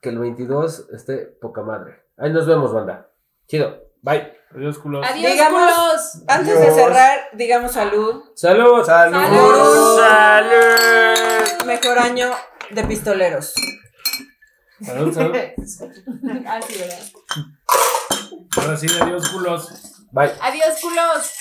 Que el 22 esté poca madre. Ahí nos vemos, banda. Chido. Bye. Adiós, culos. Adiós, Digamos- culos. Antes de cerrar, digamos salud. Salud. Salud. Mejor año de pistoleros. Salud, salud. Ah, sí, ¿verdad? Ahora sí, adiós, culos. Bye. Adiós, culos.